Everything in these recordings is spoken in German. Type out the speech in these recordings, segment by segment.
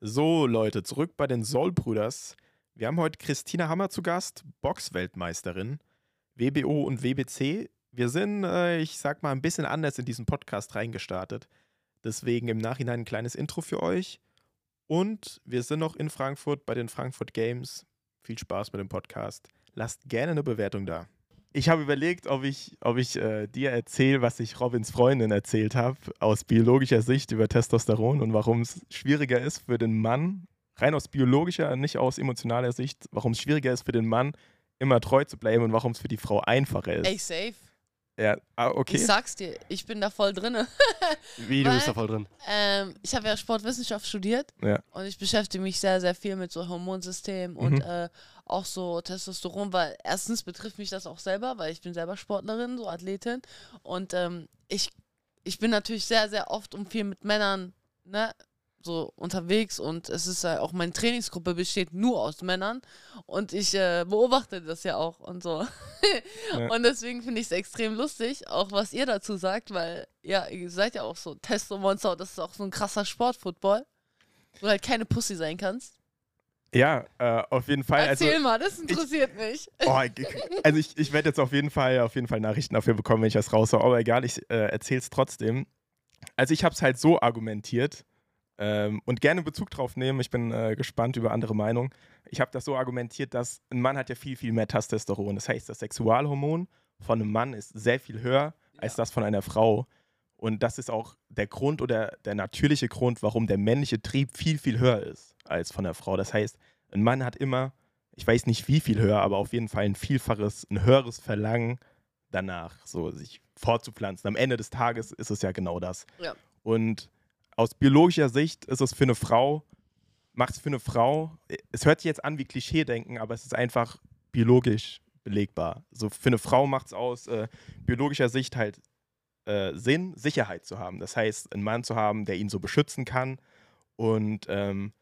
So, Leute, zurück bei den Soul-Brüders. Wir haben heute Christina Hammer zu Gast, Boxweltmeisterin, WBO und WBC. Wir sind, äh, ich sag mal, ein bisschen anders in diesen Podcast reingestartet. Deswegen im Nachhinein ein kleines Intro für euch. Und wir sind noch in Frankfurt bei den Frankfurt Games. Viel Spaß mit dem Podcast. Lasst gerne eine Bewertung da. Ich habe überlegt, ob ich, ob ich äh, dir erzähle, was ich Robins Freundin erzählt habe, aus biologischer Sicht über Testosteron und warum es schwieriger ist für den Mann, rein aus biologischer, nicht aus emotionaler Sicht, warum es schwieriger ist für den Mann, immer treu zu bleiben und warum es für die Frau einfacher ist. Ey, safe. Ja, ah, okay. Ich sag's dir, ich bin da voll drinne. Wie, du bist da voll drin? Ähm, ich habe ja Sportwissenschaft studiert Ja. und ich beschäftige mich sehr, sehr viel mit so Hormonsystem und Mhm. äh, auch so Testosteron, weil erstens betrifft mich das auch selber, weil ich bin selber Sportlerin, so Athletin und ähm, ich, ich bin natürlich sehr, sehr oft und viel mit Männern, ne, so unterwegs und es ist äh, auch meine Trainingsgruppe besteht nur aus Männern und ich äh, beobachte das ja auch und so. Ja. Und deswegen finde ich es extrem lustig, auch was ihr dazu sagt, weil ja, ihr seid ja auch so Testomonster und das ist auch so ein krasser Sportfootball, wo du halt keine Pussy sein kannst. Ja, äh, auf jeden Fall. Also, Erzähl mal, das interessiert mich. oh, ich- also ich, ich werde jetzt auf jeden Fall auf jeden Fall Nachrichten dafür bekommen, wenn ich das raushaue. Aber egal, ich äh, erzähle es trotzdem. Also ich habe es halt so argumentiert ähm, und gerne Bezug drauf nehmen. Ich bin äh, gespannt über andere Meinungen. Ich habe das so argumentiert, dass ein Mann hat ja viel, viel mehr Testosteron. Das heißt, das Sexualhormon von einem Mann ist sehr viel höher als das von einer Frau. Und das ist auch der Grund oder der natürliche Grund, warum der männliche Trieb viel, viel höher ist als von der Frau. Das heißt, ein Mann hat immer, ich weiß nicht wie viel höher, aber auf jeden Fall ein vielfaches, ein höheres Verlangen danach, so sich fortzupflanzen. Am Ende des Tages ist es ja genau das. Ja. Und aus biologischer Sicht ist es für eine Frau, macht es für eine Frau, es hört sich jetzt an wie Klischee-Denken, aber es ist einfach biologisch belegbar. So für eine Frau macht es aus äh, biologischer Sicht halt äh, Sinn, Sicherheit zu haben. Das heißt, einen Mann zu haben, der ihn so beschützen kann. Und ähm,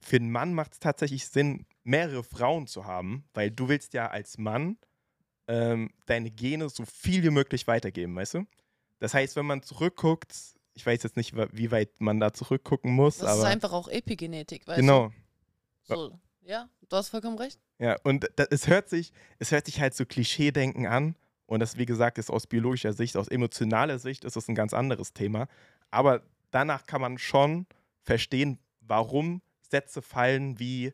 für einen Mann macht es tatsächlich Sinn, mehrere Frauen zu haben, weil du willst ja als Mann ähm, deine Gene so viel wie möglich weitergeben, weißt du? Das heißt, wenn man zurückguckt, ich weiß jetzt nicht, wie weit man da zurückgucken muss, Das ist einfach auch Epigenetik, weißt genau. du? So, ja, du hast vollkommen recht. Ja, und da, es, hört sich, es hört sich halt so Klischee-Denken an. Und das, wie gesagt, ist aus biologischer Sicht, aus emotionaler Sicht ist das ein ganz anderes Thema. Aber danach kann man schon verstehen, warum Sätze fallen wie,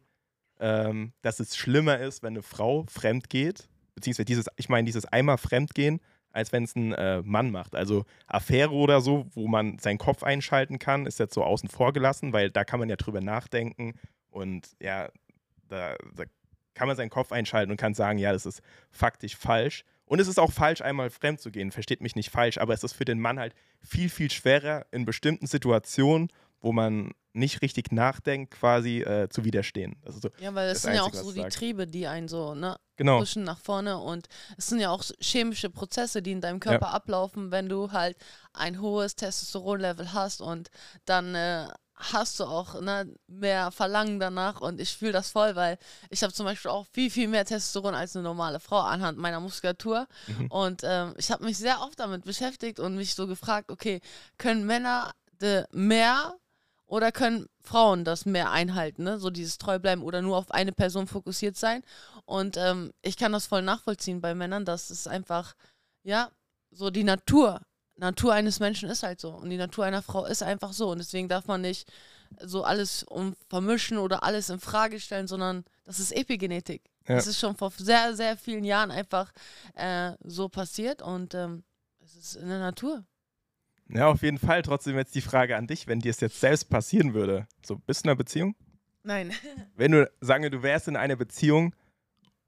ähm, dass es schlimmer ist, wenn eine Frau fremd geht. Beziehungsweise dieses, ich meine, dieses einmal Fremdgehen, als wenn es ein äh, Mann macht. Also Affäre oder so, wo man seinen Kopf einschalten kann, ist jetzt so außen vor gelassen, weil da kann man ja drüber nachdenken. Und ja, da, da kann man seinen Kopf einschalten und kann sagen, ja, das ist faktisch falsch. Und es ist auch falsch, einmal fremd zu gehen, versteht mich nicht falsch, aber es ist für den Mann halt viel, viel schwerer, in bestimmten Situationen, wo man nicht richtig nachdenkt, quasi äh, zu widerstehen. So, Ja, weil das, Das sind ja auch Einzige, so die sag. Triebe, die einen so, ne, genau. pushen nach vorne und es sind ja auch chemische Prozesse, die in deinem Körper ablaufen, wenn du halt ein hohes Testosteronlevel hast und dann äh, hast du auch ne, mehr Verlangen danach und ich fühle das voll, weil ich habe zum Beispiel auch viel, viel mehr Testosteron als eine normale Frau anhand meiner Muskulatur Mhm. und ähm, ich habe mich sehr oft damit beschäftigt und mich so gefragt, okay, können Männer mehr oder können Frauen das mehr einhalten, ne? so dieses Treubleiben oder nur auf eine Person fokussiert sein. Und ähm, ich kann das voll nachvollziehen bei Männern, dass es einfach, ja, so die Natur, Natur eines Menschen ist halt so. Und die Natur einer Frau ist einfach so. Und deswegen darf man nicht so alles um vermischen oder alles in Frage stellen, sondern das ist Epigenetik. Ja. Das ist schon vor sehr, sehr vielen Jahren einfach äh, so passiert und ähm, es ist in der Natur. Ja, auf jeden Fall. Trotzdem jetzt die Frage an dich, wenn dir es jetzt selbst passieren würde. So, bist du in einer Beziehung? Nein. Wenn du, sagen wir, du wärst in einer Beziehung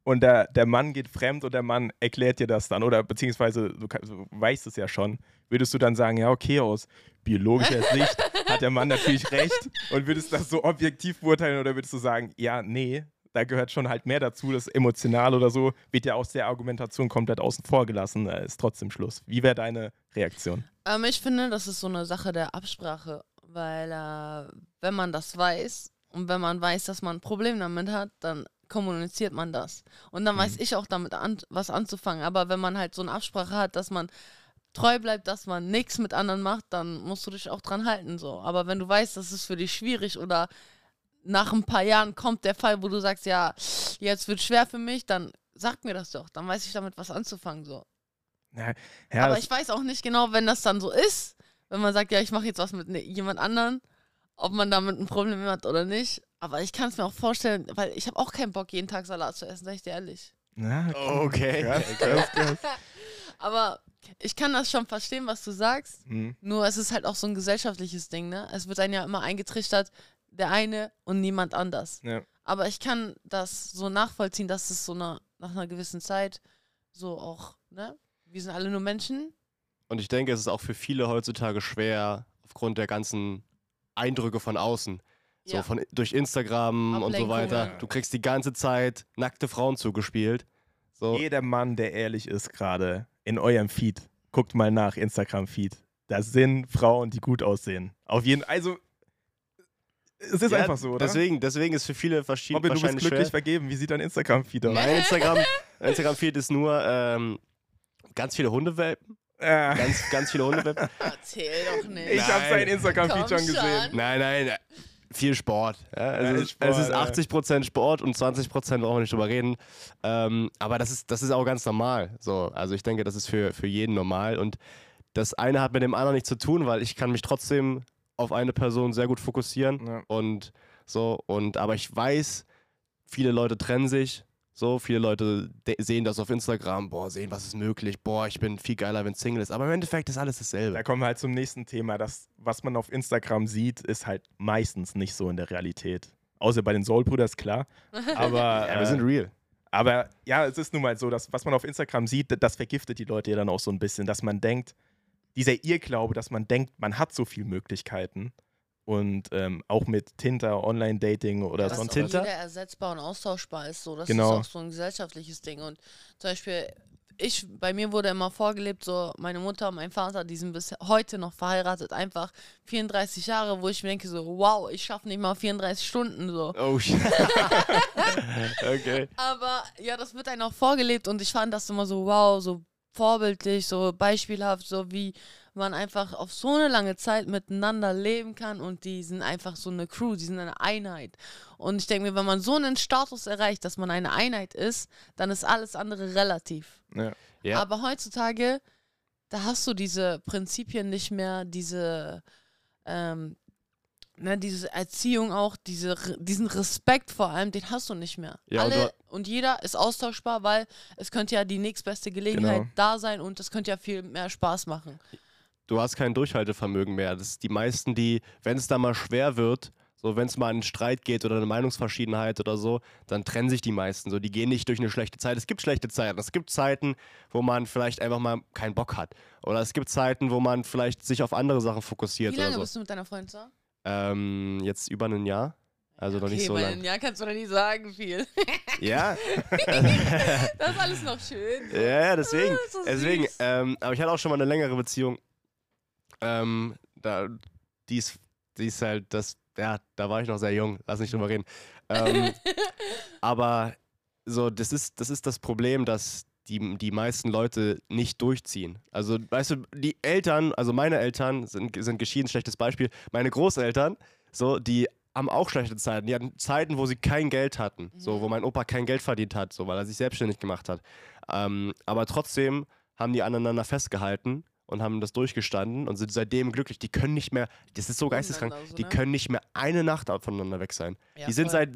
und der, der Mann geht fremd und der Mann erklärt dir das dann oder beziehungsweise du, du weißt es ja schon, würdest du dann sagen, ja, okay, aus biologischer Sicht hat der Mann natürlich recht und würdest das so objektiv beurteilen oder würdest du sagen, ja, nee, da gehört schon halt mehr dazu, das emotional oder so, wird ja aus der Argumentation komplett außen vor gelassen, da ist trotzdem Schluss. Wie wäre deine Reaktion? Ähm, ich finde, das ist so eine Sache der Absprache, weil äh, wenn man das weiß und wenn man weiß, dass man ein Problem damit hat, dann kommuniziert man das. Und dann weiß ich auch damit an, was anzufangen. Aber wenn man halt so eine Absprache hat, dass man treu bleibt, dass man nichts mit anderen macht, dann musst du dich auch dran halten. So. Aber wenn du weißt, das ist für dich schwierig oder nach ein paar Jahren kommt der Fall, wo du sagst, ja, jetzt wird schwer für mich, dann sag mir das doch. Dann weiß ich damit was anzufangen. So. Ja, ja, Aber ich weiß auch nicht genau, wenn das dann so ist, wenn man sagt, ja, ich mache jetzt was mit ne, jemand anderen, ob man damit ein Problem hat oder nicht. Aber ich kann es mir auch vorstellen, weil ich habe auch keinen Bock, jeden Tag Salat zu essen, sag ich dir ehrlich. Ja, Okay. krass, krass, krass. Aber ich kann das schon verstehen, was du sagst. Hm. Nur es ist halt auch so ein gesellschaftliches Ding, ne? Es wird einem ja immer eingetrichtert, der eine und niemand anders. Ja. Aber ich kann das so nachvollziehen, dass es so eine, nach einer gewissen Zeit so auch, ne? Wir sind alle nur Menschen. Und ich denke, es ist auch für viele heutzutage schwer, aufgrund der ganzen Eindrücke von außen. So Ja. von, durch Instagram und so Ablenkung, weiter. Du kriegst die ganze Zeit nackte Frauen zugespielt. So. Jeder Mann, der ehrlich ist, gerade in eurem Feed, guckt mal nach, Instagram-Feed. Da sind Frauen, die gut aussehen. Auf jeden also es ist Ja, einfach so, oder? Deswegen, deswegen ist für viele verschieden, Robin, du bist glücklich schwer. vergeben. Wie sieht dein Instagram-Feed aus? Mein Instagram, Instagram-Feed ist nur ähm, ganz viele Hundewelpen. Äh, Ganz, ganz viele Hundewelpen. Erzähl doch nicht. ich habe Nein. sein Instagram-Feed schon gesehen. schon. Nein, nein, äh, viel Sport. Ja, also Ja, es, ist Sport, es ist ja. 80% Sport und 20% brauchen wir nicht drüber reden. Ähm, aber das ist, das ist auch ganz normal. So, also ich denke, das ist für, für jeden normal. Und das eine hat mit dem anderen nichts zu tun, weil ich kann mich trotzdem auf eine Person sehr gut fokussieren. Ja. Und so, und aber ich weiß, viele Leute trennen sich. So, viele Leute sehen das auf Instagram, boah, sehen, was ist möglich, boah, ich bin viel geiler, wenn Single ist. Aber im Endeffekt ist alles dasselbe. Da kommen wir halt zum nächsten Thema. Das, was man auf Instagram sieht, ist halt meistens nicht so in der Realität. Außer bei den Soul-Brüders, klar. Aber, Ja, wir äh, sind real. Aber ja, es ist nun mal so, dass was man auf Instagram sieht, das vergiftet die Leute ja dann auch so ein bisschen, dass man denkt, dieser Irrglaube, dass man denkt, man hat so viele Möglichkeiten. Und ähm, auch mit Tinder, Online-Dating oder dass sonst. Tinder? jeder ersetzbar und austauschbar ist. So. Das Genau. ist auch so ein gesellschaftliches Ding. Und zum Beispiel, ich, bei mir wurde immer vorgelebt, so meine Mutter und mein Vater, die sind bis heute noch verheiratet, einfach 34 Jahre, wo ich mir denke, so, wow, ich schaffe nicht mal 34 Stunden so. Oh, shit. okay. Aber ja, das wird einem auch vorgelebt und ich fand das immer so, wow, so vorbildlich, so beispielhaft, so wie man einfach auf so eine lange Zeit miteinander leben kann und die sind einfach so eine Crew, die sind eine Einheit. Und ich denke mir, wenn man so einen Status erreicht, dass man eine Einheit ist, dann ist alles andere relativ. Ja. Ja. Aber heutzutage, da hast du diese Prinzipien nicht mehr, diese, ähm, ne, diese Erziehung auch, diese, diesen Respekt vor allem, den hast du nicht mehr. Ja, und Alle du- und jeder ist austauschbar, weil es könnte ja die nächstbeste Gelegenheit Genau. da sein und es könnte ja viel mehr Spaß machen. Du hast kein Durchhaltevermögen mehr. Das die meisten, die, wenn es da mal schwer wird, so wenn es mal einen Streit geht oder eine Meinungsverschiedenheit oder so, dann trennen sich die meisten. So, die gehen nicht durch eine schlechte Zeit. Es gibt schlechte Zeiten. Es gibt Zeiten, wo man vielleicht einfach mal keinen Bock hat. Oder es gibt Zeiten, wo man vielleicht sich auf andere Sachen fokussiert Wie lange so. bist du mit deiner Freundin zusammen? Ähm, jetzt über ein Jahr. Also noch nicht so weil lang. ein Jahr kannst du doch nicht sagen viel. Ja, das ist alles noch schön. ja, ja, deswegen. Ah, so Deswegen, ähm, aber ich hatte auch schon mal eine längere Beziehung. Ähm, da, die ist, die ist halt, das, ja, da war ich noch sehr jung, lass nicht drüber reden. Ähm, aber so, das ist, das ist das Problem, dass die, die meisten Leute nicht durchziehen. Also, weißt du, die Eltern, also meine Eltern sind, sind geschieden, schlechtes Beispiel. Meine Großeltern, so, die haben auch schlechte Zeiten. Die hatten Zeiten, wo sie kein Geld hatten. So, wo mein Opa kein Geld verdient hat, so, weil er sich selbstständig gemacht hat. Ähm, aber trotzdem haben die aneinander festgehalten und haben das durchgestanden und sind seitdem glücklich. Die können nicht mehr, das ist so geisteskrank, Miteinander so, die ne? können nicht mehr eine Nacht voneinander weg sein. Ja, die sind voll. seit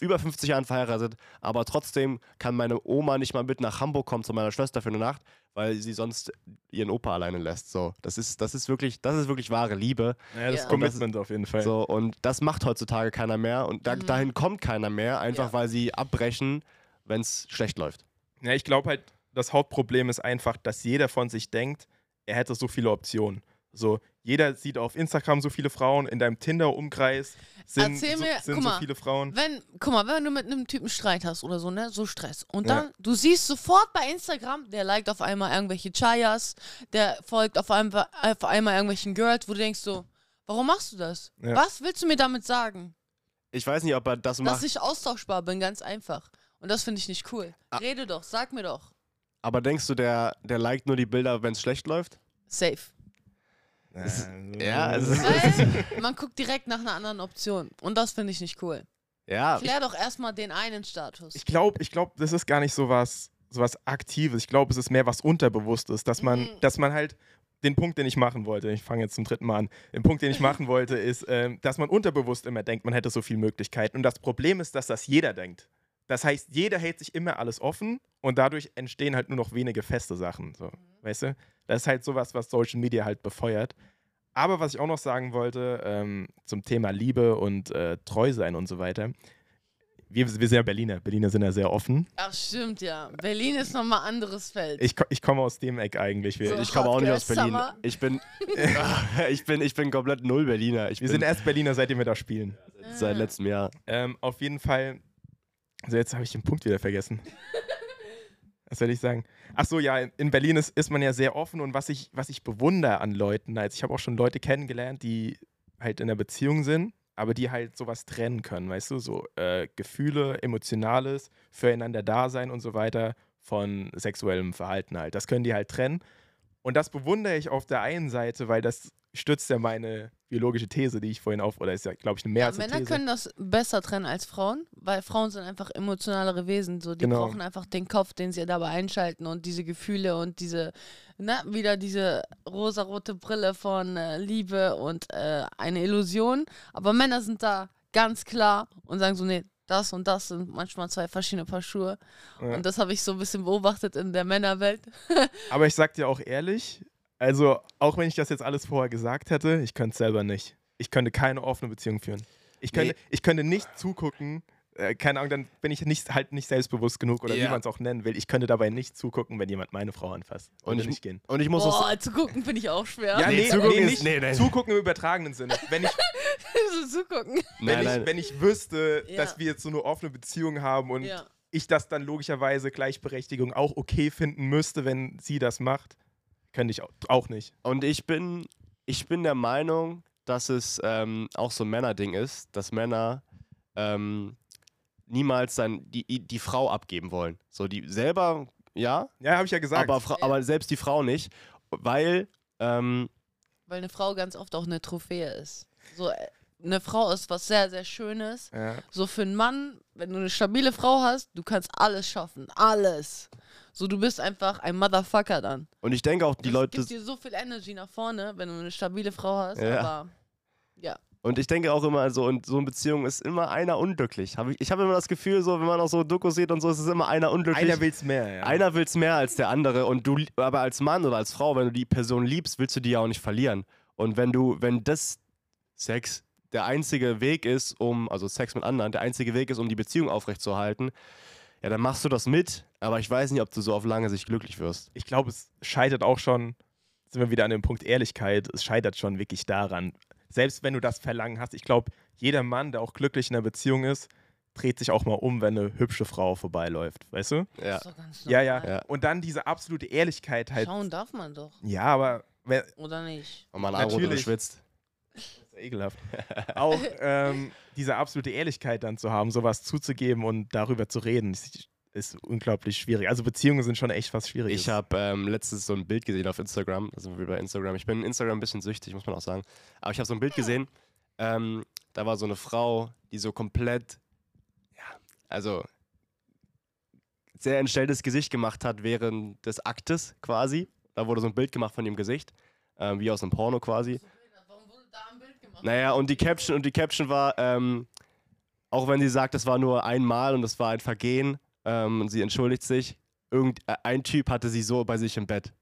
über 50 Jahren verheiratet, aber trotzdem kann meine Oma nicht mal mit nach Hamburg kommen zu meiner Schwester für eine Nacht, weil sie sonst ihren Opa alleine lässt. So, das ist, das ist wirklich, das ist wirklich wahre Liebe. Ja, das Ja. Commitment auf jeden Fall. So, und das macht heutzutage keiner mehr und da, Mhm. dahin kommt keiner mehr, einfach Ja. weil sie abbrechen, wenn es schlecht läuft. Ja, ich glaube halt, das Hauptproblem ist einfach, dass jeder von sich denkt, er hätte so viele Optionen. So, jeder sieht auf Instagram so viele Frauen, in deinem Tinder-Umkreis sind, Erzähl so, mir, sind guck so mal, viele Frauen. Wenn, guck mal, wenn du mit einem Typen Streit hast oder so, ne, so Stress. Und Ja. dann, du siehst sofort bei Instagram, der liked auf einmal irgendwelche Chayas, der folgt auf einmal, auf einmal irgendwelchen Girls, wo du denkst so, warum machst du das? Ja. Was willst du mir damit sagen? Ich weiß nicht, ob er das Dass macht, ich austauschbar bin, ganz einfach. Und das finde ich nicht cool. Ah. Rede doch, sag mir doch. Aber denkst du, der, der liked nur die Bilder, wenn es schlecht läuft? Safe. Es- Äh, ja, es ist- Weil man guckt direkt nach einer anderen Option. Und das finde ich nicht cool. Ja, Klär doch erstmal den einen Status. Ich glaube, ich glaub, das ist gar nicht so was, so was Aktives. Ich glaube, es ist mehr was Unterbewusstes, dass man, Mhm. dass man halt den Punkt, den ich machen wollte, ich fange jetzt zum dritten Mal an, den Punkt, den ich machen wollte, ist, ähm, dass man unterbewusst immer denkt, man hätte so viele Möglichkeiten. Und das Problem ist, dass das jeder denkt. Das heißt, jeder hält sich immer alles offen und dadurch entstehen halt nur noch wenige feste Sachen. So, weißt du? Das ist halt sowas, was Social Media halt befeuert. Aber was ich auch noch sagen wollte ähm, zum Thema Liebe und äh, treu sein und so weiter. Wir, wir sind ja Berliner. Berliner sind ja sehr offen. Ach, stimmt ja. Berlin ist nochmal ein anderes Feld. Ich, ich komme aus dem Eck eigentlich. Wir, So. ich, komme auch nicht aus Berlin. Summer. Ich bin, ich bin, ich bin komplett null Berliner. Ich wir bin sind erst Berliner, seitdem wir da spielen. seit letztem Jahr. Ähm, auf jeden Fall. Also jetzt habe ich den Punkt wieder vergessen. Was soll ich sagen? Ach so, ja, in Berlin ist, ist man ja sehr offen und was ich, was ich bewundere an Leuten, also ich habe auch schon Leute kennengelernt, die halt in einer Beziehung sind, aber die halt sowas trennen können, weißt du, so äh, Gefühle, Emotionales, füreinander da sein und so weiter von sexuellem Verhalten halt. Das können die halt trennen. Und das bewundere ich auf der einen Seite, weil das stützt ja meine biologische These, die ich vorhin auf, oder ist ja, glaube ich, eine mehr Ja, Männer These. können das besser trennen als Frauen, weil Frauen sind einfach emotionalere Wesen. So, die Genau. brauchen einfach den Kopf, den sie dabei einschalten und diese Gefühle und diese, na, wieder diese rosarote Brille von äh, Liebe und äh, eine Illusion. Aber Männer sind da ganz klar und sagen so, nee, das und das sind manchmal zwei verschiedene Paar Schuhe. Ja. Und das habe ich so ein bisschen beobachtet in der Männerwelt. Aber ich sag dir auch ehrlich, also auch wenn ich das jetzt alles vorher gesagt hätte, ich könnte es selber nicht. Ich könnte keine offene Beziehung führen. Ich könnte, Nee. ich könnte nicht zugucken, äh, keine Ahnung, dann bin ich nicht, halt nicht selbstbewusst genug oder wie Ja. man es auch nennen will. Ich könnte dabei nicht zugucken, wenn jemand meine Frau anfasst. Und Würde ich- nicht gehen. Und ich muss Boah, zu gucken finde ich auch schwer. Ja, nee, nee, zugucken nee, nicht nee, nee. zugucken im übertragenen Sinne. Wenn ich, so zugucken. wenn Nein, ich, nein. wenn ich wüsste, Ja. dass wir jetzt so eine offene Beziehung haben und Ja. ich das dann logischerweise Gleichberechtigung auch okay finden müsste, wenn sie das macht, könnte ich auch, nicht. Und ich bin, ich bin der Meinung, dass es ähm, auch so ein Männerding ist, dass Männer ähm, niemals dann die, die Frau abgeben wollen. So, die selber, ja, Ja, habe ich ja gesagt. aber, Fra Ja. aber selbst die Frau nicht, weil ähm, Weil eine Frau ganz oft auch eine Trophäe ist. So, äh, eine Frau ist was sehr, sehr Schönes. ja. So für einen Mann, wenn du eine stabile Frau hast, du kannst alles schaffen. Alles. So, du bist einfach ein Motherfucker dann. und ich denke auch, die das Leute, gibt dir so viel Energy nach vorne, wenn du eine stabile Frau hast. Ja. Aber ja. und ich denke auch immer, so in so einer Beziehung ist immer einer unglücklich. Hab ich ich habe immer das Gefühl, so wenn man auch so Dokus sieht und so, ist es immer einer unglücklich. Einer will es mehr, ja. Einer will es mehr als der andere und du, aber als Mann oder als Frau, wenn du die Person liebst, willst du die ja auch nicht verlieren. Und wenn du, wenn das Sex der einzige Weg ist, um, also Sex mit anderen, der einzige Weg ist, um die Beziehung aufrechtzuerhalten, ja, dann machst du das mit, aber ich weiß nicht, ob du so auf lange Sicht glücklich wirst. ich glaube, es scheitert auch schon, sind wir wieder an dem Punkt Ehrlichkeit, es scheitert schon wirklich daran. Selbst wenn du das Verlangen hast, ich glaube, jeder Mann, der auch glücklich in einer Beziehung ist, dreht sich auch mal um, wenn eine hübsche Frau vorbeiläuft, weißt du? Ja. Ist doch ganz Ja, ja. Ja. Und dann diese absolute Ehrlichkeit halt. Schauen darf man doch. Ja, aber wenn, Oder nicht? Und man Natürlich. schwitzt. Ist ekelhaft. auch ähm, diese absolute Ehrlichkeit dann zu haben, sowas zuzugeben und darüber zu reden, ist, ist unglaublich schwierig. Also Beziehungen sind schon echt was Schwieriges. Ich habe ähm, letztens so ein Bild gesehen auf Instagram. Sind wir bei Instagram. Ich bin Instagram ein bisschen süchtig, muss man auch sagen. Aber ich habe so ein Bild gesehen. Ähm, da war so eine Frau, die so komplett, ja, also sehr entstelltes Gesicht gemacht hat während des Aktes quasi. Da wurde so ein Bild gemacht von ihrem Gesicht, ähm, wie aus einem Porno quasi. Warum wurde da ein Bild gemacht? Naja, und die Caption, und die Caption war, ähm, auch wenn sie sagt, das war nur einmal und das war ein Vergehen ähm, und sie entschuldigt sich, irgend, äh, ein Typ hatte sie so bei sich im Bett.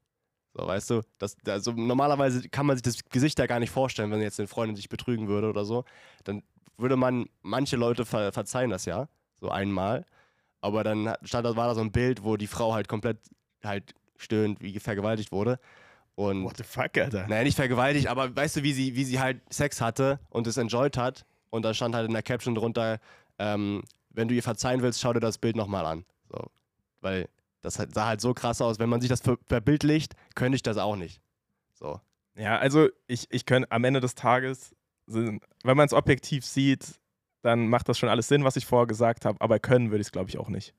So, weißt du? Das, also normalerweise kann man sich das Gesicht ja gar nicht vorstellen, wenn jetzt eine Freundin sich betrügen würde oder so. Dann würde man, manche Leute ver verzeihen das ja, so einmal. Aber dann stand, da- war da so ein Bild, wo die Frau halt komplett halt stöhnt, wie vergewaltigt wurde. Und What the fuck, Alter? naja, nicht vergewaltigt, aber weißt du, wie sie, wie sie halt Sex hatte und es enjoyed hat. Und da stand halt in der Caption drunter, ähm, wenn du ihr verzeihen willst, schau dir das Bild nochmal an. So. Weil das halt- sah halt so krass aus. Wenn man sich das ver verbildlicht, könnte ich das auch nicht. So. Ja, also ich, ich könnte am Ende des Tages, wenn man es objektiv sieht, dann macht das schon alles Sinn, was ich vorher gesagt habe, aber können würde ich es, glaube ich, auch nicht.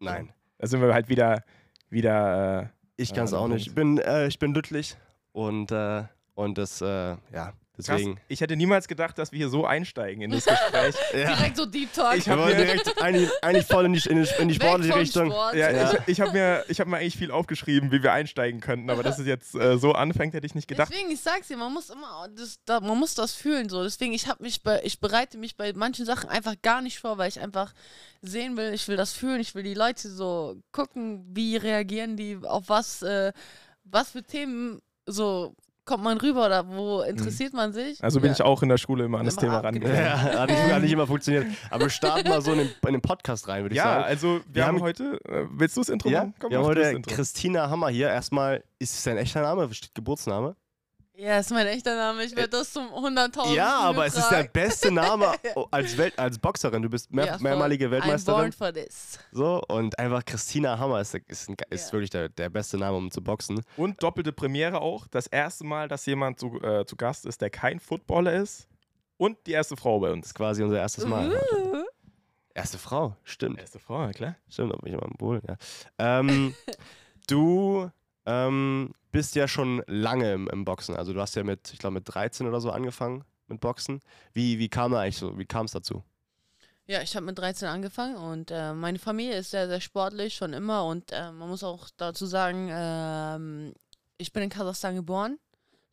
Nein. Da sind wir halt wieder, wieder, äh, Ich Ja, kann es an auch nicht. Ich bin, äh, ich bin glücklich Und, äh, und das, äh, ja, deswegen. Krass. Ich hätte niemals gedacht, dass wir hier so einsteigen in das Gespräch. Ja. Direkt so Deep Talk. Ich Wir hab wollen mir- direkt eigentlich, eigentlich voll in die, in die, in die sportliche Richtung. Sport. ja, Ja. ich, ich habe mir, ich hab mir eigentlich viel aufgeschrieben, wie wir einsteigen könnten, aber dass es jetzt äh, so anfängt, hätte ich nicht gedacht. Deswegen, ich sag's dir, man muss immer, das, da, man muss das fühlen so. Deswegen, ich habe mich bei, ich bereite mich bei manchen Sachen einfach gar nicht vor, weil ich einfach sehen will, ich will das fühlen, ich will die Leute so gucken, wie reagieren die, auf was, äh, was für Themen so kommt man rüber oder wo interessiert man sich. Also bin ja. ich auch in der Schule immer an das Thema rangegangen. Ja, hat nicht, hat nicht immer funktioniert. Aber wir starten mal so in den, in den Podcast rein, würde ich Ja, sagen. also wir, Wir haben, haben- heute, äh, willst du das Intro Ja, machen? Komm, wir haben heute. Christina Hammer hier. Erstmal, ist es dein echter Name? Steht Geburtsname? Ja, ist mein echter Name. Ich werde das zum 100.000. Ja, aber es ist der beste Name als, Welt, als Boxerin. Du bist mehr, Ja, mehrmalige I'm Weltmeisterin. born for this. So, und einfach Christina Hammer ist, ist, ein, ist Ja. wirklich der, der beste Name, um zu boxen. Und doppelte Premiere auch. Das erste Mal, dass jemand zu, äh, zu Gast ist, der kein Footballer ist. Und die erste Frau bei Das uns. ist quasi unser erstes Mal. Uh. Erste Frau, stimmt. Erste Frau, ja klar. Stimmt, ob ich immer wohl, ja. Ähm, du ähm, bist ja schon lange im, im Boxen. Also du hast ja mit, ich glaube, mit 13 oder so angefangen mit Boxen. Wie, wie kam da eigentlich so, wie kam es dazu? Ja, ich habe mit 13 angefangen und äh, meine Familie ist sehr, sehr sportlich schon immer und äh, man muss auch dazu sagen, ähm, ich bin in Kasachstan geboren.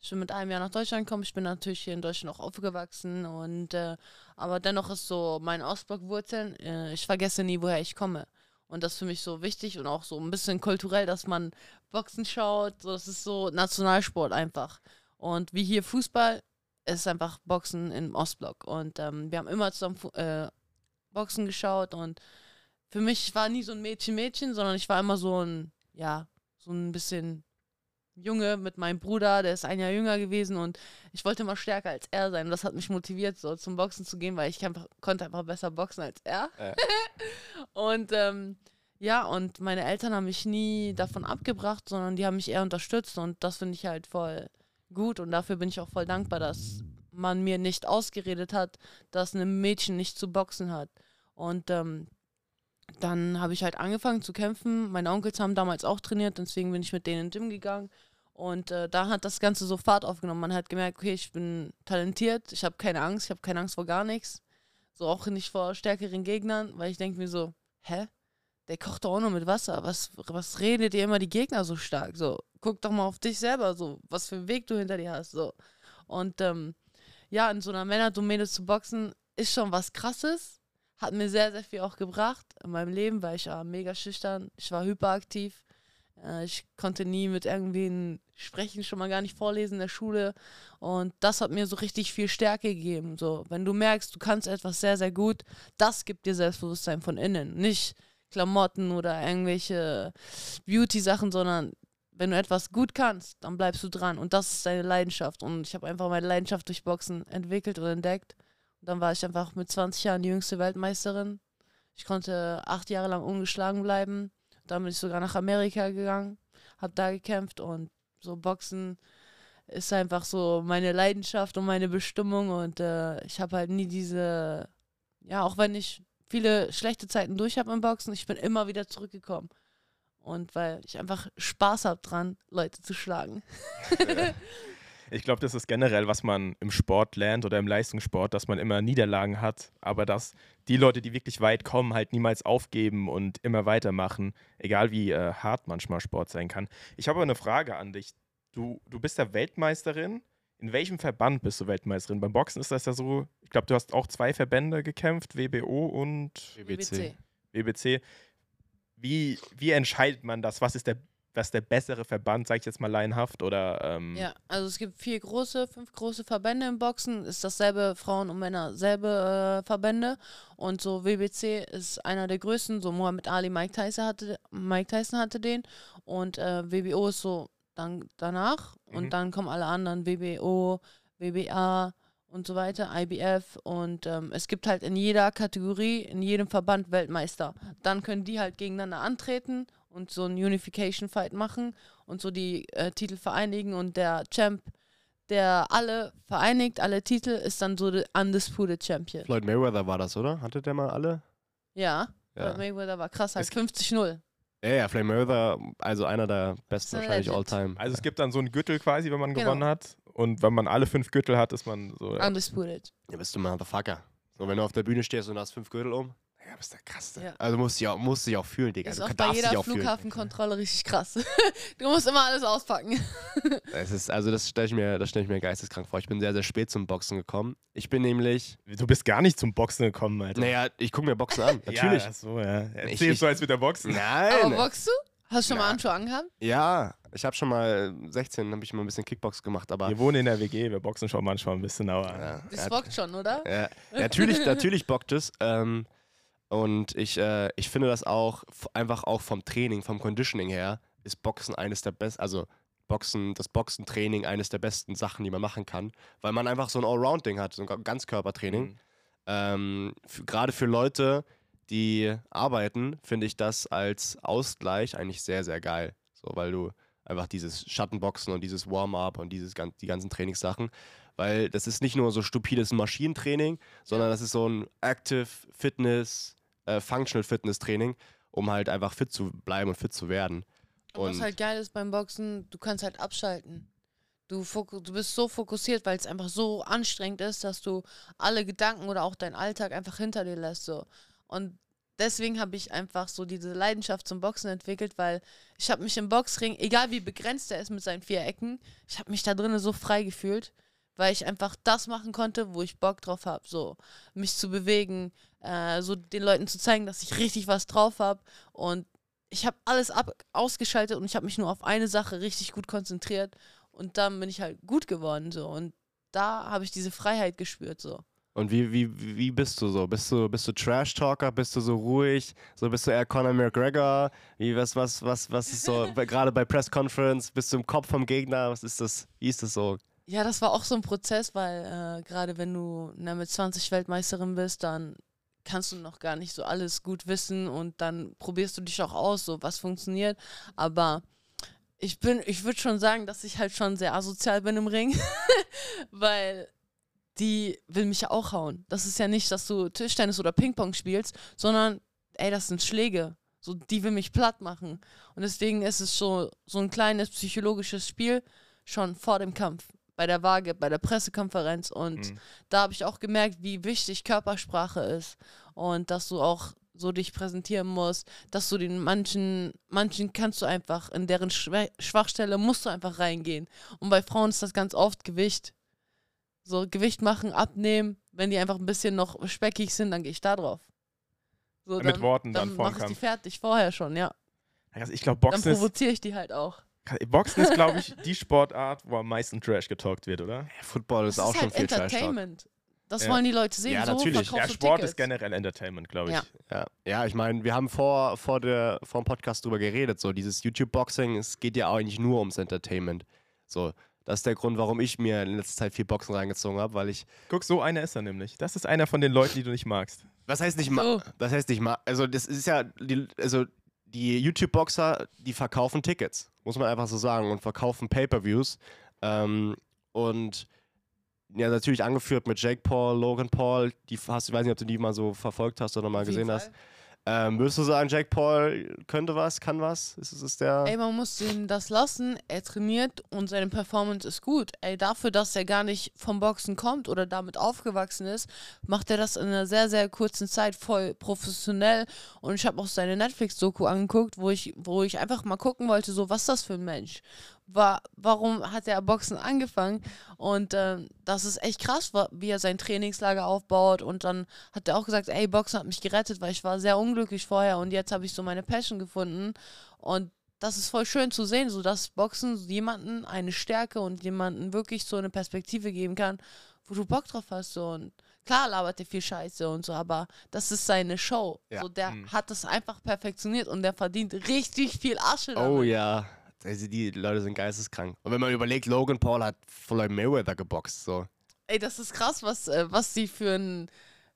Ich bin mit einem Jahr nach Deutschland gekommen. Ich bin natürlich hier in Deutschland auch aufgewachsen und äh, aber dennoch ist so mein Ostblockwurzeln. Äh, ich vergesse nie, woher ich komme. Und das ist für mich so wichtig und auch so ein bisschen kulturell, dass man Boxen schaut. So, das ist so Nationalsport einfach. Und wie hier Fußball, ist einfach Boxen im Ostblock. Und ähm, wir haben immer zusammen äh, Boxen geschaut und für mich war nie so ein Mädchen-Mädchen, sondern ich war immer so ein, ja, so ein bisschen Junge mit meinem Bruder, der ist ein Jahr jünger gewesen und ich wollte immer stärker als er sein. Und das hat mich motiviert, so zum Boxen zu gehen, weil ich einfach, konnte einfach besser boxen als er. Ja. und ähm, ja, und meine Eltern haben mich nie davon abgebracht, sondern die haben mich eher unterstützt und das finde ich halt voll gut und dafür bin ich auch voll dankbar, dass man mir nicht ausgeredet hat, dass ein Mädchen nicht zu boxen hat. Und ähm, dann habe ich halt angefangen zu kämpfen. Meine Onkels haben damals auch trainiert, deswegen bin ich mit denen in den Gym gegangen. Und äh, da hat das Ganze so Fahrt aufgenommen. Man hat gemerkt, okay, ich bin talentiert, ich habe keine Angst, ich habe keine Angst vor gar nichts. So auch nicht vor stärkeren Gegnern, weil ich denke mir so, hä? Der kocht doch auch nur mit Wasser. Was, was redet ihr immer die Gegner so stark? So, guck doch mal auf dich selber, so, was für einen Weg du hinter dir hast. So. Und ähm, ja, in so einer Männerdomäne zu boxen, ist schon was krasses. Hat mir sehr, sehr viel auch gebracht in meinem Leben, weil ich war mega schüchtern, ich war hyperaktiv. Äh, ich konnte nie mit irgendwen sprechen, schon mal gar nicht vorlesen in der Schule. Und das hat mir so richtig viel Stärke gegeben. So, wenn du merkst, du kannst etwas sehr, sehr gut, das gibt dir Selbstbewusstsein von innen. Nicht Klamotten oder irgendwelche Beauty-Sachen, sondern wenn du etwas gut kannst, dann bleibst du dran. Und das ist deine Leidenschaft. Und ich habe einfach meine Leidenschaft durch Boxen entwickelt und entdeckt. Und dann war ich einfach mit 20 Jahren die jüngste Weltmeisterin. Ich konnte acht Jahre lang ungeschlagen bleiben. Dann bin ich sogar nach Amerika gegangen, habe da gekämpft und so Boxen ist einfach so meine Leidenschaft und meine Bestimmung und äh, ich habe halt nie diese, ja, auch wenn ich viele schlechte Zeiten durch habe im Boxen, ich bin immer wieder zurückgekommen. Und weil ich einfach Spaß habe dran, Leute zu schlagen. Ich glaube, das ist generell, was man im Sport lernt oder im Leistungssport, dass man immer Niederlagen hat, aber dass die Leute, die wirklich weit kommen, halt niemals aufgeben und immer weitermachen, egal wie äh, hart manchmal Sport sein kann. Ich habe aber eine Frage an dich. Du, du bist ja Weltmeisterin. In welchem Verband bist du Weltmeisterin? Beim Boxen ist das ja so, ich glaube, du hast auch zwei Verbände gekämpft, WBO und BBC. WBC. Wie, wie entscheidet man das? Was ist der, was der bessere Verband, sage ich jetzt mal laienhaft? Oder, ähm, Ja, also es gibt vier große, fünf große Verbände im Boxen. Ist dasselbe Frauen und Männer, selbe äh, Verbände. Und so WBC ist einer der größten. So Muhammad Ali, Mike Tyson hatte, Mike Tyson hatte den. Und äh, WBO ist so dann danach. Mhm. Und dann kommen alle anderen WBO, WBA und so weiter, IBF. Und ähm, es gibt halt in jeder Kategorie, in jedem Verband Weltmeister. Dann können die halt gegeneinander antreten und so einen Unification-Fight machen und so die äh, Titel vereinigen und der Champ, der alle vereinigt, alle Titel, ist dann so der Undisputed Champion. Floyd Mayweather war das, oder? Hatte der mal alle? Ja, Ja. Floyd Mayweather war krass, halt Es- 50-0. Ja, ja, Floyd Mayweather, also einer der besten wahrscheinlich all Legend. time. Also es gibt dann so einen Gürtel quasi, wenn man Genau. gewonnen hat. Und wenn man alle fünf Gürtel hat, ist man so. Undisputed. Ja, bist du Motherfucker. So, wenn du auf der Bühne stehst und hast fünf Gürtel um, ja, bist der krasseste. Ja. Also musst du dich auch, musst dich auch fühlen, Digga. Ist du auch bei jeder. Flughafenkontrolle richtig krass. du musst immer alles auspacken. Es ist, also das stelle ich, mir- das stell ich mir geisteskrank vor. Ich bin sehr, sehr spät zum Boxen gekommen. Ich bin nämlich, Du bist gar nicht zum Boxen gekommen, Alter. naja, ich gucke mir Boxen an, natürlich. Ja, so, ja. Ich- Erzähl ich- so als mit der Boxen. Aber Nein. boxst du? Hast du schon mal Na. Handschuhe angehabt? Ja, ich habe schon mal, äh, 16, habe ich mal ein bisschen Kickbox gemacht, aber Wir wohnen in der WG, wir boxen schon manchmal ein bisschen, aber. ja, Das ja, bockt schon, oder? Ja, natürlich, natürlich bockt es. Ähm, und ich, äh, ich finde das auch einfach auch vom Training, vom Conditioning her, ist Boxen eines der besten, also Boxen, das Boxentraining eines der besten Sachen, die man machen kann, weil man einfach so ein Allround-Ding hat, so ein Ga- Ganzkörpertraining. Mhm. Ähm, Gerade für Leute, die arbeiten, finde ich das als Ausgleich eigentlich sehr, sehr geil. So, weil du einfach dieses Schattenboxen und dieses Warm-up und dieses, die ganzen Trainingssachen, weil das ist nicht nur so stupides Maschinentraining, sondern das ist so ein Active Fitness, äh, Functional Fitness Training, um halt einfach fit zu bleiben und fit zu werden. Und was halt geil ist beim Boxen, du kannst halt abschalten. Du, du bist so fokussiert, weil es einfach so anstrengend ist, dass du alle Gedanken oder auch deinen Alltag einfach hinter dir lässt. So. Und deswegen habe ich einfach so diese Leidenschaft zum Boxen entwickelt, weil ich habe mich im Boxring, egal wie begrenzt er ist mit seinen vier Ecken, ich habe mich da drinnen so frei gefühlt, weil ich einfach das machen konnte, wo ich Bock drauf habe. So, mich zu bewegen, äh, so den Leuten zu zeigen, dass ich richtig was drauf habe. Und ich habe alles ab ausgeschaltet und ich habe mich nur auf eine Sache richtig gut konzentriert und dann bin ich halt gut geworden so und da habe ich diese Freiheit gespürt so. Und wie, wie, wie bist du so? Bist du, bist du Trash-Talker? Bist du so ruhig? So bist du eher Conor McGregor? Wie, was, was, was, was ist so, gerade bei Press Conference, bist du im Kopf vom Gegner? Was ist das? Wie ist das so? Ja, das war auch so ein Prozess, weil äh, gerade wenn du na, mit 20 Weltmeisterin bist, dann kannst du noch gar nicht so alles gut wissen und dann probierst du dich auch aus, so was funktioniert. Aber ich bin, ich würde schon sagen, dass ich halt schon sehr asozial bin im Ring, weil die will mich ja auch hauen. Das ist ja nicht, dass du Tischtennis oder Ping-Pong spielst, sondern ey, das sind Schläge. So, die will mich platt machen. Und deswegen ist es so, so ein kleines psychologisches Spiel schon vor dem Kampf, bei der Waage, bei der Pressekonferenz. Und Mhm. da habe ich auch gemerkt, wie wichtig Körpersprache ist. Und dass du auch so dich präsentieren musst, dass du den manchen, manchen kannst du einfach, in deren Schwachstelle musst du einfach reingehen. Und bei Frauen ist das ganz oft Gewicht. So Gewicht machen, abnehmen. Wenn die einfach ein bisschen noch speckig sind, dann gehe ich da drauf. So, Mit Worten dann dann vorm mache ich die fertig vorher schon, ja. Also ich glaube, Dann Boxen ist, provoziere ich die halt auch. Boxen ist glaube ich, die Sportart, wo am meisten Trash getalkt wird, oder? Football ist Das auch ist schon halt viel Trash Talk. Entertainment. Das Ja. wollen die Leute sehen. Ja, so natürlich. Ja, Sport Tickets. ist generell Entertainment, glaube ich. Ja. Ja, ja ich meine, wir haben vor, vor, der, vor dem Podcast drüber geredet. So, dieses YouTube-Boxing, es geht ja auch eigentlich nur ums Entertainment. So, das ist der Grund, warum ich mir in letzter Zeit viel Boxen reingezogen habe, weil ich. Guck, so einer ist er nämlich. Das ist einer von den Leuten, die du nicht magst. Was heißt nicht mal? So. Das heißt nicht mal. Also, das ist ja. Die, also, die YouTube-Boxer, die verkaufen Tickets, muss man einfach so sagen, und verkaufen Pay-Per-Views. Ähm, und ja, natürlich angeführt mit Jake Paul, Logan Paul. Die hast, ich weiß nicht, ob du die mal so verfolgt hast oder mal gesehen hast. Ähm, würdest du sagen, Jake Paul könnte was, kann was? Ist es der. Ey, man muss ihm das lassen. Er trainiert und seine Performance ist gut. Ey, dafür, dass er gar nicht vom Boxen kommt oder damit aufgewachsen ist, macht er das in einer sehr, sehr kurzen Zeit voll professionell. Und ich habe auch seine Netflix-Doku angeguckt, wo ich, wo ich einfach mal gucken wollte, so, was ist das für ein Mensch? War, warum hat er Boxen angefangen? Und ähm, das ist echt krass, wie er sein Trainingslager aufbaut. Und dann hat er auch gesagt, ey, Boxen hat mich gerettet, weil ich war sehr unglücklich vorher und jetzt habe ich so meine Passion gefunden. Und das ist voll schön zu sehen, so dass Boxen jemanden eine Stärke und jemanden wirklich so eine Perspektive geben kann, wo du Bock drauf hast. So. Und klar labert er viel Scheiße und so, aber das ist seine Show. Ja. So, der Mhm. hat das einfach perfektioniert und der verdient richtig viel Asche damit. Oh ja. Also die Leute sind geisteskrank. Und wenn man überlegt, Logan Paul hat Floyd Mayweather geboxt. So. Ey, das ist krass, was, äh, was die für einen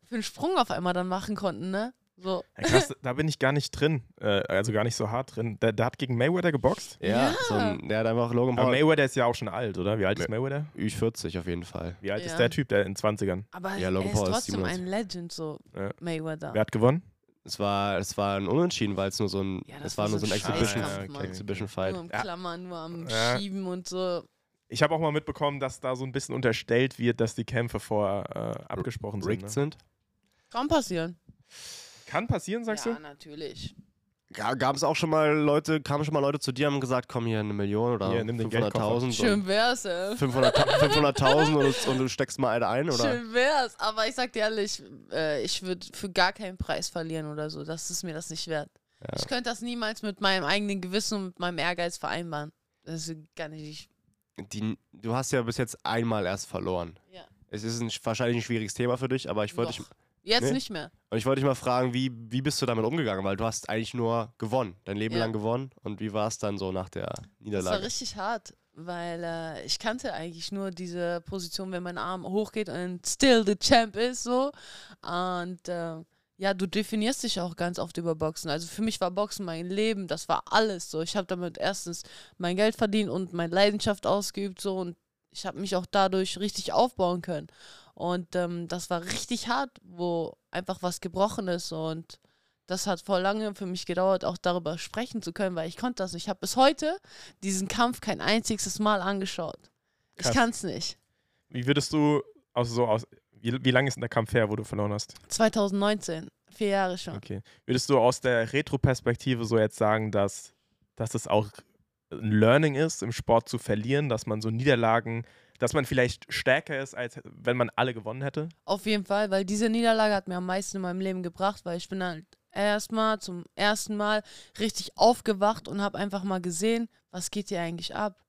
für einen Sprung auf einmal dann machen konnten, ne? So. Ja, krass, da bin ich gar nicht drin. Äh, also gar nicht so hart drin. Der, der hat gegen Mayweather geboxt. Ja, Ja. So ein, der hat einfach Logan Aber Paul. Mayweather ist ja auch schon alt, oder? Wie alt ist Mayweather? Ü40 auf jeden Fall. Wie alt Ja. ist der Typ, der in 20ern? Aber Ja, Logan er ist Paul ist trotzdem 97. ein Legend, so Ja. Mayweather. Wer hat gewonnen? Es war, es war ein Unentschieden, weil es nur so ein, Ja, es war nur so ein Exhibition, Scheißkampf, Mann. Exhibition Nur Fight. am Ja. Klammern, nur am Ja. Schieben und so. Ich habe auch mal mitbekommen, dass da so ein bisschen unterstellt wird, dass die Kämpfe vorher äh, abgesprochen sind. Rigged Ne? sind. Kann passieren. Kann passieren, sagst ja, du? natürlich. Gab es auch schon mal Leute, kamen schon mal Leute zu dir und haben gesagt, komm hier eine Million oder Hier, nimm den Geldkoffer. 500.000 Schön und wär's, ey. 500 500.000 und, du- und du steckst mal eine ein, oder? Schön wär's, aber ich sag dir ehrlich, äh, ich würde für gar keinen Preis verlieren oder so. Das ist mir das nicht wert. Ja. Ich könnte das niemals mit meinem eigenen Gewissen und mit meinem Ehrgeiz vereinbaren. Das ist gar nicht. Die, du hast ja bis jetzt einmal erst verloren. Ja. Es ist ein, wahrscheinlich ein schwieriges Thema für dich, aber ich wollte dich. Jetzt Nee? nicht mehr. und ich wollte dich mal fragen, wie, wie bist du damit umgegangen? Weil du hast eigentlich nur gewonnen, dein Leben Ja. lang gewonnen. Und wie war es dann so nach der Das war Niederlage? richtig hart, weil äh, ich kannte eigentlich nur diese Position, wenn mein Arm hochgeht und still the champ ist so. Und äh, ja, du definierst dich auch ganz oft über Boxen. Also für mich war Boxen mein Leben, das war alles so. Ich habe damit erstens mein Geld verdient und meine Leidenschaft ausgeübt so und ich habe mich auch dadurch richtig aufbauen können. Und ähm, das war richtig hart, wo einfach was gebrochen ist und das hat voll lange für mich gedauert, auch darüber sprechen zu können, weil ich konnte das nicht. Ich habe bis heute diesen Kampf kein einziges Mal angeschaut. Krass. Ich kann es nicht. Wie würdest du aus so aus wie, wie lange ist denn der Kampf her, wo du verloren hast? 2019, vier Jahre schon. Okay. Würdest du aus der Retro-Perspektive so jetzt sagen, dass, dass es auch ein Learning ist, im Sport zu verlieren, dass man so Niederlagen, dass man vielleicht stärker ist, als wenn man alle gewonnen hätte? Auf jeden Fall, weil diese Niederlage hat mir am meisten in meinem Leben gebracht, weil ich bin halt erstmal zum ersten Mal richtig aufgewacht und habe einfach mal gesehen, was geht hier eigentlich ab?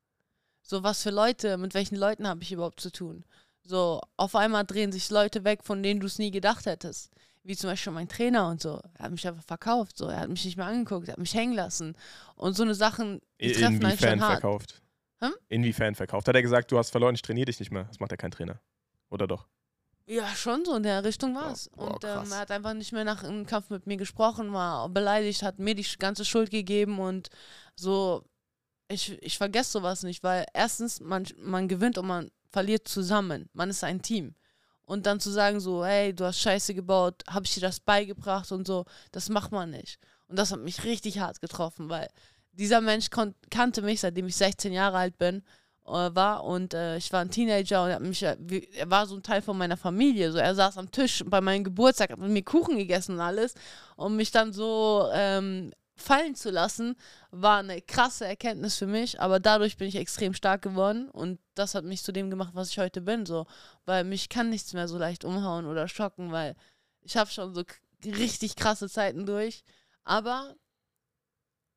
So, was für Leute, mit welchen Leuten habe ich überhaupt zu tun? So, auf einmal drehen sich Leute weg, von denen du es nie gedacht hättest. Wie zum Beispiel mein Trainer und so. Er hat mich einfach verkauft, so. Er hat mich nicht mehr angeguckt, er hat mich hängen lassen. Und so eine Sachen, die treffen einen schon hart. verkauft? Hm? Inwiefern verkauft? Hat er gesagt, du hast verloren, ich trainiere dich nicht mehr? Das macht ja kein Trainer. Oder doch? Ja, schon so in der Richtung war es. boah, und ähm, er hat einfach nicht mehr nach einem Kampf mit mir gesprochen, war beleidigt, hat mir die ganze Schuld gegeben und so. Ich, ich vergesse sowas nicht, weil erstens, man, man gewinnt und man verliert zusammen. Man ist ein Team. Und dann zu sagen so, hey, du hast Scheiße gebaut, habe ich dir das beigebracht und so, das macht man nicht. Und das hat mich richtig hart getroffen, weil dieser Mensch kannte mich, seitdem ich 16 Jahre alt bin, äh, war und äh, ich war ein Teenager und er, mich, äh, er war so ein Teil von meiner Familie. So, er saß am Tisch bei meinem Geburtstag, hat mit mir Kuchen gegessen und alles. Und mich dann so ähm, fallen zu lassen, war eine krasse Erkenntnis für mich. Aber dadurch bin ich extrem stark geworden und das hat mich zu dem gemacht, was ich heute bin. So, weil mich kann nichts mehr so leicht umhauen oder schocken, weil ich habe schon so richtig krasse Zeiten durch. Aber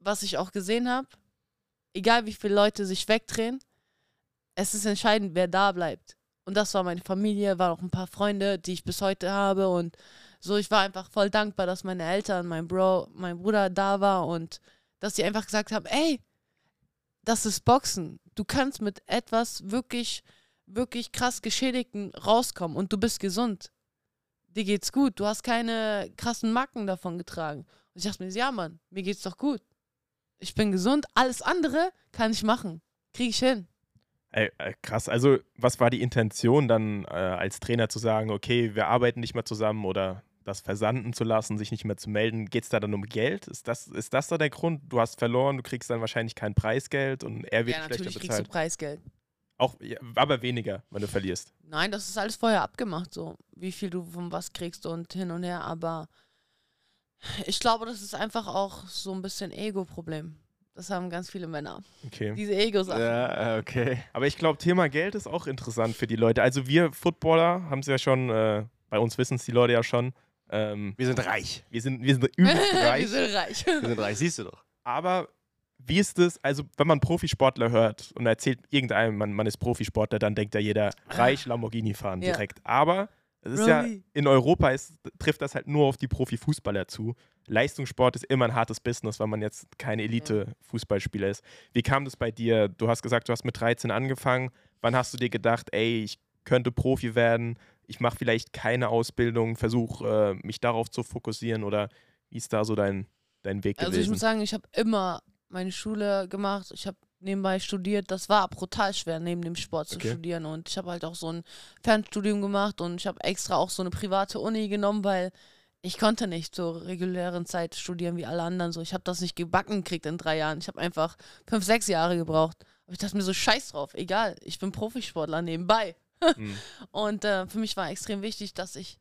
was ich auch gesehen habe, egal wie viele Leute sich wegdrehen, es ist entscheidend, wer da bleibt. Und das war meine Familie, waren auch ein paar Freunde, die ich bis heute habe. Und so, ich war einfach voll dankbar, dass meine Eltern, mein Bro, mein Bruder da war und dass sie einfach gesagt haben, ey, das ist Boxen. Du kannst mit etwas wirklich, wirklich krass Geschädigten rauskommen und du bist gesund. Dir geht's gut. Du hast keine krassen Macken davon getragen. Und ich dachte mir, ja, Mann, mir geht's doch gut. Ich bin gesund. Alles andere kann ich machen. Krieg ich hin. Ey, äh, krass. Also, was war die Intention dann äh, als Trainer zu sagen, okay, wir arbeiten nicht mehr zusammen oder das versanden zu lassen, sich nicht mehr zu melden? Geht es da dann um Geld? Ist das, ist das da der Grund? Du hast verloren, du kriegst dann wahrscheinlich kein Preisgeld und er wird Ja, schlechter natürlich kriegst du bezahlt. Preisgeld. Auch, ja, aber weniger, wenn du verlierst. Nein, das ist alles vorher abgemacht, so wie viel du von was kriegst und hin und her. Aber ich glaube, das ist einfach auch so ein bisschen Ego-Problem. Das haben ganz viele Männer. Okay. Diese Ego-Sachen. Ja, okay. Aber ich glaube, Thema Geld ist auch interessant für die Leute. Also wir Footballer haben es ja schon, äh, bei uns wissen es die Leute ja schon. Ähm, Wir sind reich. wir sind, wir sind übelst reich. Wir sind reich. Wir sind reich, siehst du doch. Aber wie ist es, also wenn man Profisportler hört und erzählt irgendeinem, man, man ist Profisportler, dann denkt ja jeder, reich Lamborghini fahren Ja. direkt. Aber es ist ja, Rolli. in Europa ist, trifft das halt nur auf die Profifußballer zu. Leistungssport ist immer ein hartes Business, weil man jetzt kein Elite-Fußballspieler ist. Wie kam das bei dir? Du hast gesagt, du hast mit 13 angefangen. Wann hast du dir gedacht, ey, ich könnte Profi werden, ich mache vielleicht keine Ausbildung, versuche äh, mich darauf zu fokussieren oder wie ist da so dein, dein Weg Also ich gewesen? muss sagen, ich habe immer meine Schule gemacht. Ich habe nebenbei studiert. Das war brutal schwer, neben dem Sport zu Okay. studieren. Und ich habe halt auch so ein Fernstudium gemacht und ich habe extra auch so eine private Uni genommen, weil ich konnte nicht zur regulären Zeit studieren wie alle anderen. So, ich habe das nicht gebacken gekriegt in drei Jahren. Ich habe einfach fünf, sechs Jahre gebraucht. Aber ich dachte mir so, scheiß drauf, egal, ich bin Profisportler nebenbei. mhm. Und äh, für mich war extrem wichtig, dass ich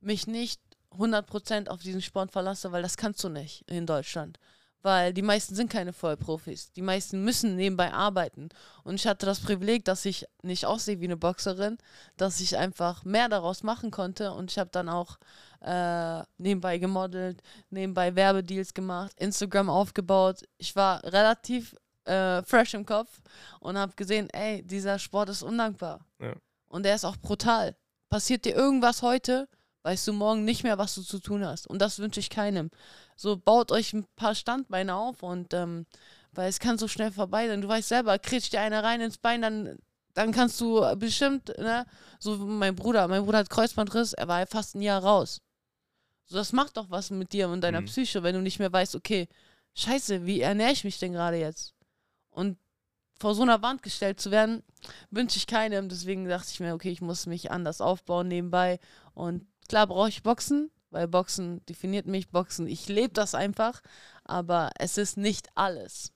mich nicht 100% auf diesen Sport verlasse, weil das kannst du nicht in Deutschland weil die meisten sind keine Vollprofis. Die meisten müssen nebenbei arbeiten. Und ich hatte das Privileg, dass ich nicht aussehe wie eine Boxerin, dass ich einfach mehr daraus machen konnte. Und ich habe dann auch äh, nebenbei gemodelt, nebenbei Werbedeals gemacht, Instagram aufgebaut. Ich war relativ äh, fresh im Kopf und habe gesehen, ey, dieser Sport ist undankbar. Ja. Und er ist auch brutal. Passiert dir irgendwas heute, weißt du morgen nicht mehr, was du zu tun hast. Und das wünsche ich keinem. So baut euch ein paar Standbeine auf und ähm, weil es kann so schnell vorbei sein. Du weißt selber, kriegst dir einer rein ins Bein, dann, dann kannst du bestimmt, ne, so mein Bruder, mein Bruder hat Kreuzbandriss, er war fast ein Jahr raus. So, das macht doch was mit dir und deiner mhm. Psyche, wenn du nicht mehr weißt, okay, scheiße, wie ernähre ich mich denn gerade jetzt? Und vor so einer Wand gestellt zu werden, wünsche ich keinem. Deswegen dachte ich mir, okay, ich muss mich anders aufbauen nebenbei. Und klar brauche ich Boxen, weil Boxen definiert mich, Boxen, ich lebe das einfach, aber es ist nicht alles.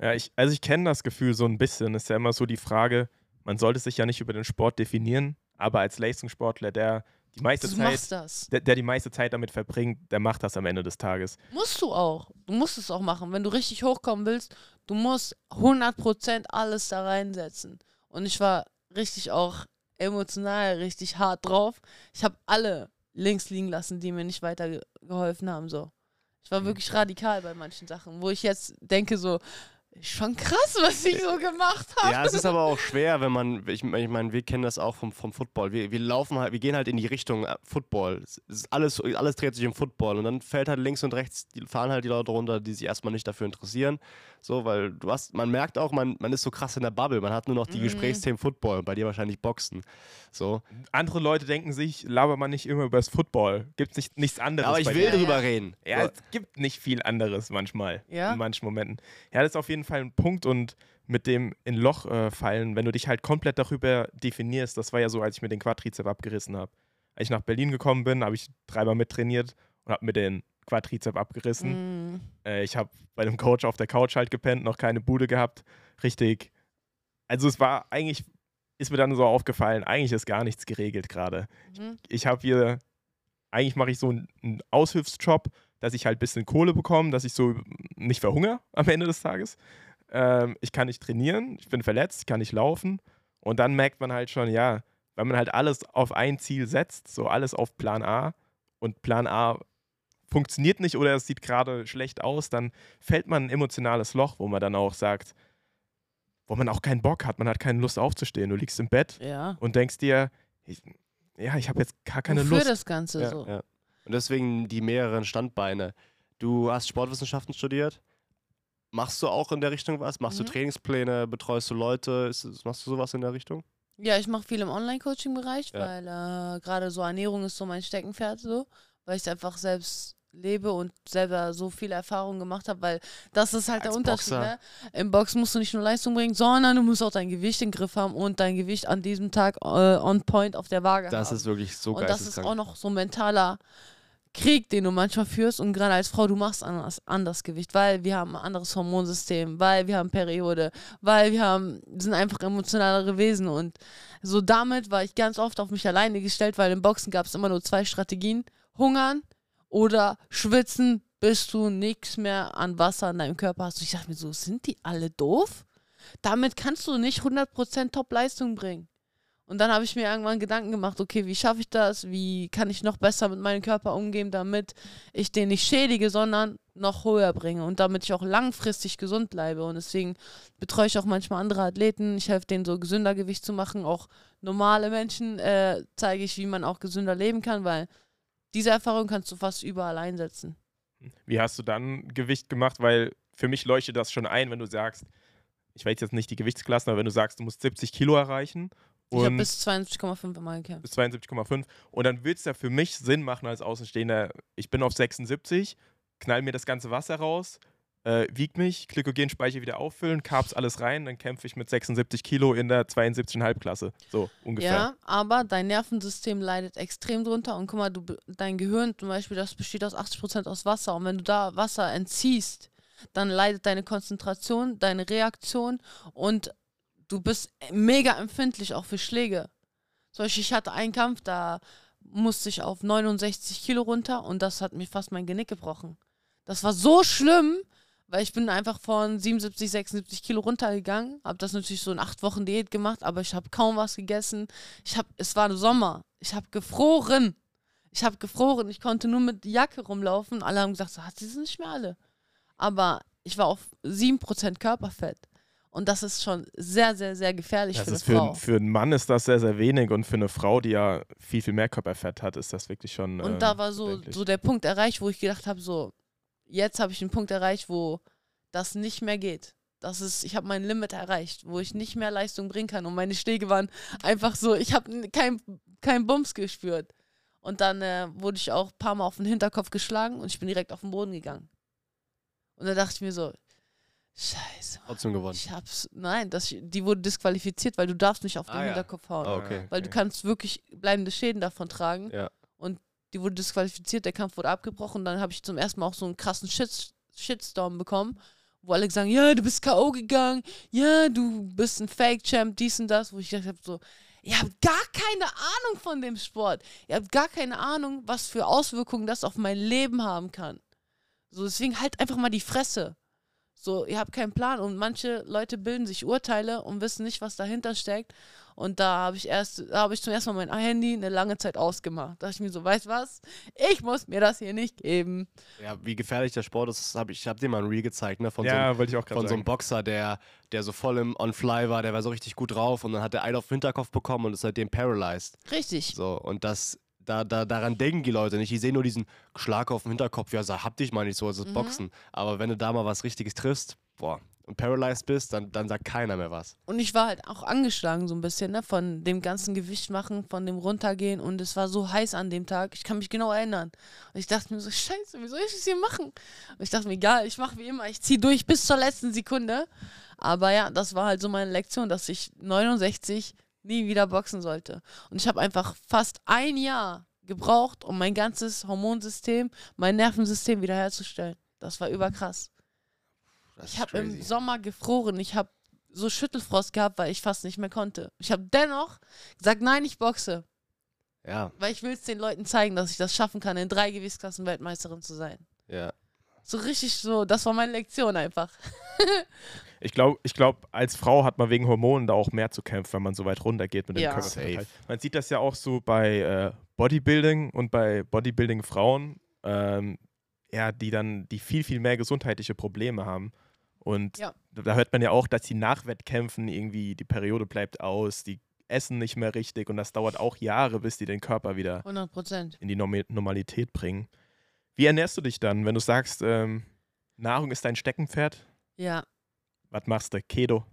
Ja, ich, also ich kenne das Gefühl so ein bisschen. Es ist ja immer so die Frage, man sollte sich ja nicht über den Sport definieren, aber als Leistungssportler, der die meiste du Zeit, der, der, die meiste Zeit damit verbringt, der macht das am Ende des Tages. Musst du auch. Du musst es auch machen. Wenn du richtig hochkommen willst, du musst 100% alles da reinsetzen. Und ich war richtig auch emotional richtig hart drauf. Ich habe alle links liegen lassen, die mir nicht weitergeholfen haben. So. Ich war mhm. wirklich radikal bei manchen Sachen, wo ich jetzt denke so, Schon krass, was ich so gemacht habe. Ja, es ist aber auch schwer, wenn man, ich, ich meine, wir kennen das auch vom, vom Football. Wir, wir laufen halt, wir gehen halt in die Richtung äh, Football. alles, alles dreht sich um Football und dann fällt halt links und rechts, die fahren halt die Leute runter, die sich erstmal nicht dafür interessieren. So, weil du hast, man merkt auch, man, man ist so krass in der Bubble. Man hat nur noch die mhm. Gesprächsthemen Football, bei dir wahrscheinlich Boxen. So. Andere Leute denken sich, laber man nicht immer über das Football. Gibt nicht, nichts anderes. Aber ich will dir. drüber reden. Ja, es gibt nicht viel anderes manchmal. Ja? In manchen Momenten. Ja, das ist auf jeden Fall ein Punkt und mit dem in Loch äh, fallen, wenn du dich halt komplett darüber definierst, das war ja so, als ich mir den Quadrizep abgerissen habe. Als ich nach Berlin gekommen bin, habe ich dreimal mittrainiert und habe mir den Quadrizep abgerissen. Mm. Äh, ich habe bei dem Coach auf der Couch halt gepennt, noch keine Bude gehabt. Richtig. Also es war eigentlich, ist mir dann so aufgefallen, eigentlich ist gar nichts geregelt gerade. Mhm. Ich, ich habe hier, eigentlich mache ich so einen, einen Aushilfsjob, dass ich halt ein bisschen Kohle bekomme, dass ich so nicht verhungere am Ende des Tages. Ähm, ich kann nicht trainieren, ich bin verletzt, ich kann nicht laufen. Und dann merkt man halt schon, ja, wenn man halt alles auf ein Ziel setzt, so alles auf Plan A und Plan A funktioniert nicht oder es sieht gerade schlecht aus, dann fällt man ein emotionales Loch, wo man dann auch sagt, wo man auch keinen Bock hat, man hat keine Lust aufzustehen. Du liegst im Bett ja. und denkst dir, ich, ja, ich habe jetzt gar keine Wofür Lust. das Ganze ja. so. Ja. Und deswegen die mehreren Standbeine. Du hast Sportwissenschaften studiert. Machst du auch in der Richtung was? Machst mhm. du Trainingspläne? Betreust du Leute? Ist, machst du sowas in der Richtung? Ja, ich mache viel im Online-Coaching-Bereich, weil äh, gerade so Ernährung ist so mein Steckenpferd so, weil ich einfach selbst lebe und selber so viele Erfahrungen gemacht habe, weil das ist halt Als der Unterschied. Ne? Im Boxen musst du nicht nur Leistung bringen, sondern du musst auch dein Gewicht im Griff haben und dein Gewicht an diesem Tag äh, on point auf der Waage das haben. Das ist wirklich so geil. Und das ist auch noch so mentaler Krieg, den du manchmal führst und gerade als Frau, du machst anders, anders Gewicht, weil wir haben ein anderes Hormonsystem, weil wir haben Periode, weil wir haben, sind einfach emotionalere Wesen und so damit war ich ganz oft auf mich alleine gestellt, weil im Boxen gab es immer nur zwei Strategien, hungern oder schwitzen, bis du nichts mehr an Wasser in deinem Körper hast. Und ich dachte mir so, sind die alle doof? Damit kannst du nicht 100% Top-Leistung bringen. Und dann habe ich mir irgendwann Gedanken gemacht, okay, wie schaffe ich das? Wie kann ich noch besser mit meinem Körper umgehen, damit ich den nicht schädige, sondern noch höher bringe und damit ich auch langfristig gesund bleibe. Und deswegen betreue ich auch manchmal andere Athleten. Ich helfe denen so gesünder Gewicht zu machen. Auch normale Menschen äh, zeige ich, wie man auch gesünder leben kann, weil diese Erfahrung kannst du fast überall einsetzen. Wie hast du dann Gewicht gemacht? Weil für mich leuchtet das schon ein, wenn du sagst, ich weiß jetzt nicht die Gewichtsklassen, aber wenn du sagst, du musst 70 Kilo erreichen. Ich habe bis 72,5 mal gekämpft. Bis 72,5. Und dann würde es ja für mich Sinn machen als Außenstehender, ich bin auf 76, knall mir das ganze Wasser raus, äh, wieg mich, Glykogenspeicher wieder auffüllen, Carbs alles rein, dann kämpfe ich mit 76 Kilo in der 72,5 Klasse. So ungefähr. Ja, aber dein Nervensystem leidet extrem drunter und guck mal, du, dein Gehirn zum Beispiel, das besteht aus 80% aus Wasser und wenn du da Wasser entziehst, dann leidet deine Konzentration, deine Reaktion und du bist mega empfindlich auch für Schläge. Beispiel, ich hatte einen Kampf, da musste ich auf 69 Kilo runter und das hat mir fast mein Genick gebrochen. Das war so schlimm, weil ich bin einfach von 77, 76 Kilo runtergegangen, habe das natürlich so in acht Wochen Diät gemacht, aber ich habe kaum was gegessen. Ich habe, es war Sommer, ich habe gefroren. Ich habe gefroren, ich konnte nur mit Jacke rumlaufen. Alle haben gesagt, so, hat sie sind nicht mehr alle. Aber ich war auf 7% Körperfett. Und das ist schon sehr, sehr, sehr gefährlich Das für eine für, Frau. für einen Mann ist das sehr, sehr wenig und für eine Frau, die ja viel, viel mehr Körperfett hat, ist das wirklich schon. Und ähm, da war so, so der Punkt erreicht, wo ich gedacht habe, so, jetzt habe ich einen Punkt erreicht, wo das nicht mehr geht. Das ist, ich habe mein Limit erreicht, wo ich nicht mehr Leistung bringen kann. Und meine Schläge waren einfach so, ich habe kein, kein Bums gespürt. Und dann äh, wurde ich auch ein paar Mal auf den Hinterkopf geschlagen und ich bin direkt auf den Boden gegangen. Und da dachte ich mir so, scheiße, Trotzdem gewonnen. ich hab's, nein, das, die wurde disqualifiziert, weil du darfst nicht auf den Ah, ja. Hinterkopf hauen. Ah, okay. Weil du kannst wirklich bleibende Schäden davon tragen. Ja. Und die wurde disqualifiziert, der Kampf wurde abgebrochen. Dann habe ich zum ersten Mal auch so einen krassen Shit Shitstorm bekommen, wo alle sagen, ja, du bist K.O. gegangen, ja, du bist ein Fake-Champ, dies und das, wo ich gedacht habe, so, ihr habt gar keine Ahnung von dem Sport. Ihr habt gar keine Ahnung, was für Auswirkungen das auf mein Leben haben kann. So, deswegen halt einfach mal die Fresse. So, ihr habt keinen Plan und manche Leute bilden sich Urteile und wissen nicht, was dahinter steckt. Und da habe ich erst, da habe ich zum ersten Mal mein Handy eine lange Zeit ausgemacht. Da dachte ich mir so, weißt was? Ich muss mir das hier nicht geben. Ja, wie gefährlich der Sport ist, habe ich, ich habe dir mal ein Reel gezeigt, ne? Von so einem ja, wollte ich auch gerade von so einem sagen. Boxer, der, der so voll im On-Fly war, der war so richtig gut drauf und dann hat er einen auf den Hinterkopf bekommen und ist seitdem paralyzed. Richtig. So, und das, da, da, daran denken die Leute nicht. Die sehen nur diesen Schlag auf den Hinterkopf, ja, sag, hab dich mal nicht so, es ist Mhm. Boxen. Aber wenn du da mal was Richtiges triffst, boah, und paralyzed bist, dann, dann sagt keiner mehr was. Und ich war halt auch angeschlagen so ein bisschen, ne? Von dem ganzen Gewicht machen, von dem runtergehen. Und es war so heiß an dem Tag. Ich kann mich genau erinnern. Und ich dachte mir so, scheiße, wie soll ich das hier machen? Und ich dachte mir, egal, ich mache wie immer. Ich ziehe durch bis zur letzten Sekunde. Aber ja, das war halt so meine Lektion, dass ich 69 nie wieder boxen sollte. Und ich habe einfach fast ein Jahr gebraucht, um mein ganzes Hormonsystem, mein Nervensystem wiederherzustellen. Das war überkrass. Das Ich habe im. Sommer gefroren. Ich habe so Schüttelfrost gehabt, weil ich fast nicht mehr konnte. Ich habe dennoch gesagt, nein, ich boxe. Ja, Weil ich will es den Leuten zeigen, dass ich das schaffen kann, in drei Gewichtsklassen Weltmeisterin zu sein. ja. So richtig so, das war meine Lektion einfach. Ich glaube, ich glaub, als Frau hat man wegen Hormonen da auch mehr zu kämpfen, wenn man so weit runtergeht mit dem Ja. Körperfett. Safe. Man sieht das ja auch so bei äh, Bodybuilding und bei Bodybuilding-Frauen, ähm, ja, die dann die viel, viel mehr gesundheitliche Probleme haben. Und Ja. da hört man ja auch, dass die nach Wettkämpfen irgendwie, die Periode bleibt aus, die essen nicht mehr richtig und das dauert auch Jahre, bis die den Körper wieder 100 Prozent. in die Normalität bringen. Wie ernährst du dich dann, wenn du sagst, ähm, Nahrung ist dein Steckenpferd? Ja. Was machst du? Keto?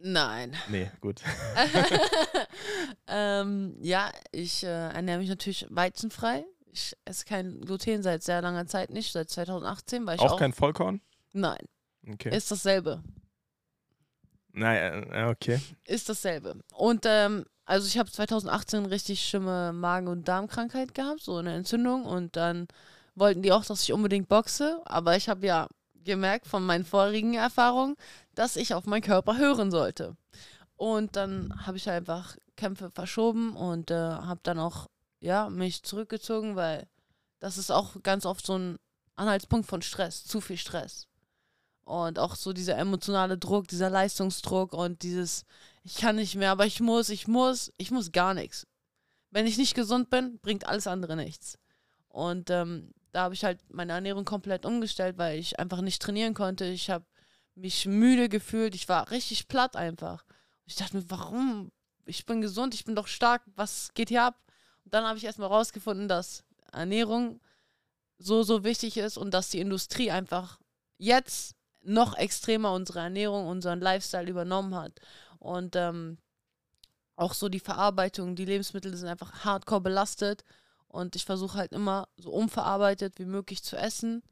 Nein. Nee, gut. ähm, ja, ich äh, ernähre mich natürlich weizenfrei. Ich esse kein Gluten seit sehr langer Zeit nicht, seit 2018, weil ich Auch, auch. kein Vollkorn? Nein, Okay. ist dasselbe. Naja, äh, okay. ist dasselbe. Und ähm, also ich habe 2018 richtig schlimme Magen- und Darmkrankheit gehabt, so eine Entzündung. Und dann wollten die auch, dass ich unbedingt boxe. Aber ich habe ja gemerkt von meinen vorigen Erfahrungen, dass ich auf meinen Körper hören sollte. Und dann habe ich einfach Kämpfe verschoben und äh, habe dann auch ja, mich zurückgezogen, weil das ist auch ganz oft so ein Anhaltspunkt von Stress, zu viel Stress. Und auch so dieser emotionale Druck, dieser Leistungsdruck und dieses, ich kann nicht mehr, aber ich muss, ich muss, ich muss gar nichts. Wenn ich nicht gesund bin, bringt alles andere nichts. Und ähm, da habe ich halt meine Ernährung komplett umgestellt, weil ich einfach nicht trainieren konnte. Ich habe mich müde gefühlt, ich war richtig platt einfach. Ich dachte mir, warum? Ich bin gesund, ich bin doch stark, was geht hier ab? Und dann habe ich erstmal rausgefunden, dass Ernährung so, so wichtig ist und dass die Industrie einfach jetzt noch extremer unsere Ernährung, unseren Lifestyle übernommen hat. Und ähm, auch so die Verarbeitung, die Lebensmittel sind einfach hardcore belastet. Und ich versuche halt immer so unverarbeitet wie möglich zu essen.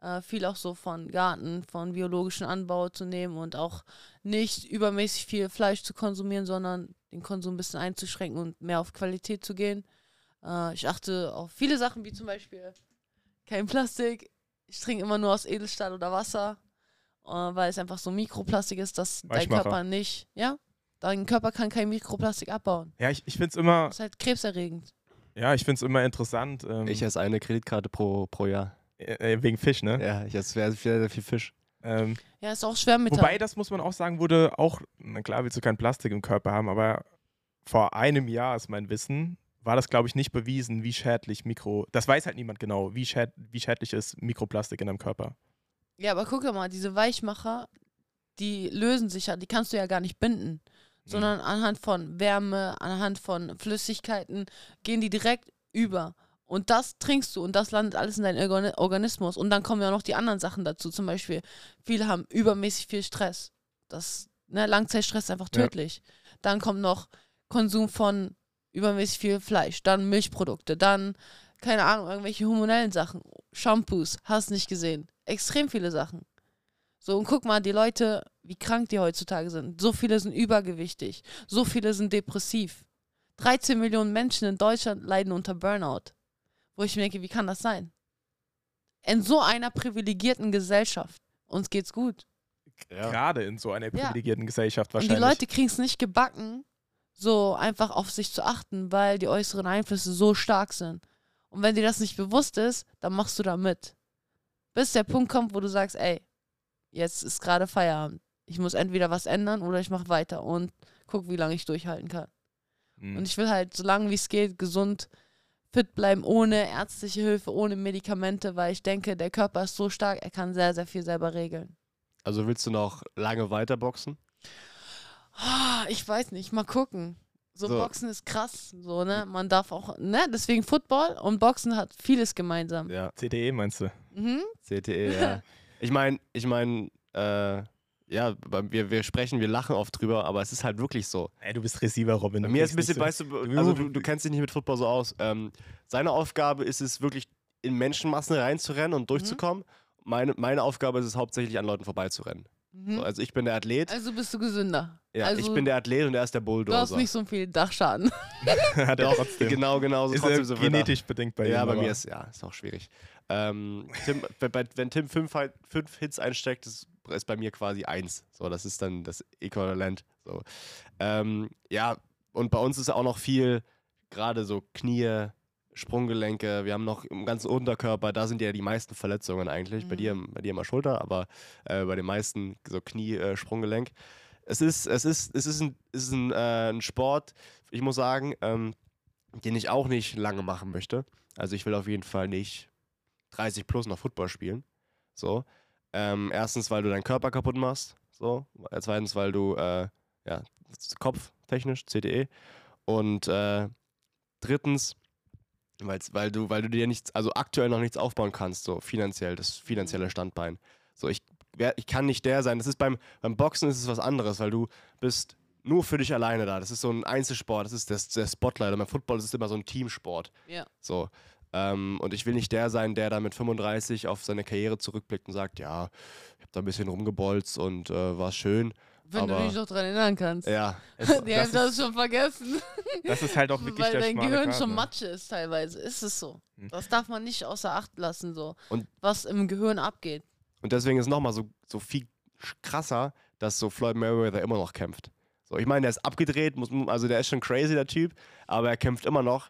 Äh, viel auch so von Garten, von biologischem Anbau zu nehmen und auch nicht übermäßig viel Fleisch zu konsumieren, sondern den Konsum ein bisschen einzuschränken und mehr auf Qualität zu gehen. Äh, ich achte auf viele Sachen, wie zum Beispiel kein Plastik. Ich trinke immer nur aus Edelstahl oder Wasser, äh, weil es einfach so Mikroplastik ist, dass dein. Körper nicht, ja, dein Körper kann kein Mikroplastik abbauen. Ja, ich, ich finde es immer, Das ist halt krebserregend. Ja, ich find's immer interessant. Ähm, Ich esse eine Kreditkarte pro, pro Jahr. äh, wegen Fisch, ne? Ja, ich esse sehr, sehr, sehr viel Fisch. Ähm, Ja, ist auch Schwermetall. wobei, das muss man auch sagen, wurde auch, na klar, willst du kein Plastik im Körper haben, aber vor einem Jahr ist mein Wissen, war das, glaube ich, nicht bewiesen, wie schädlich Mikro, das weiß halt niemand genau, wie, schäd, wie schädlich ist Mikroplastik in deinem Körper. Ja, aber guck mal, diese Weichmacher, die lösen sich ja, die kannst du ja gar nicht binden, sondern anhand von Wärme, anhand von Flüssigkeiten gehen die direkt über. Und das trinkst du und das landet alles in deinem Organ- Organismus. Und dann kommen ja noch die anderen Sachen dazu. Zum Beispiel, viele haben übermäßig viel Stress. Das, ne, Langzeitstress ist einfach Ja. tödlich. Dann kommt noch Konsum von übermäßig viel Fleisch, dann Milchprodukte, dann, keine Ahnung, irgendwelche hormonellen Sachen, Shampoos, hast nicht gesehen. Extrem viele Sachen. So, und guck mal, die Leute, wie krank die heutzutage sind. So viele sind übergewichtig. So viele sind depressiv. 13 Millionen Menschen in Deutschland leiden unter Burnout. Wo ich mir denke, wie kann das sein? In so einer privilegierten Gesellschaft. Uns geht's gut. Ja. Gerade in so einer privilegierten Gesellschaft Und wahrscheinlich. die Leute kriegen es nicht gebacken, so einfach auf sich zu achten, weil die äußeren Einflüsse so stark sind. Und wenn dir das nicht bewusst ist, dann machst du da mit. Bis der Punkt kommt, wo du sagst, ey, jetzt ist gerade Feierabend. Ich muss entweder was ändern oder ich mache weiter und guck, wie lange ich durchhalten kann. Mhm. Und ich will halt, so lange wie es geht, gesund, fit bleiben, ohne ärztliche Hilfe, ohne Medikamente, weil ich denke, der Körper ist so stark, er kann sehr, sehr viel selber regeln. Also willst du noch lange weiterboxen? Ah, Ich weiß nicht, mal gucken. So, So. Boxen ist krass, so, ne? Man darf auch, ne? Deswegen Football und Boxen hat vieles gemeinsam. Ja, CTE meinst du? Mhm. CTE, ja. Ich meine, ich meine, äh, ja, wir, wir sprechen, wir lachen oft drüber, aber es ist halt wirklich so. Ey, du bist Receiver, Robin. Bei du mir ist ein bisschen, nicht weißt du, also du, du kennst dich nicht mit Football so aus. Ähm, seine Aufgabe ist es wirklich, in Menschenmassen reinzurennen und durchzukommen. Meine, meine Aufgabe ist es hauptsächlich, an Leuten vorbeizurennen. Mhm. So, also ich bin der Athlet. Also bist du gesünder. Ja, also ich bin der Athlet und er ist der Du Bulldozer. hast nicht so viel Dachschaden. Hat er trotzdem. Genau, genau. So ist trotzdem er so genetisch bedingt bei ihm. ja, bei aber- mir ist ja ist auch schwierig. Ähm, Tim, bei, wenn Tim fünf, fünf Hits einsteckt, ist, ist bei mir quasi eins. So, das ist dann das Äquivalent. So. Ähm, ja, und bei uns ist auch noch viel, gerade so Knie, Sprunggelenke, wir haben noch im ganzen Unterkörper, da sind ja die meisten Verletzungen eigentlich. Bei, Mhm. dir, bei dir immer Schulter, aber äh, bei den meisten so Knie, äh, Sprunggelenk. Es ist, es ist, es ist ein, es ist ein, äh, ein Sport, ich muss sagen, ähm, den ich auch nicht lange machen möchte. Also ich will auf jeden Fall nicht 30 plus noch Football spielen. So. Ähm, erstens, weil du deinen Körper kaputt machst. So. Äh, Zweitens, weil du, äh, ja, kopftechnisch, CTE. Und äh, drittens, weil's, weil du, weil du dir nichts, also aktuell noch nichts aufbauen kannst, so finanziell, das finanzielle Standbein. So, ich, ich kann nicht der sein. Das ist beim, beim Boxen ist es was anderes, weil du bist nur für dich alleine da. Das ist so ein Einzelsport, das ist das, der Spotlight. Und beim Football ist es immer so ein Teamsport. Ja. So. Ähm, und ich will nicht der sein, der da mit 35 auf seine Karriere zurückblickt und sagt, ja, ich habe da ein bisschen rumgebolzt und äh, war schön. Wenn du Aber- dich noch dran erinnern kannst. Ja, Es, Die das, haben das schon vergessen. das ist halt auch wirklich Weil dein Gehirn Grat, schon ne? Matsche ist teilweise. Ist es so. Hm. Das darf man nicht außer Acht lassen, so. Und- was im Gehirn abgeht. Und deswegen ist nochmal so, so viel krasser, dass so Floyd Mayweather immer noch kämpft. So, ich meine, der ist abgedreht, muss, also der ist schon crazy, der Typ, aber er kämpft immer noch.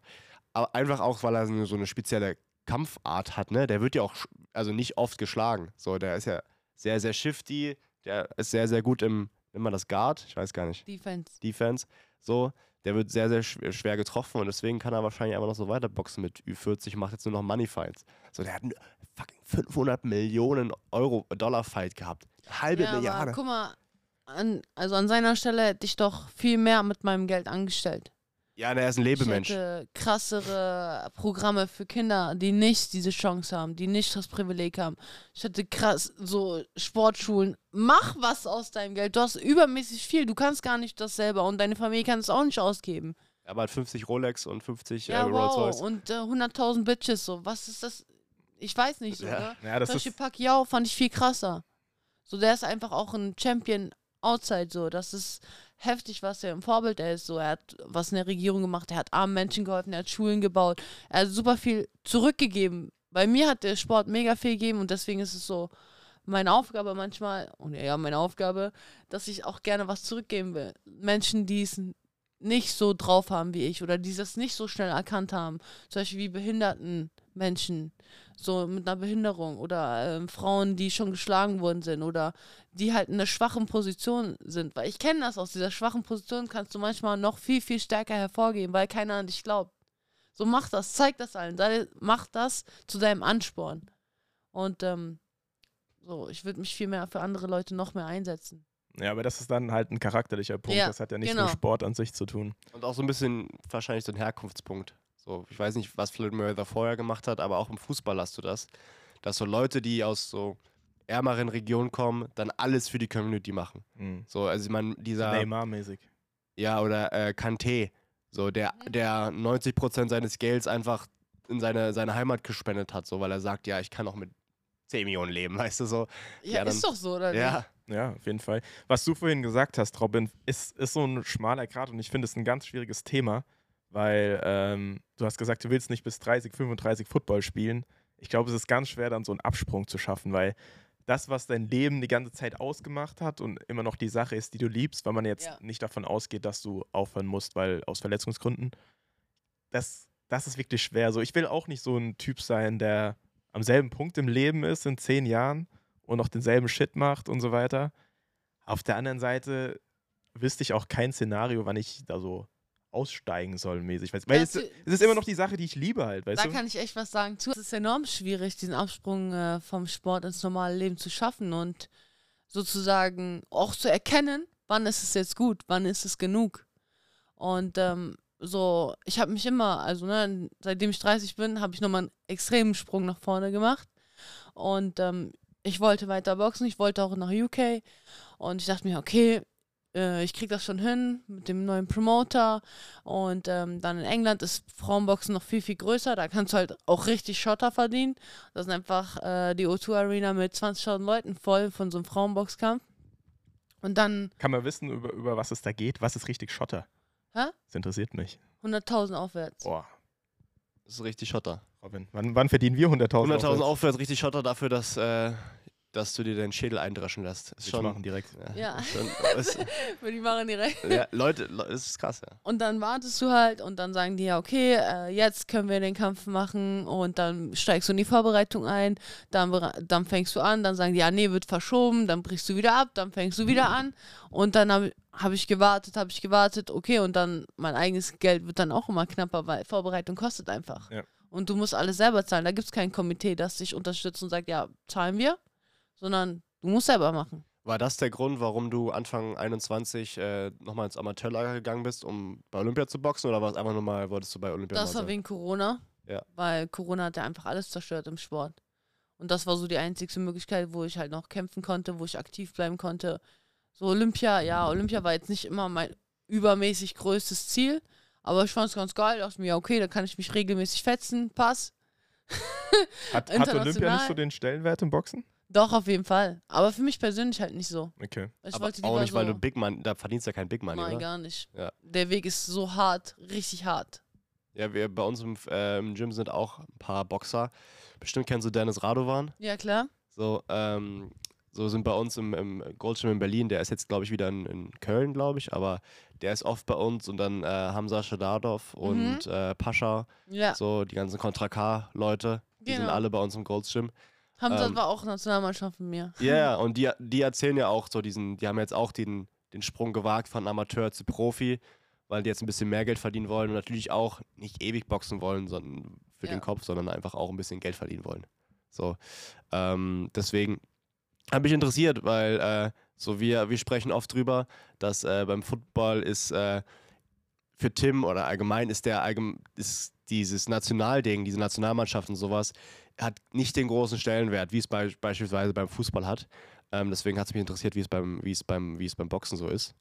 Aber einfach auch, weil er so eine- spezielle Kampfart hat, ne? Der wird ja auch also nicht oft geschlagen. So, der ist ja sehr, sehr shifty, der ist sehr, sehr gut im, nennt man das Guard? Ich weiß gar nicht. Defense. Defense. So, der wird sehr, sehr schw- schwer getroffen und deswegen kann er wahrscheinlich einfach noch so weiterboxen mit Ü40, macht jetzt nur noch Money Fights. So, der hat einen fucking 500 Millionen Euro Dollar Fight gehabt. Halbe Ja, aber Milliarde. guck mal, an, also an seiner Stelle hätte ich doch viel mehr mit meinem Geld angestellt. Ja, der ist ein Ich Lebemensch. hätte krassere Programme für Kinder, die nicht diese Chance haben, die nicht das Privileg haben. Ich hätte krass so Sportschulen. Mach was aus deinem Geld. Du hast übermäßig viel. Du kannst gar nicht das selber und deine Familie kann es auch nicht ausgeben. Aber hat 50 Rolex und 50 Ja, äh, Rolls wow. Royce. Und äh, 100.000 Bitches so. Was ist das? ich weiß nicht so, Ja. Ja, das Zum ist, Beispiel Pacquiao fand ich viel krasser. So, der ist einfach auch ein Champion outside so. Das ist heftig, was er im Vorbild er ist. So, er hat was in der Regierung gemacht, er hat armen Menschen geholfen, er hat Schulen gebaut, er hat super viel zurückgegeben. Bei mir hat der Sport mega viel gegeben und deswegen ist es so meine Aufgabe manchmal, und ja, meine Aufgabe, dass ich auch gerne was zurückgeben will. Menschen, die es nicht so drauf haben wie ich oder die das nicht so schnell erkannt haben. Zum Beispiel wie behinderten Menschen, so mit einer Behinderung oder ähm, Frauen, die schon geschlagen worden sind oder die halt in einer schwachen Position sind. Weil ich kenne das aus dieser schwachen Position, kannst du manchmal noch viel, viel stärker hervorgehen, weil keiner an dich glaubt. So mach das, zeig das allen, sei, mach das zu deinem Ansporn. Und ähm, so, ich würde mich viel mehr für andere Leute noch mehr einsetzen. Ja, aber das ist dann halt ein charakterlicher Punkt. Ja, das hat ja nichts genau. mit Sport an sich zu tun. Und auch so ein bisschen wahrscheinlich so ein Herkunftspunkt. So, ich weiß nicht, was Floyd Mayweather vorher gemacht hat, aber auch im Fußball hast du das. Dass so Leute, die aus so ärmeren Regionen kommen, dann alles für die Community machen. Mhm. So, also man, dieser. Neymar-mäßig. Ja, oder äh, Kanté, so, der, Mhm. der 90% seines Gelds einfach in seine, seine Heimat gespendet hat, so, weil er sagt, ja, ich kann auch mit 10 Millionen leben, weißt du so. Ja, Ja, dann- ist doch so, oder? Ja, Ja, auf jeden Fall. Was du vorhin gesagt hast, Robin, ist, ist so ein schmaler Grad und ich finde es ein ganz schwieriges Thema, weil ähm, du hast gesagt, du willst nicht bis 30, 35 Football spielen. Ich glaube, es ist ganz schwer, dann so einen Absprung zu schaffen, weil das, was dein Leben die ganze Zeit ausgemacht hat und immer noch die Sache ist, die du liebst, weil man jetzt Ja. nicht davon ausgeht, dass du aufhören musst, weil aus Verletzungsgründen, das, das ist wirklich schwer. So, ich will auch nicht so ein Typ sein, der am selben Punkt im Leben ist in zehn Jahren und noch denselben Shit macht und so weiter. Auf der anderen Seite wüsste ich auch kein Szenario, wann ich da so aussteigen soll, mäßig. Weil weil es, es ist immer noch die Sache, die ich liebe halt, weißt Da du? kann ich echt was sagen zu. Es ist enorm schwierig, diesen Absprung äh, vom Sport ins normale Leben zu schaffen und sozusagen auch zu erkennen, wann ist es jetzt gut, wann ist es genug. Und ähm, so, ich habe mich immer, also ne, seitdem ich 30 bin, habe ich nochmal einen extremen Sprung nach vorne gemacht. Und ähm, ich wollte weiter boxen, ich wollte auch nach UK. Und ich dachte mir, okay, äh, ich krieg das schon hin mit dem neuen Promoter. Und ähm, dann in England ist Frauenboxen noch viel, viel größer. Da kannst du halt auch richtig Schotter verdienen. Das ist einfach äh, die O2 Arena mit 20.000 Leuten voll von so einem Frauenboxkampf. Und dann Kann man wissen, über, über was es da geht? Was ist richtig Schotter? Hä? Das interessiert mich. 100.000 aufwärts. Boah, das ist richtig Schotter. Robin, wann, wann verdienen wir 100.000 100.000 aufwärts? aufwärts, richtig Schotter dafür, dass, äh, dass du dir deinen Schädel eindreschen lässt. Ist schon, machen direkt. Ja. ist Schon, ist, Würde ich machen direkt. ja, Leute, Le- das ist krass, ja. Und dann wartest du halt und dann sagen die ja, okay, äh, jetzt können wir den Kampf machen und dann steigst du in die Vorbereitung ein, dann, dann fängst du an, dann sagen die, ja, nee, wird verschoben, dann brichst du wieder ab, dann fängst du wieder an und dann habe hab ich gewartet, habe ich gewartet, okay, und dann mein eigenes Geld wird dann auch immer knapper, weil Vorbereitung kostet einfach. Ja. Und du musst alles selber zahlen, da gibt es kein Komitee, das dich unterstützt und sagt, ja, zahlen wir, sondern du musst selber machen. War das der Grund, warum du Anfang 21 äh, nochmal ins Amateurlager gegangen bist, um bei Olympia zu boxen? Oder war es einfach nur mal, wolltest du bei Olympia Das war sein? wegen Corona. Ja. Weil Corona hat ja einfach alles zerstört im Sport. Und das war so die einzigste Möglichkeit, wo ich halt noch kämpfen konnte, wo ich aktiv bleiben konnte. So Olympia, ja, Olympia war jetzt nicht immer mein übermäßig größtes Ziel, aber ich fand es ganz geil. Dachte mir, ja, okay, da kann ich mich regelmäßig fetzen, pass. Hat, hat Olympia nicht so den Stellenwert im Boxen? Doch, auf jeden Fall. Aber für mich persönlich halt nicht so. Okay. Ich Aber auch nicht, weil so, du Big Man, da verdienst du ja kein Big Money, Nein, oder? gar nicht. Ja. Der Weg ist so hart, richtig hart. Ja, wir bei uns im, äh, im Gym sind auch ein paar Boxer. Bestimmt kennst du Dennis Radovan. Ja, klar. So, ähm, so sind bei uns im, im Goldschirm in Berlin. Der ist jetzt, glaube ich, wieder in, in Köln, glaube ich. Aber der ist oft bei uns. Und dann äh, Hamza Shadadov und äh, Pascha. Ja, So, die ganzen Contra K-Leute. Die sind Genau. alle bei uns im Goldschirm. Hamza ähm, war auch Nationalmannschaft mit mir. Ja, yeah, und die, die erzählen ja auch so diesen, die haben jetzt auch den, den Sprung gewagt von Amateur zu Profi, weil die jetzt ein bisschen mehr Geld verdienen wollen und natürlich auch nicht ewig boxen wollen, sondern für Ja. den Kopf, sondern einfach auch ein bisschen Geld verdienen wollen. So, ähm, deswegen habe mich interessiert, weil äh, so wir, wir sprechen oft drüber, dass äh, beim Football ist äh, für Tim oder allgemein ist der ist dieses Nationalding, diese Nationalmannschaft und sowas, hat nicht den großen Stellenwert, wie es bei, beispielsweise beim Fußball hat. Ähm, deswegen hat es mich interessiert, wie es beim, wie es beim, wie es beim Boxen so ist.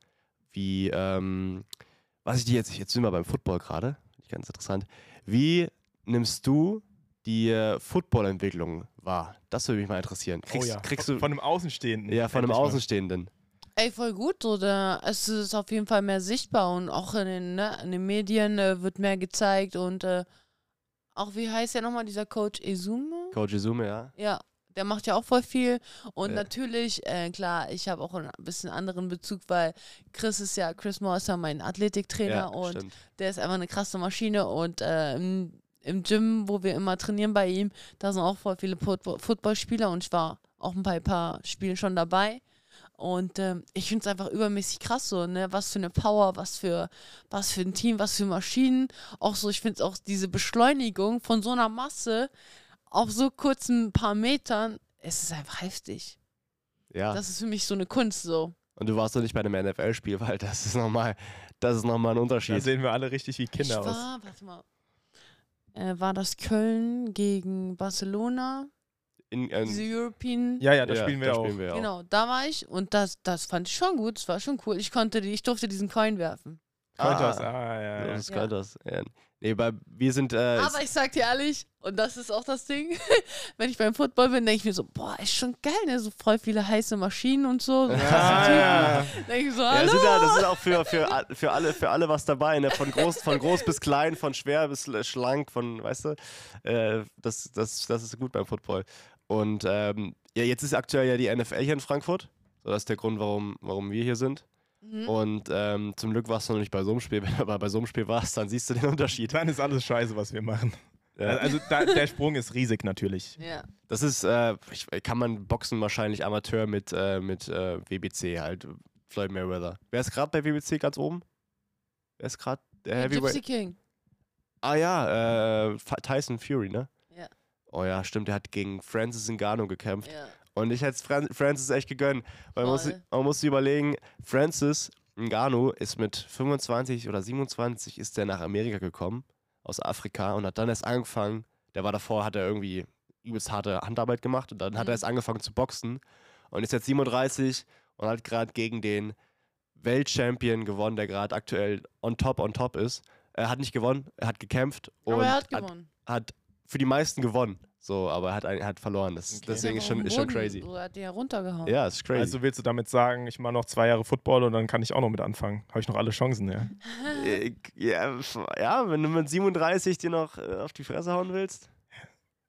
Wie, ähm, was ich dir jetzt, jetzt sind wir beim Football gerade, ganz interessant. Wie nimmst du die äh, Football-Entwicklung war. Das würde mich mal interessieren. Kriegst, oh ja. kriegst von, du von einem Außenstehenden. ja von einem. Außenstehenden? Ey, voll gut, da, es ist auf jeden Fall mehr sichtbar und auch in den, ne, in den Medien äh, wird mehr gezeigt und äh, auch, wie heißt ja nochmal dieser Coach Ezume? Coach Izume, ja. Ja, der macht ja auch voll viel. Und Ja. natürlich, äh, klar, ich habe auch ein bisschen anderen Bezug, weil Chris ist ja, Chris Moore ist ja mein Athletiktrainer ja, und stimmt. der ist einfach eine krasse Maschine und äh, im, im Gym, wo wir immer trainieren bei ihm, da sind auch voll viele Football- Footballspieler und ich war auch bei ein paar Spielen schon dabei. Und ähm, ich finde es einfach übermäßig krass so, ne? Was für eine Power, was für, was für ein Team, was für Maschinen. Auch so, ich finde auch diese Beschleunigung von so einer Masse auf so kurzen paar Metern, es ist einfach heftig. Ja. Das ist für mich so eine Kunst so. Und du warst doch nicht bei einem NFL-Spiel, weil das ist nochmal, das ist nochmal ein Da Unterschied. sehen wir alle richtig wie ich Kinder aus. war, warte mal, äh, war das Köln gegen Barcelona? In, ähm, Diese European. Ja, ja, da ja, spielen wir da auch. Spielen wir auch. Genau, da war ich und das, das fand ich schon gut. Das war schon cool. Ich konnte die, ich durfte diesen Coin werfen. Kontos, Ah. ah, ja, ja. Das ist Ja. das. Ja. Nee, bei, wir sind. Äh, Aber ich sag dir ehrlich, und das ist auch das Ding, wenn ich beim Football bin, denke ich mir so, boah, ist schon geil, ne? So voll viele heiße Maschinen und so. so Ah, ja. Typen. Denk ich so, ja, hallo. sind da, das ist auch für, für, für, alle, für alle was dabei, ne? Von groß, von groß bis klein, von schwer bis schlank, von, weißt du, äh, das, das, das ist gut beim Football. Und ähm, ja, jetzt ist aktuell ja die NFL hier in Frankfurt. So, das ist der Grund, warum, warum wir hier sind. Mhm. Und ähm, zum Glück warst du noch nicht bei so einem Spiel. Wenn du aber bei so einem Spiel warst, dann siehst du den Unterschied. Dann ist alles scheiße, was wir machen. Ja. Also da, der Sprung ist riesig natürlich. Ja. Das ist, äh, ich, kann man Boxen wahrscheinlich Amateur mit, äh, mit äh, WBC halt. Floyd Mayweather. Wer ist gerade bei WBC ganz oben? Wer ist gerade der Gypsy Heavyweight? King. Ah ja, äh, Tyson Fury, ne? Ja. Oh ja, stimmt, der hat gegen Francis Ngannou gekämpft. Ja. Und ich hätte Fran Francis echt gegönnt. Weil man muss, Voll. man muss sich überlegen, Francis Ngannou ist mit 25 oder 27 ist der nach Amerika gekommen, aus Afrika, und hat dann erst angefangen, der war davor, hat er irgendwie übelst harte Handarbeit gemacht und dann hat Mhm. er erst angefangen zu boxen und ist jetzt 37 und hat gerade gegen den Weltchampion gewonnen, der gerade aktuell on top, on top ist. Er hat nicht gewonnen, er hat gekämpft und Aber er hat gewonnen. hat für die meisten gewonnen. So, aber er hat, er hat verloren. Das, Okay. Deswegen ist schon, ist schon crazy. So, er hat die ja runtergehauen. Ja, ist crazy. Also willst du damit sagen, ich mache noch zwei Jahre Football und dann kann ich auch noch mit anfangen? Habe ich noch alle Chancen, ja? Ja, ja, wenn du mit 37 dir noch äh, auf die Fresse hauen willst.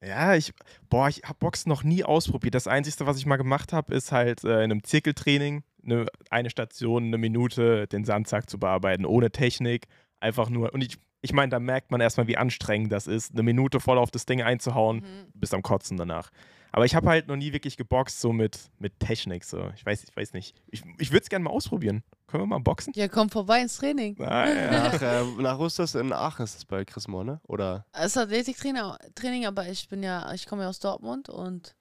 Ja, ich, boah, ich habe Boxen noch nie ausprobiert. Das Einzige, was ich mal gemacht habe, ist halt äh, in einem Zirkeltraining eine, eine Station, eine Minute den Sandsack zu bearbeiten, ohne Technik. Einfach nur, und ich, ich meine, da merkt man erstmal, wie anstrengend das ist, eine Minute voll auf das Ding einzuhauen, Mhm. bis am Kotzen danach. Aber ich habe halt noch nie wirklich geboxt, so mit, mit Technik. So. Ich weiß, ich weiß nicht. Ich, ich würde es gerne mal ausprobieren. Können wir mal boxen? Ja, komm vorbei ins Training. Ah, ja. Nach, äh, nach? In Aachen ist das bei Chris Moore, ne? Oder? Es ist Athletiktraining, Training, aber ich bin ja, ich komme ja aus Dortmund und.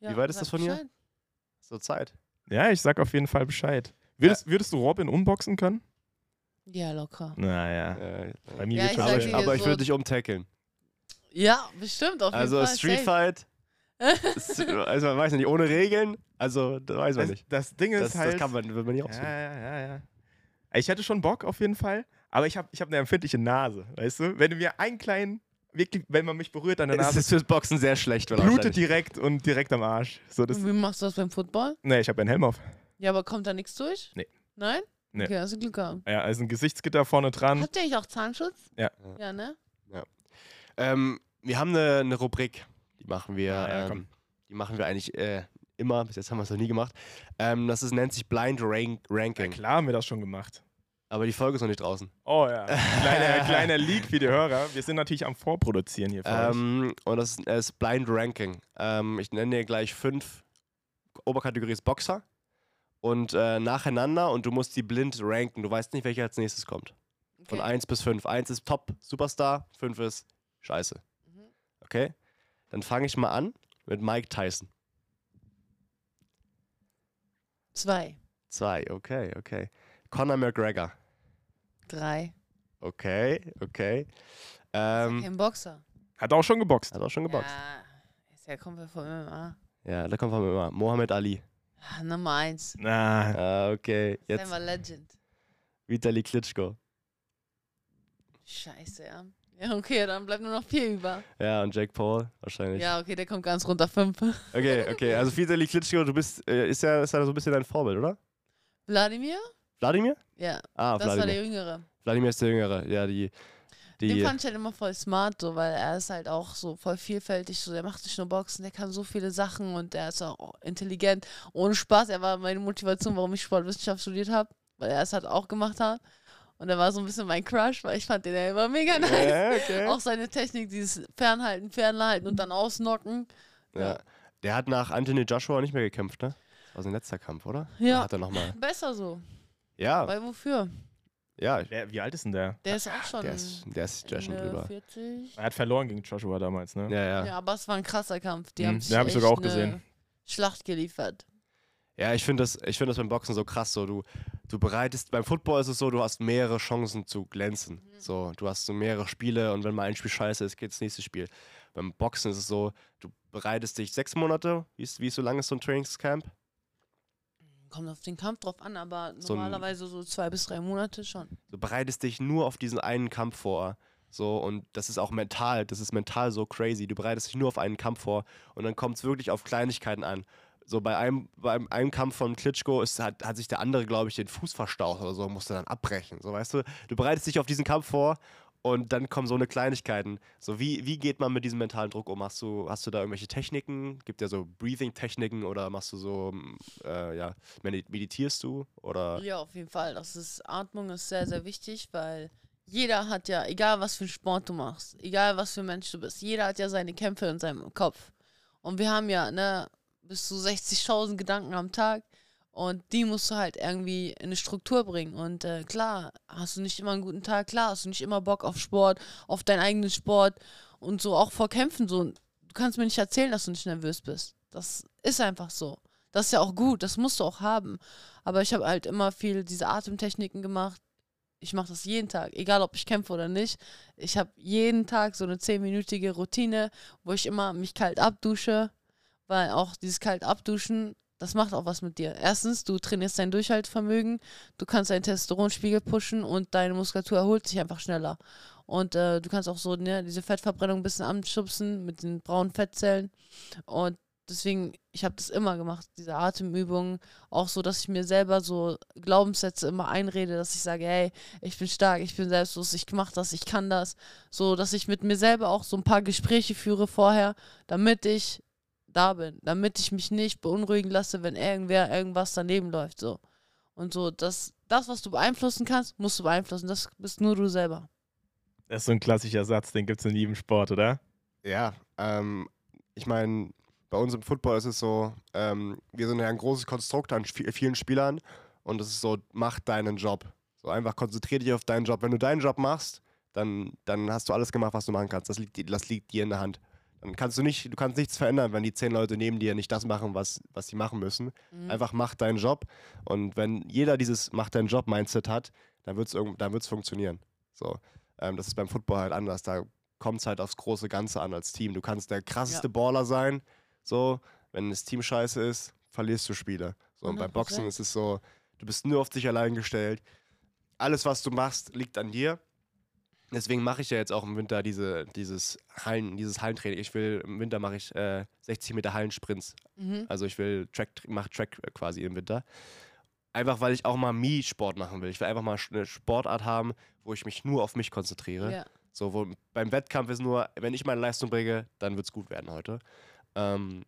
Ja, Wie weit ist das von hier? Bescheid. So Zeit. ja, ich sag auf jeden Fall Bescheid. Würdest, würdest du Robin unboxen können? Ja, locker. Naja, Äh, bei mir Ja, ich aber, ich, aber ich so- würde dich umtackeln. Ja, bestimmt, auf jeden Also Fall. Street safe. Fight, also man weiß ja nicht, ohne Regeln, also das weiß man das, nicht. das Ding ist Das, halt. das kann man, wird man nicht ja, ausführen. ja, ja, ja. Ich hätte schon Bock auf jeden Fall, aber ich habe ich hab eine empfindliche Nase, weißt du? Wenn du mir einen kleinen, wirklich, wenn man mich berührt an der Nase, ist fürs Boxen sehr schlecht, blutet direkt und direkt am Arsch. So, das, wie machst du das beim Football? nee, ich habe einen Helm auf. Ja, aber kommt da nichts durch? Nee. Nein? Nee. Okay, hast du Glück gehabt. Ja, also ein Gesichtsgitter vorne dran. Habt ihr eigentlich auch Zahnschutz? Ja. Ja, ne? Ähm, wir haben eine, eine Rubrik, die machen wir, Ah, ja, ähm, die machen wir eigentlich äh, immer, bis jetzt haben wir es noch nie gemacht. Ähm, das ist, nennt sich Blind Rank Ja, Ranking. klar haben wir das schon gemacht. Aber die Folge ist noch nicht draußen. Oh ja, kleiner, kleiner Leak für die Hörer. Wir sind natürlich am Vorproduzieren hier für euch. Ähm, und das ist, ist Blind Ranking. Ähm, ich nenne dir gleich fünf Oberkategorie ist Boxer und äh, nacheinander und du musst die blind ranken. Du weißt nicht, welcher als nächstes kommt. Von Okay. 1 bis 5. 1 ist Top, Superstar, 5 ist Scheiße. Mhm. Okay? Dann fange ich mal an mit Mike Tyson. Zwei. 2, okay, okay. Conor McGregor. Drei. Okay, okay. Ähm, kein Boxer. Hat auch schon geboxt. hat auch schon geboxt. Ja, ja komplett von MMA. Ja, da kommt von mir immer. Mohammed Ali. Ah, Nummer eins. Na, Ah, okay. Jetzt einfach Legend. Vitali Klitschko. Scheiße, ja. Ja, okay, dann bleibt nur noch vier über. Ja, und Jake Paul wahrscheinlich. Ja, okay, der kommt ganz runter. Fünf. Okay, okay. Also Vitali Klitschko, du bist, äh, ist ja, ist ja so ein bisschen dein Vorbild, oder? Wladimir? Wladimir? Ja, Ah, das war der. Jüngere. Wladimir ist der Jüngere. Ja, die. Den die fand ich halt immer voll smart, so, weil er ist halt auch so voll vielfältig. So, der macht nicht nur Boxen, der kann so viele Sachen und der ist auch intelligent. Ohne Spaß, er war meine Motivation, warum ich Sportwissenschaft studiert habe, weil er es halt auch gemacht hat. Und er war so ein bisschen mein Crush, weil ich fand den ja immer mega nice. ja, okay. Auch seine Technik, dieses Fernhalten, Fernhalten und dann ausnocken. ja. Der hat nach Anthony Joshua nicht mehr gekämpft, ne? Das war sein letzter Kampf, oder? Ja. Da Hat er nochmal. Besser so. Ja, Weil wofür? Ja. Wer, wie alt ist denn der? Der ist auch schon. Der ist, der ist ja schon drüber. 40. Er hat verloren gegen Joshua damals, ne? Ja, ja. Ja, aber es war ein krasser Kampf. Die Mhm, haben sich hab ich sogar echt auch gesehen. eine Schlacht geliefert. Ja, ich finde das, ich find das beim Boxen so krass. So, du, du bereitest, beim Football ist es so, du hast mehrere Chancen zu glänzen. So, du hast so mehrere Spiele und wenn mal ein Spiel scheiße ist, geht das nächste Spiel. Beim Boxen ist es so, du bereitest dich sechs Monate. Wie ist, wie ist so lang ist so ein Trainingscamp? Kommt auf den Kampf drauf an, aber So normalerweise so zwei bis drei Monate schon. Du bereitest dich nur auf diesen einen Kampf vor. So, und das ist auch mental, das ist mental so crazy. Du bereitest dich nur auf einen Kampf vor und dann kommt es wirklich auf Kleinigkeiten an. So bei einem, bei einem- einem Kampf von Klitschko ist, hat, hat sich der andere, glaube ich, den Fuß verstaucht oder so, musste dann abbrechen. So, weißt du, du bereitest dich auf diesen Kampf vor und dann kommen so eine Kleinigkeiten. So, wie, wie geht man mit diesem mentalen Druck um? Hast du, hast du da irgendwelche Techniken? Gibt ja so Breathing-Techniken oder machst du so, äh, ja, medi- meditierst du? Oder Ja, auf jeden Fall. Das ist, Atmung ist sehr, sehr wichtig, weil jeder hat ja, egal was für einen Sport du machst, egal was für ein Mensch du bist, jeder hat ja seine Kämpfe in seinem Kopf. Und wir haben ja, ne, bis zu 60.000 Gedanken am Tag und die musst du halt irgendwie in eine Struktur bringen. Und äh, klar, hast du nicht immer einen guten Tag, klar, hast du nicht immer Bock auf Sport, auf deinen eigenen Sport und so auch vor Kämpfen. So, du kannst mir nicht erzählen, dass du nicht nervös bist. Das ist einfach so. Das ist ja auch gut, das musst du auch haben. Aber ich habe halt immer viel diese Atemtechniken gemacht. Ich mache das jeden Tag, egal ob ich kämpfe oder nicht. Ich habe jeden Tag so eine zehnminütige Routine, wo ich immer mich kalt abdusche, weil auch dieses kalt abduschen, das macht auch was mit dir. Erstens, du trainierst dein Durchhaltevermögen, du kannst deinen Testosteronspiegel pushen und deine Muskulatur erholt sich einfach schneller. Und äh, du kannst auch so ne, diese Fettverbrennung ein bisschen anschubsen mit den braunen Fettzellen. Und deswegen, ich habe das immer gemacht, diese Atemübungen. Auch so, dass ich mir selber so Glaubenssätze immer einrede, dass ich sage, hey, ich bin stark, ich bin selbstlos, ich mach das, ich kann das. So, dass ich mit mir selber auch so ein paar Gespräche führe vorher, damit ich da bin, damit ich mich nicht beunruhigen lasse, wenn irgendwer irgendwas daneben läuft. So. Und so, das, das, was du beeinflussen kannst, musst du beeinflussen. Das bist nur du selber. Das ist so ein klassischer Satz, den gibt es in jedem Sport, oder? Ja, ähm, ich meine, bei uns im Football ist es so, ähm, wir sind ja ein großes Konstrukt an vielen Spielern und es ist so, mach deinen Job. So einfach konzentrier dich auf deinen Job. Wenn du deinen Job machst, dann, dann hast du alles gemacht, was du machen kannst. Das liegt, das liegt dir in der Hand. Kannst du nicht, du kannst nichts verändern, wenn die zehn Leute neben dir nicht das machen, was, was sie machen müssen. Mhm. Einfach mach deinen Job. Und wenn jeder dieses Mach deinen Job-Mindset hat, dann wird es dann wird's funktionieren. So. Ähm, das ist beim Football halt anders. Da kommt es halt aufs große Ganze an als Team. Du kannst der krasseste Baller sein. So, wenn das Team scheiße ist, verlierst du Spiele. So, und beim 100%. Boxen ist es so, du bist nur auf dich allein gestellt. Alles, was du machst, liegt an dir. Deswegen mache ich ja jetzt auch im Winter diese, dieses, Hallen, dieses Hallentraining. Ich will, im Winter mache ich äh, 60 Meter Hallensprints. Mhm. Also ich will Track, mache Track quasi im Winter. Einfach weil ich auch mal Mi-Sport machen will. Ich will einfach mal eine Sportart haben, wo ich mich nur auf mich konzentriere. Ja. So, wo beim Wettkampf ist nur, wenn ich meine Leistung bringe, dann wird es gut werden heute. Ähm,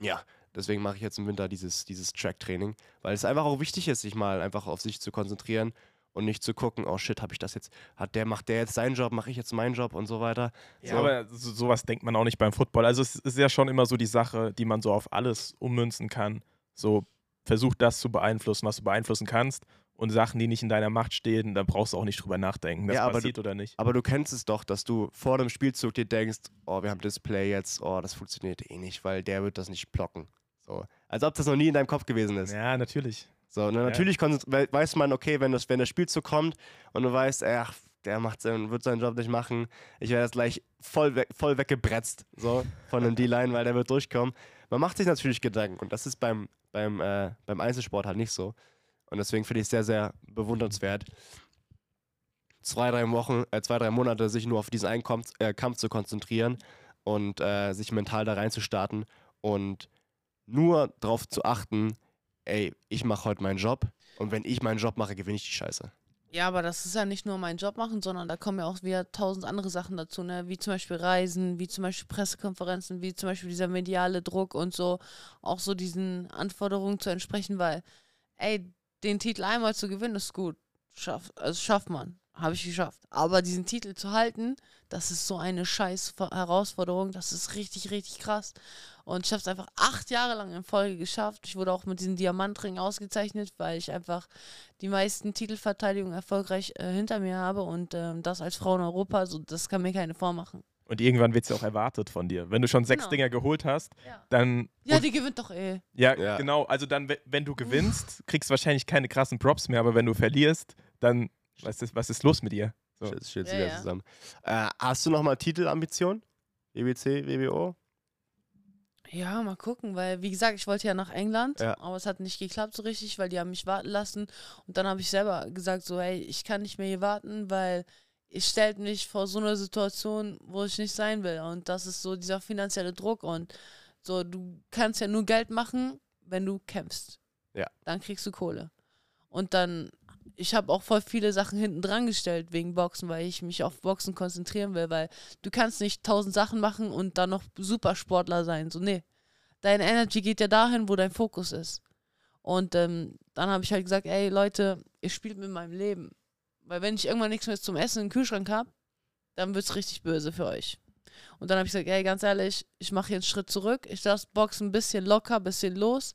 ja, deswegen mache ich jetzt im Winter dieses, dieses Track-Training, weil es einfach auch wichtig ist, sich mal einfach auf sich zu konzentrieren und nicht zu gucken, oh shit, habe ich das jetzt, hat der, macht der jetzt seinen Job, mache ich jetzt meinen Job und so weiter. Ja, So. aber so, sowas denkt man auch nicht beim Football. Also es ist ja schon immer so die Sache, die man so auf alles ummünzen kann. So versuch das zu beeinflussen, was du beeinflussen kannst. Und Sachen, die nicht in deiner Macht stehen, da brauchst du auch nicht drüber nachdenken, das Ja, aber du- passiert oder nicht. Aber du kennst es doch, dass du vor dem Spielzug dir denkst, oh, wir haben Display jetzt, oh, das funktioniert eh nicht, weil der wird das nicht blocken. So. Als ob das noch nie in deinem Kopf gewesen ist. Ja, natürlich. So, na, natürlich we- weiß man, okay, wenn, das, wenn der Spielzug kommt und du weißt, ach, der macht seinen, wird seinen Job nicht machen, ich werde jetzt gleich voll, weg, voll weggebretzt so, von dem D-Line, weil der wird durchkommen. Man macht sich natürlich Gedanken und das ist beim, beim, äh, beim Einzelsport halt nicht so. Und deswegen finde ich es sehr, sehr bewundernswert zwei, drei Wochen, äh, zwei, drei Monate sich nur auf diesen einen Kampf, äh, Kampf zu konzentrieren und äh, sich mental da reinzustarten und nur darauf zu achten, ey, ich mache heute meinen Job und wenn ich meinen Job mache, gewinne ich die Scheiße. Ja, aber das ist ja nicht nur mein Job machen, sondern da kommen ja auch wieder tausend andere Sachen dazu, ne? Wie zum Beispiel Reisen, wie zum Beispiel Pressekonferenzen, wie zum Beispiel dieser mediale Druck und so, auch so diesen Anforderungen zu entsprechen, weil, ey, den Titel einmal zu gewinnen ist gut. Schafft, also schafft man. Habe ich geschafft. Aber diesen Titel zu halten, das ist so eine scheiß Herausforderung. Das ist richtig, richtig krass. Und ich habe es einfach acht Jahre lang in Folge geschafft. Ich wurde auch mit diesem Diamantring ausgezeichnet, weil ich einfach die meisten Titelverteidigungen erfolgreich äh, hinter mir habe. Und äh, das als Frau in Europa, so, das kann mir keine vormachen. Und irgendwann wird es ja auch erwartet von dir. Wenn du schon sechs Genau. Dinger geholt hast, Ja. dann. Ja, die gewinnt doch eh. ja, Ja. genau. Also dann, we- wenn du gewinnst, kriegst du wahrscheinlich keine krassen Props mehr, aber wenn du verlierst, dann. Was ist, was ist los mit dir? So. Steht, steht Ja, wieder ja. zusammen. Äh, hast du nochmal Titelambition? WBC, WBO? Ja, mal gucken, weil wie gesagt, ich wollte ja nach England, Ja. aber es hat nicht geklappt so richtig, weil die haben mich warten lassen und dann habe ich selber gesagt so, hey, ich kann nicht mehr hier warten, weil ich stellt mich vor so eine Situation, wo ich nicht sein will und das ist so dieser finanzielle Druck und so du kannst ja nur Geld machen, wenn du kämpfst. Ja. Dann kriegst du Kohle. Und dann ich habe auch voll viele Sachen hinten dran gestellt wegen Boxen, weil ich mich auf Boxen konzentrieren will, weil du kannst nicht tausend Sachen machen und dann noch Supersportler sein. So, nee. Deine Energy geht ja dahin, wo dein Fokus ist. Und ähm, dann habe ich halt gesagt, ey Leute, ihr spielt mit meinem Leben. Weil wenn ich irgendwann nichts mehr zum Essen im Kühlschrank habe, dann wird es richtig böse für euch. Und dann habe ich gesagt, ey, ganz ehrlich, ich mache hier einen Schritt zurück. Ich lasse Boxen ein bisschen locker, ein bisschen los.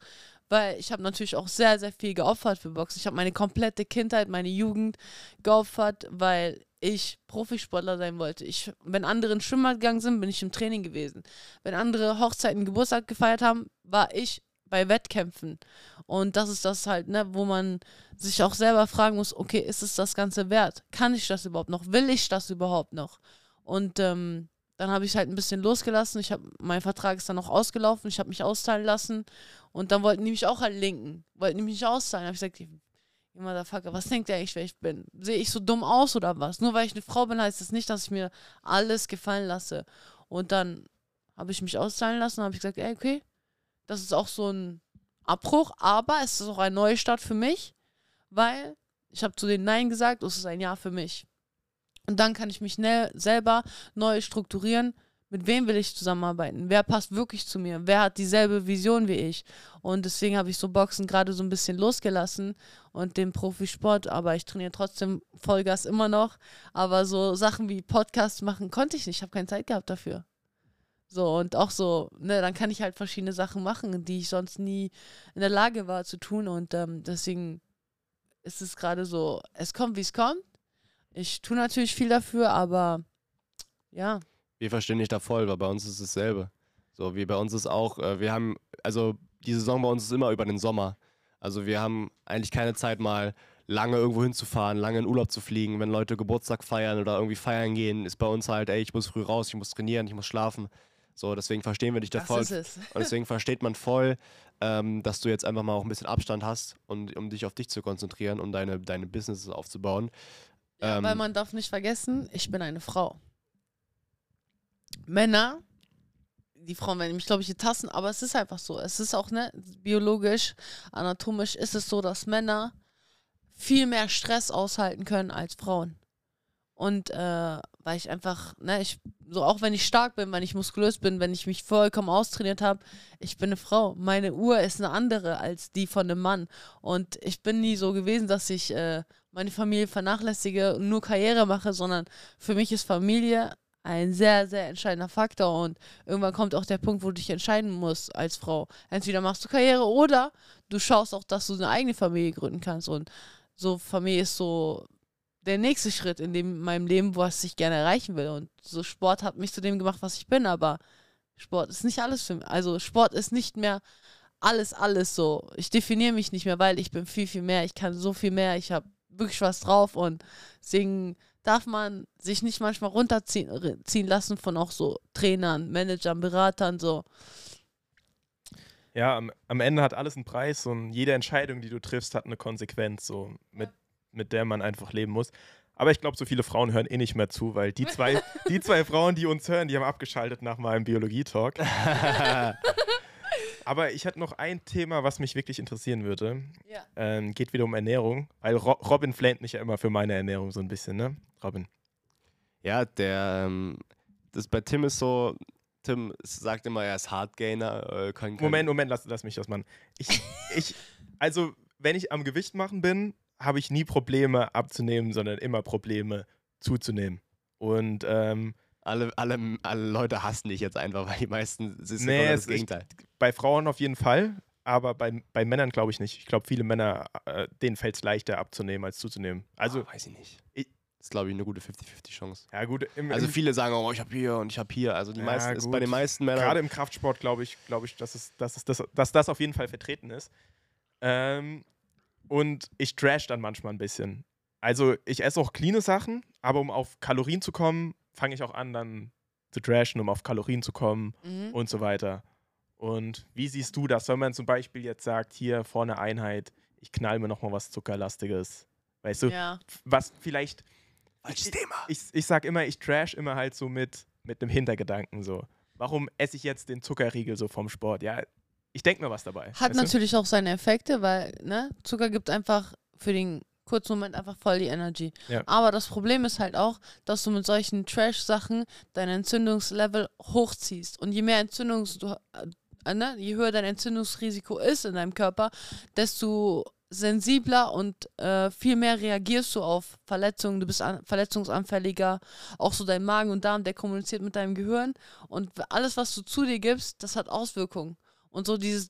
Weil ich habe natürlich auch sehr, sehr viel geopfert für Boxen. Ich habe meine komplette Kindheit, meine Jugend geopfert, weil ich Profisportler sein wollte. Ich, wenn andere in Schwimmbad gegangen sind, bin ich im Training gewesen. Wenn andere Hochzeiten, Geburtstag gefeiert haben, war ich bei Wettkämpfen. Und das ist das halt, ne, wo man sich auch selber fragen muss, okay, ist es das Ganze wert? Kann ich das überhaupt noch? Will ich das überhaupt noch? Und ähm, dann habe ich halt ein bisschen losgelassen. Ich habe, mein Vertrag ist dann noch ausgelaufen. Ich habe mich austeilen lassen. Und dann wollten die mich auch halt linken. Wollten die mich austeilen. habe ich gesagt, ihr Motherfucker, was denkt ihr eigentlich, wer ich bin? Sehe ich so dumm aus oder was? Nur weil ich eine Frau bin, heißt das nicht, dass ich mir alles gefallen lasse. Und dann habe ich mich austeilen lassen habe ich gesagt, ey, okay, das ist auch so ein Abbruch, aber es ist auch ein Neustart für mich, weil ich habe zu denen Nein gesagt, es ist ein Ja für mich. Und dann kann ich mich ne selber neu strukturieren. Mit wem will ich zusammenarbeiten? Wer passt wirklich zu mir? Wer hat dieselbe Vision wie ich? Und deswegen habe ich so Boxen gerade so ein bisschen losgelassen und den Profisport, aber ich trainiere trotzdem Vollgas immer noch. Aber so Sachen wie Podcasts machen konnte ich nicht. Ich habe keine Zeit gehabt dafür. So, und auch so, ne, dann kann ich halt verschiedene Sachen machen, die ich sonst nie in der Lage war zu tun. Und ähm, deswegen ist es gerade so, es kommt, wie es kommt. Ich tue natürlich viel dafür, aber ja, Wir verstehen dich da voll, weil bei uns ist es dasselbe. So, wie bei uns ist auch, äh, wir haben, also die Saison bei uns ist immer über den Sommer. Also wir haben eigentlich keine Zeit mal lange irgendwo hinzufahren, lange in Urlaub zu fliegen. Wenn Leute Geburtstag feiern oder irgendwie feiern gehen, ist bei uns halt, ey, ich muss früh raus, ich muss trainieren, ich muss schlafen. So, deswegen verstehen wir dich da das voll. ist es. Und deswegen versteht man voll, ähm, dass du jetzt einfach mal auch ein bisschen Abstand hast und um dich auf dich zu konzentrieren, um deine, deine Businesses aufzubauen. Ja, Ähm, weil man darf nicht vergessen, ich bin eine Frau. Männer, die Frauen werden mich, glaube ich, tassen, aber es ist einfach so. Es ist auch, ne, biologisch, anatomisch ist es so, dass Männer viel mehr Stress aushalten können als Frauen. Und äh, weil ich einfach, ne, ich, so auch wenn ich stark bin, wenn ich muskulös bin, wenn ich mich vollkommen austrainiert habe, ich bin eine Frau. Meine Uhr ist eine andere als die von einem Mann. Und ich bin nie so gewesen, dass ich äh, meine Familie vernachlässige und nur Karriere mache, sondern für mich ist Familie ein sehr, sehr entscheidender Faktor und irgendwann kommt auch der Punkt, wo du dich entscheiden musst als Frau. Entweder machst du Karriere oder du schaust auch, dass du eine eigene Familie gründen kannst und so Familie ist so der nächste Schritt in dem, meinem Leben, was ich gerne erreichen will und so Sport hat mich zu dem gemacht, was ich bin, aber Sport ist nicht alles für mich. Also Sport ist nicht mehr alles, alles so. Ich definiere mich nicht mehr, weil ich bin viel, viel mehr. Ich kann so viel mehr. Ich habe wirklich was drauf und deswegen darf man sich nicht manchmal runterziehen ziehen lassen von auch so Trainern, Managern, Beratern, so. Ja, am, am Ende hat alles einen Preis und jede Entscheidung, die du triffst, hat eine Konsequenz, so mit, mit der man einfach leben muss. Aber ich glaube, so viele Frauen hören eh nicht mehr zu, weil die zwei, die zwei Frauen, die uns hören, die haben abgeschaltet nach meinem Biologie-Talk. Aber ich hätte noch ein Thema, was mich wirklich interessieren würde. Ja. Ähm, geht wieder um Ernährung, weil Ro Robin flamet mich ja immer für meine Ernährung so ein bisschen, ne? Robin. Ja, der, ähm, das bei Tim ist so, Tim sagt immer, er ist Hardgainer. Äh, kann, kann Moment, Moment, lass, lass mich das machen. Ich, ich, also, wenn ich am Gewicht machen bin, habe ich nie Probleme abzunehmen, sondern immer Probleme zuzunehmen. Und ähm, Alle, alle, alle Leute hassen dich jetzt einfach, weil die meisten ist Nee, genau das Gegenteil. bei Frauen auf jeden Fall, aber bei, bei Männern glaube ich nicht. Ich glaube, viele Männer, äh, denen fällt es leichter abzunehmen als zuzunehmen. Also, Ah, weiß ich nicht. Ich- das ist, glaube ich, eine gute 50-50-Chance. ja gut, im, Also im, viele sagen, oh, ich habe hier und ich habe hier. Also die Ja, meisten ist bei den meisten Männern. gerade im Kraftsport glaube ich, glaube ich, dass, es, dass, es, dass, dass das auf jeden Fall vertreten ist. Ähm, und ich trash dann manchmal ein bisschen. Also ich esse auch cleane Sachen, aber um auf Kalorien zu kommen, fange ich auch an, dann zu trashen, um auf Kalorien zu kommen Mhm. und so weiter. Und wie siehst du das, wenn man zum Beispiel jetzt sagt, hier vorne Einheit, ich knall mir nochmal was Zuckerlastiges. Weißt du, Ja. was vielleicht, Falsches ich, Thema. ich, ich sag immer, ich trash immer halt so mit, mit einem Hintergedanken so. Warum esse ich jetzt den Zuckerriegel so vom Sport? Ja, ich denke mir was dabei. Hat weißt du? natürlich auch seine Effekte, weil ne, Zucker gibt einfach für den kurzen Moment einfach voll die Energy. Ja. Aber das Problem ist halt auch, dass du mit solchen Trash-Sachen dein Entzündungslevel hochziehst. Und je mehr Entzündungs du, äh, ne, je höher dein Entzündungsrisiko ist in deinem Körper, desto sensibler und äh, viel mehr reagierst du auf Verletzungen, du bist an, verletzungsanfälliger, auch so dein Magen und Darm, der kommuniziert mit deinem Gehirn und alles, was du zu dir gibst, das hat Auswirkungen. Und so dieses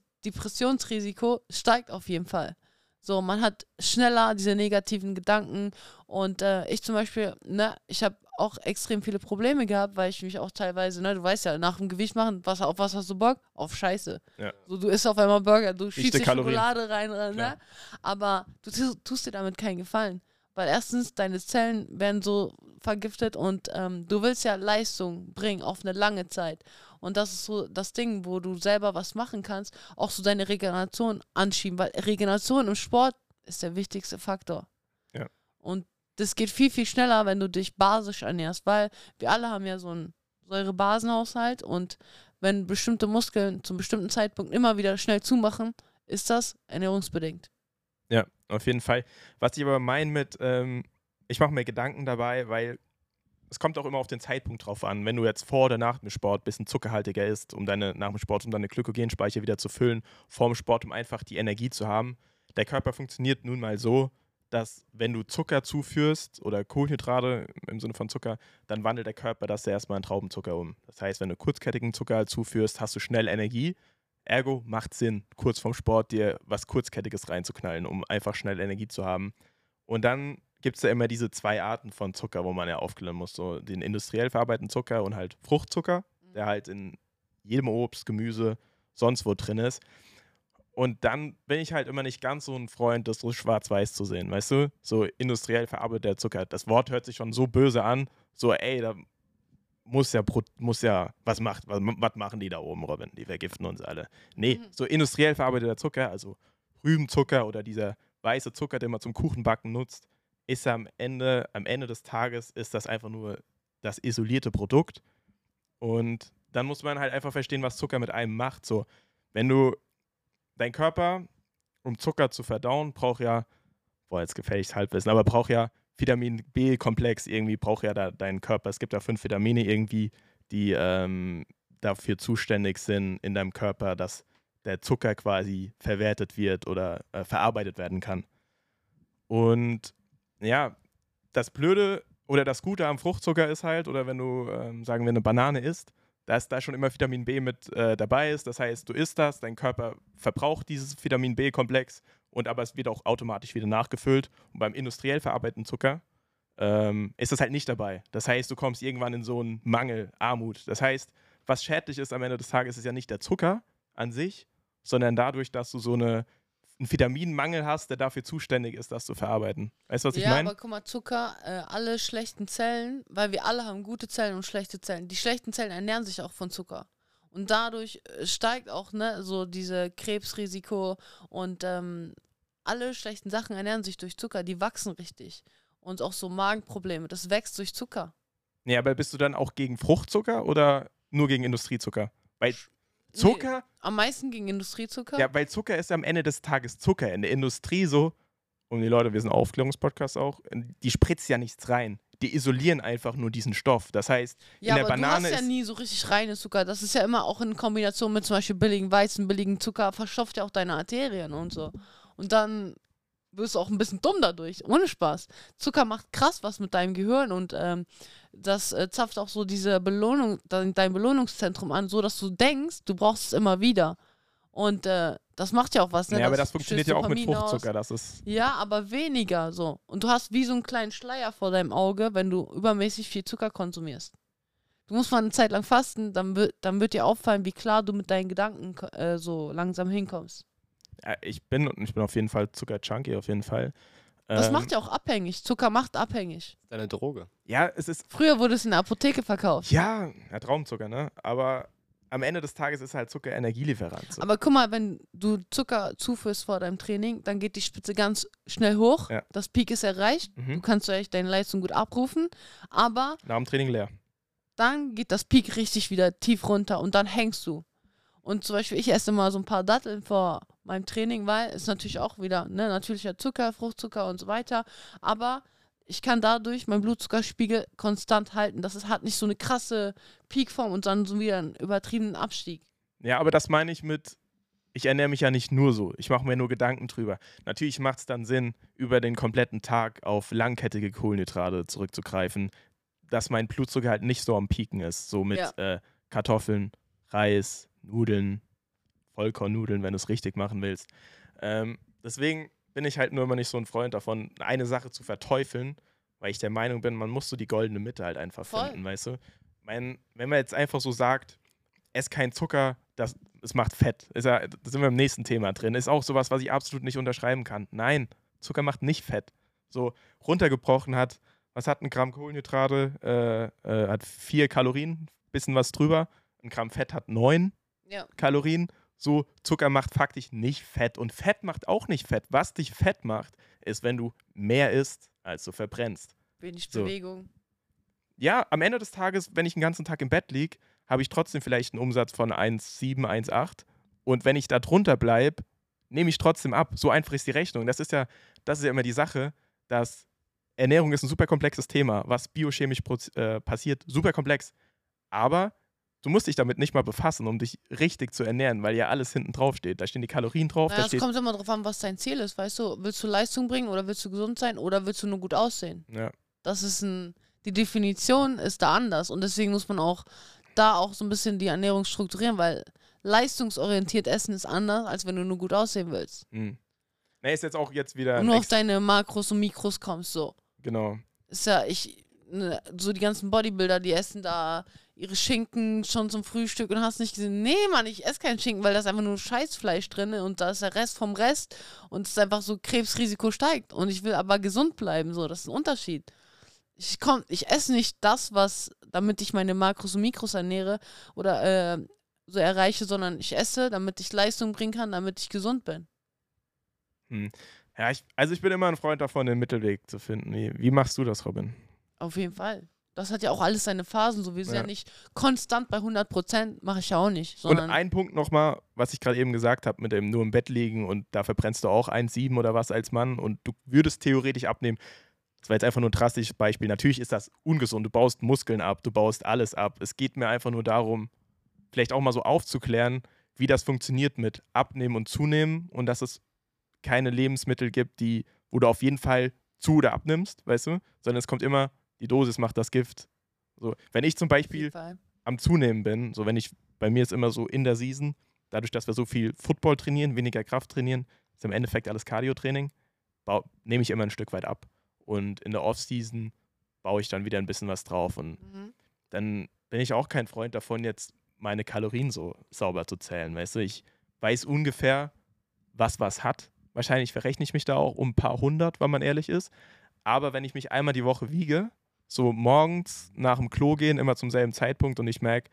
Depressionsrisiko steigt auf jeden Fall. So, man hat schneller diese negativen Gedanken und äh, ich zum Beispiel, ne, ich habe auch extrem viele Probleme gehabt, weil ich mich auch teilweise, ne, du weißt ja, nach dem Gewicht machen, was, auf was hast du Bock? Auf Scheiße. Ja. So, du isst auf einmal Burger, du schießt dir. Schokolade rein, äh, Klar. ne? Aber du tu- tust dir damit keinen Gefallen. Weil erstens, deine Zellen werden so vergiftet und ähm, du willst ja Leistung bringen auf eine lange Zeit. Und das ist so das Ding, wo du selber was machen kannst, auch so deine Regeneration anschieben, weil Regeneration im Sport ist der wichtigste Faktor. Ja. Und das geht viel, viel schneller, wenn du dich basisch ernährst, weil wir alle haben ja so einen Säurebasenhaushalt und wenn bestimmte Muskeln zum bestimmten Zeitpunkt immer wieder schnell zumachen, ist das ernährungsbedingt. Ja, auf jeden Fall. Was ich aber meine mit, ähm, ich mache mir Gedanken dabei, weil es kommt auch immer auf den Zeitpunkt drauf an. Wenn du jetzt vor oder nach dem Sport ein bisschen zuckerhaltiger isst, um deine, nach dem Sport, um deine Glykogenspeicher wieder zu füllen, vor dem Sport, um einfach die Energie zu haben. Der Körper funktioniert nun mal so, dass wenn du Zucker zuführst oder Kohlenhydrate im Sinne von Zucker, dann wandelt der Körper das ja erstmal in Traubenzucker um. Das heißt, wenn du kurzkettigen Zucker zuführst, hast du schnell Energie. Ergo macht Sinn, kurz vorm Sport dir was Kurzkettiges reinzuknallen, um einfach schnell Energie zu haben. Und dann gibt es ja immer diese zwei Arten von Zucker, wo man ja aufklären muss. So den industriell verarbeiteten Zucker und halt Fruchtzucker, der halt in jedem Obst, Gemüse, sonst wo drin ist. Und dann bin ich halt immer nicht ganz so ein Freund, das so schwarz-weiß zu sehen, weißt du? So industriell verarbeiteter Zucker. Das Wort hört sich schon so böse an. So, ey, da muss ja, muss ja, was macht, was, was machen die da oben, Robin? Die vergiften uns alle. Nee, Mhm. so industriell verarbeiteter Zucker, also Rübenzucker oder dieser weiße Zucker, den man zum Kuchenbacken nutzt, ist am Ende, am Ende des Tages ist das einfach nur das isolierte Produkt. Und dann muss man halt einfach verstehen, was Zucker mit einem macht. So, wenn du dein Körper, um Zucker zu verdauen, braucht ja, boah, jetzt gefährliches Halbwissen, aber braucht ja Vitamin B-Komplex irgendwie, braucht ja da dein Körper. Es gibt ja fünf Vitamine irgendwie, die ähm, dafür zuständig sind in deinem Körper, dass der Zucker quasi verwertet wird oder äh, verarbeitet werden kann. Und ja, das Blöde oder das Gute am Fruchtzucker ist halt, oder wenn du, ähm, sagen wir, eine Banane isst, dass da schon immer Vitamin B mit äh, dabei ist. Das heißt, du isst das, dein Körper verbraucht dieses Vitamin B-Komplex und aber es wird auch automatisch wieder nachgefüllt. Und beim industriell verarbeiteten Zucker ähm, ist das halt nicht dabei. Das heißt, du kommst irgendwann in so einen Mangel, Armut. Das heißt, was schädlich ist am Ende des Tages, ist ja nicht der Zucker an sich, sondern dadurch, dass du so eine, einen Vitaminmangel hast, der dafür zuständig ist, das zu verarbeiten. Weißt du, was ich ja, meine? aber guck mal, Zucker, äh, alle schlechten Zellen, weil wir alle haben gute Zellen und schlechte Zellen. Die schlechten Zellen ernähren sich auch von Zucker. Und dadurch äh, steigt auch, ne, so diese Krebsrisiko und ähm, alle schlechten Sachen ernähren sich durch Zucker, die wachsen richtig. und auch so Magenprobleme. Das wächst durch Zucker. Nee, aber bist du dann auch gegen Fruchtzucker oder nur gegen Industriezucker? Weil Zucker, Nee, am meisten gegen Industriezucker. ja, weil Zucker ist am Ende des Tages Zucker. In der Industrie so, und die Leute, wir sind Aufklärungspodcast auch, die spritzt ja nichts rein. Die isolieren einfach nur diesen Stoff. Das heißt, Ja, in der aber Banane du hast ja nie so richtig reines Zucker. Das ist ja immer auch in Kombination mit zum Beispiel billigen Weizen, billigen Zucker, verstopft ja auch deine Arterien und so. Und dann wirst du auch ein bisschen dumm dadurch, ohne Spaß. Zucker macht krass was mit deinem Gehirn und ähm, das äh, zapft auch so diese Belohnung, dein, dein Belohnungszentrum an, so dass du denkst, du brauchst es immer wieder. Und äh, das macht ja auch was, ne? ja, aber das funktioniert ja auch mit aus. Fruchtzucker. Das ist. Ja, aber weniger so. Und du hast wie so einen kleinen Schleier vor deinem Auge, wenn du übermäßig viel Zucker konsumierst. Du musst mal eine Zeit lang fasten, dann wird, dann wird dir auffallen, wie klar du mit deinen Gedanken äh, so langsam hinkommst. Ja, ich bin ich bin auf jeden Fall Zucker-Junkie, auf jeden Fall. Das Ähm, macht ja auch abhängig. Zucker macht abhängig. Deine Droge. Ja, es ist. Früher wurde es in der Apotheke verkauft. Ja, ja, Traumzucker, ne? Aber am Ende des Tages ist halt Zucker Energielieferant. So. Aber guck mal, wenn du Zucker zuführst vor deinem Training, dann geht die Spitze ganz schnell hoch. Ja. Das Peak ist erreicht. Du Mhm. kannst echt deine Leistung gut abrufen. Aber Nach dem Training leer. dann geht das Peak richtig wieder tief runter und dann hängst du. Und zum Beispiel, ich esse mal so ein paar Datteln vor meinem Training, weil es natürlich auch wieder ne, natürlicher Zucker, Fruchtzucker und so weiter. Aber ich kann dadurch meinen Blutzuckerspiegel konstant halten. Das ist, hat nicht so eine krasse Peakform und dann so wieder einen übertriebenen Abstieg. Ja, aber das meine ich mit, ich ernähre mich ja nicht nur so. Ich mache mir nur Gedanken drüber. Natürlich macht es dann Sinn, über den kompletten Tag auf langkettige Kohlenhydrate zurückzugreifen, dass mein Blutzucker halt nicht so am Pieken ist. So mit Ja. äh, Kartoffeln, Reis, Nudeln, Vollkornnudeln, wenn du es richtig machen willst. Ähm, deswegen bin ich halt nur immer nicht so ein Freund davon, eine Sache zu verteufeln, weil ich der Meinung bin, man muss so die goldene Mitte halt einfach Voll. finden, weißt du? Mein, wenn man jetzt einfach so sagt, ess kein Zucker, das, es macht Fett. Ist ja, da sind wir im nächsten Thema drin. Ist auch sowas, was ich absolut nicht unterschreiben kann. Nein, Zucker macht nicht Fett. So runtergebrochen hat, was hat ein Gramm Kohlenhydrate? Äh, äh, hat vier Kalorien, bisschen was drüber. Ein Gramm Fett hat neun Ja. Kalorien. So, Zucker macht faktisch nicht Fett. Und Fett macht auch nicht Fett. Was dich fett macht, ist, wenn du mehr isst, als du verbrennst. Wenig So. Bewegung. Ja, am Ende des Tages, wenn ich den ganzen Tag im Bett liege, habe ich trotzdem vielleicht einen Umsatz von 1,7, 1,8. Und wenn ich da drunter bleibe, nehme ich trotzdem ab. So einfach ist die Rechnung. Das ist ja, das ist ja immer die Sache, dass Ernährung ist ein super komplexes Thema, was biochemisch äh, passiert, super komplex. Aber du musst dich damit nicht mal befassen, um dich richtig zu ernähren, weil ja alles hinten drauf steht. Da stehen die Kalorien drauf, Naja, da es steht. kommt immer drauf an, was dein Ziel ist, weißt du? Willst du Leistung bringen oder willst du gesund sein oder willst du nur gut aussehen? Ja. Das ist ein, die Definition ist da anders und deswegen muss man auch da auch so ein bisschen die Ernährung strukturieren, weil leistungsorientiert essen ist anders, als wenn du nur gut aussehen willst. Hm. Nee, ist jetzt auch jetzt wieder. Und nur auf deine Makros und Mikros kommst, so. genau. Ist ja, ich, ne, so die ganzen Bodybuilder, die essen da ihre Schinken schon zum Frühstück und hast nicht gesehen, nee, Mann, ich esse keinen Schinken, weil da ist einfach nur Scheißfleisch drin und da ist der Rest vom Rest und es ist einfach so, Krebsrisiko steigt und ich will aber gesund bleiben, so, das ist ein Unterschied. Ich komm, ich esse nicht das, was, damit ich meine Makros und Mikros ernähre oder äh, so erreiche, sondern ich esse, damit ich Leistung bringen kann, damit ich gesund bin. Ja, ich, also ich bin immer ein Freund davon, den Mittelweg zu finden. Wie, wie machst du das, Robin? Auf jeden Fall. Das hat ja auch alles seine Phasen, so wir sind ja, Ja. nicht konstant bei 100 Prozent, mache ich ja auch nicht, Und ein Punkt nochmal, was ich gerade eben gesagt habe, mit dem nur im Bett liegen und da verbrennst du auch 1,7 oder was als Mann und du würdest theoretisch abnehmen. Das war jetzt einfach nur ein drastisches Beispiel. Natürlich ist das ungesund. Du baust Muskeln ab, du baust alles ab. Es geht mir einfach nur darum, vielleicht auch mal so aufzuklären, wie das funktioniert mit Abnehmen und Zunehmen und dass es keine Lebensmittel gibt, die, wo du auf jeden Fall zu oder abnimmst, weißt du, sondern es kommt immer, die Dosis macht das Gift. So, wenn ich zum Beispiel am Zunehmen bin, so wenn ich, bei mir ist immer so in der Season, dadurch, dass wir so viel Football trainieren, weniger Kraft trainieren, ist im Endeffekt alles Cardio-Training, nehme ich immer ein Stück weit ab. Und in der Off-Season baue ich dann wieder ein bisschen was drauf. Und Mhm. dann bin ich auch kein Freund davon, jetzt meine Kalorien so sauber zu zählen. Weißt du, ich weiß ungefähr, was was hat. Wahrscheinlich verrechne ich mich da auch um ein paar hundert, wenn man ehrlich ist. Aber wenn ich mich einmal die Woche wiege, so morgens nach dem Klo gehen, immer zum selben Zeitpunkt und ich merke,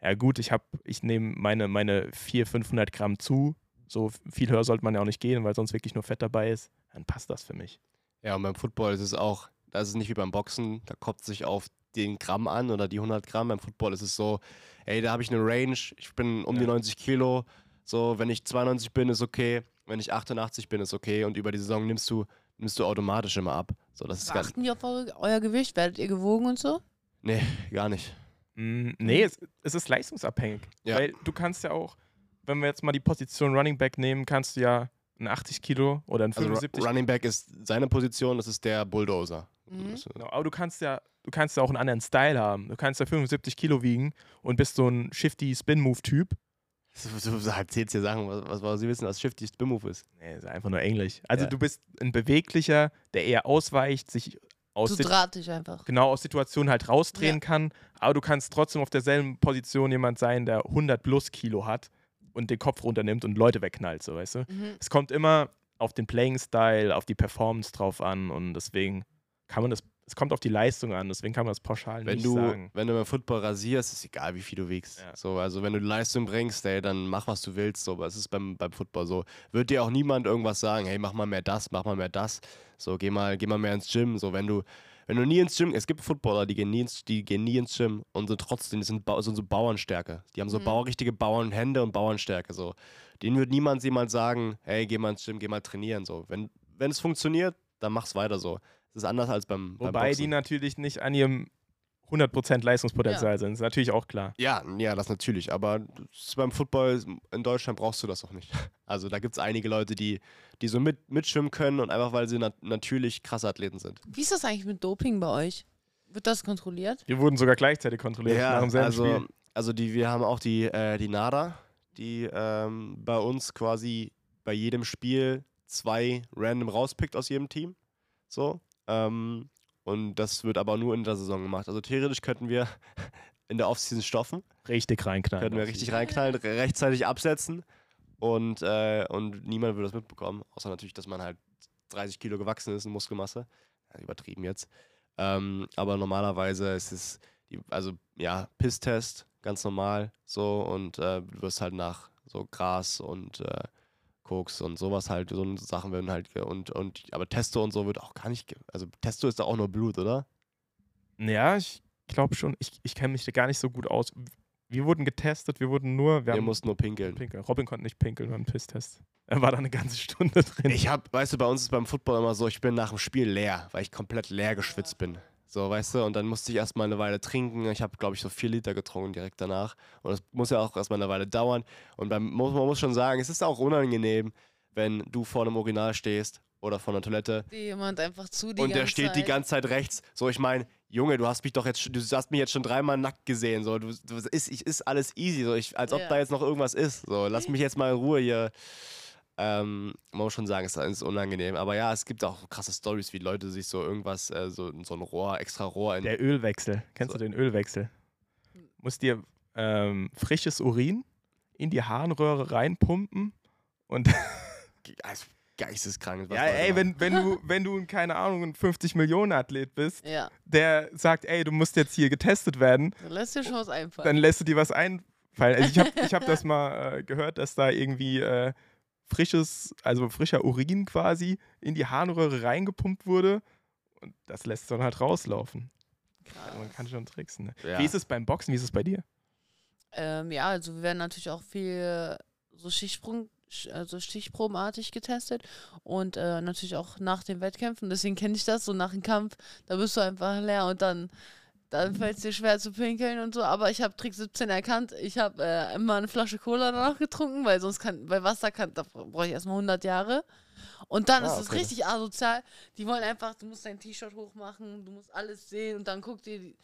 ja gut, ich habe, ich nehme meine, meine 400, 500 Gramm zu. So viel höher sollte man ja auch nicht gehen, weil sonst wirklich nur Fett dabei ist. Dann passt das für mich. Ja, und beim Football ist es auch Da ist es nicht wie beim Boxen, da kommt es sich auf den Gramm an oder die 100 Gramm. Beim Football ist es so, ey, da habe ich eine Range, ich bin um Ja. die 90 Kilo. So, wenn ich 92 bin, ist okay. Wenn ich 88 bin, ist okay. Und über die Saison nimmst du, nimmst du automatisch immer ab. So, das ist ganz. Achten die auf eure, euer Gewicht? Werdet ihr gewogen und so? Nee, gar nicht. Mm, nee, es, es ist leistungsabhängig. Ja. Weil du kannst ja auch, wenn wir jetzt mal die Position Running Back nehmen, kannst du ja ein 80 Kilo oder ein Also Ru- 75 Running Back ist seine Position, das ist der Bulldozer. Mhm. Genau, aber du kannst ja, du kannst ja auch einen anderen Style haben. Du kannst ja 75 Kilo wiegen und bist so ein shifty Spin-Move-Typ. So, so, so halt zählt hier Sachen, was, was, was Sie wissen, was Shifty Spin Move ist. Nee, ist einfach nur Englisch. Also Ja. du bist ein beweglicher, der eher ausweicht, sich aus, genau aus Situationen halt rausdrehen kann, aber du kannst trotzdem auf derselben Position jemand sein, der 100 plus Kilo hat und den Kopf runternimmt und Leute wegknallt, so weißt du. Mhm. Es kommt immer auf den Playing-Style, auf die Performance drauf an und deswegen kann man das, es kommt auf die Leistung an, deswegen kann man das pauschal Wenn nicht du, sagen. wenn du beim Football rasierst, ist egal, wie viel du wiegst. Ja. So, also wenn du Leistung bringst, ey, dann mach, was du willst. So, aber es ist beim, beim Football so. Wird dir auch niemand irgendwas sagen, hey, mach mal mehr das, mach mal mehr das. So, geh mal, geh mal mehr ins Gym. So, wenn du, wenn du nie ins Gym, es gibt Footballer, die gehen nie ins, die gehen nie ins Gym und sind trotzdem, die sind, Bau- sind so Bauernstärke. Die haben so Mhm. Bau, richtige Bauernhände und Bauernstärke. So. Denen wird niemand jemals sagen, hey, geh mal ins Gym, geh mal trainieren. So. Wenn, wenn es funktioniert, dann mach's weiter so. Es ist anders als beim, beim Wobei Boxen. die natürlich nicht an ihrem 100% Leistungspotenzial sind. Ist natürlich auch klar. Ja, ja, das natürlich. Aber das beim Football in Deutschland brauchst du das auch nicht. Also da gibt es einige Leute, die, die so mit, mitschwimmen können und einfach weil sie nat natürlich krasse Athleten sind. Wie ist das eigentlich mit Doping bei euch? Wird das kontrolliert? Wir wurden sogar gleichzeitig kontrolliert nach dem selben also, Spiel. also die, wir haben auch die, äh, die NADA, die ähm, bei uns quasi bei jedem Spiel zwei random rauspickt aus jedem Team. So. Ähm, und das wird aber nur in der Saison gemacht. Also theoretisch könnten wir in der Offseason stoffen. Richtig reinknallen. Könnten wir richtig reinknallen, re- rechtzeitig absetzen und, äh, und niemand würde das mitbekommen. Außer natürlich, dass man halt 30 Kilo gewachsen ist in Muskelmasse. Ja, übertrieben jetzt. Ähm, aber normalerweise ist es, die, also ja, Pisstest, ganz normal so und äh, du wirst halt nach so Gras und äh, Koks und sowas halt, so Sachen werden halt, und, und, aber Testo und so wird auch gar nicht, also Testo ist da auch nur Blut, oder? Ja, ich glaube schon. Ich, ich kenne mich da gar nicht so gut aus. Wir wurden getestet, wir wurden nur. Wir, Wir mussten nur pinkeln. pinkeln. Robin konnte nicht pinkeln beim Pisstest. Er war da eine ganze Stunde drin. Ich hab, weißt du, bei uns ist beim Football immer so, ich bin nach dem Spiel leer, weil ich komplett leer geschwitzt bin. So, weißt du, und dann musste ich erstmal eine Weile trinken. Ich habe, glaube ich, so vier Liter getrunken direkt danach. Und das muss ja auch erstmal eine Weile dauern. Und beim, muss, man muss schon sagen, es ist auch unangenehm, wenn du vor einem Urinal stehst oder vor einer Toilette Die jemand einfach zu die und der steht die Zeit. ganze Zeit rechts. So, ich meine, Junge, du hast mich doch jetzt, du hast mich jetzt schon dreimal nackt gesehen. So, du, du ist, ich, ist alles easy. So, ich, als ob Ja. da jetzt noch irgendwas ist. So, lass mich jetzt mal in Ruhe hier. Ähm, man muss schon sagen, es ist unangenehm. Aber ja, es gibt auch krasse Stories, wie Leute sich so irgendwas, äh, so, so ein Rohr, extra Rohr in. Der Ölwechsel. Kennst So. du den Ölwechsel? Musst dir ähm, frisches Urin in die Harnröhre reinpumpen und Also, geisteskrank. was ja, ey, wenn, wenn du, wenn du, keine Ahnung, ein 50 Millionen Athlet bist, Ja, der sagt, ey, du musst jetzt hier getestet werden, dann lässt dir schon was einfallen. dann lässt du dir was einfallen. Also ich habe ich hab das mal äh, gehört, dass da irgendwie äh, frisches, also frischer Urin quasi in die Harnröhre reingepumpt wurde und das lässt dann halt rauslaufen. Also man kann schon tricksen. Ne? Ja. Wie ist es beim Boxen? Wie ist es bei dir? Ähm, ja, also wir werden natürlich auch viel so Schichtprung, sch- also stichprobenartig getestet und äh, natürlich auch nach den Wettkämpfen. Deswegen kenne ich das so nach dem Kampf, da bist du einfach leer und dann, dann fällt es dir schwer zu pinkeln und so. Aber ich habe Trick 17 erkannt. Ich habe äh, immer eine Flasche Cola danach getrunken, weil sonst kann, bei Wasser kann, da brauche ich erstmal 100 Jahre. Und dann Ah, ist es okay. richtig asozial. Die wollen einfach, du musst dein T-Shirt hochmachen, du musst alles sehen und dann guckt dir die.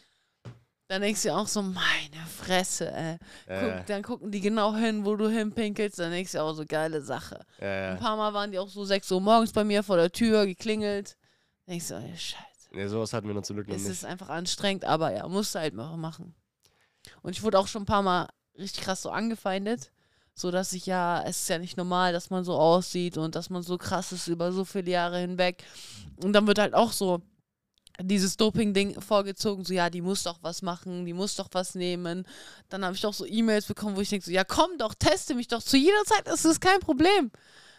Dann denkst du dir auch so, meine Fresse, ey. Guck, Äh, dann gucken die genau hin, wo du hinpinkelst. Dann denkst du auch so, geile Sache. äh, Ein paar Mal waren die auch so 6 Uhr morgens bei mir vor der Tür, geklingelt. Denkst du, ey, scheiße. Nee, sowas hatten wir noch zum Glück noch Es nicht. ist einfach anstrengend, aber ja, musst du halt machen. Und ich wurde auch schon ein paar Mal richtig krass so angefeindet. So dass ich ja, es ist ja nicht normal, dass man so aussieht und dass man so krass ist über so viele Jahre hinweg. Und dann wird halt auch so dieses Doping-Ding vorgezogen, so ja, die muss doch was machen, die muss doch was nehmen. Dann habe ich auch so E-Mails bekommen, wo ich denke, so, ja komm doch, teste mich doch zu jeder Zeit, das ist kein Problem.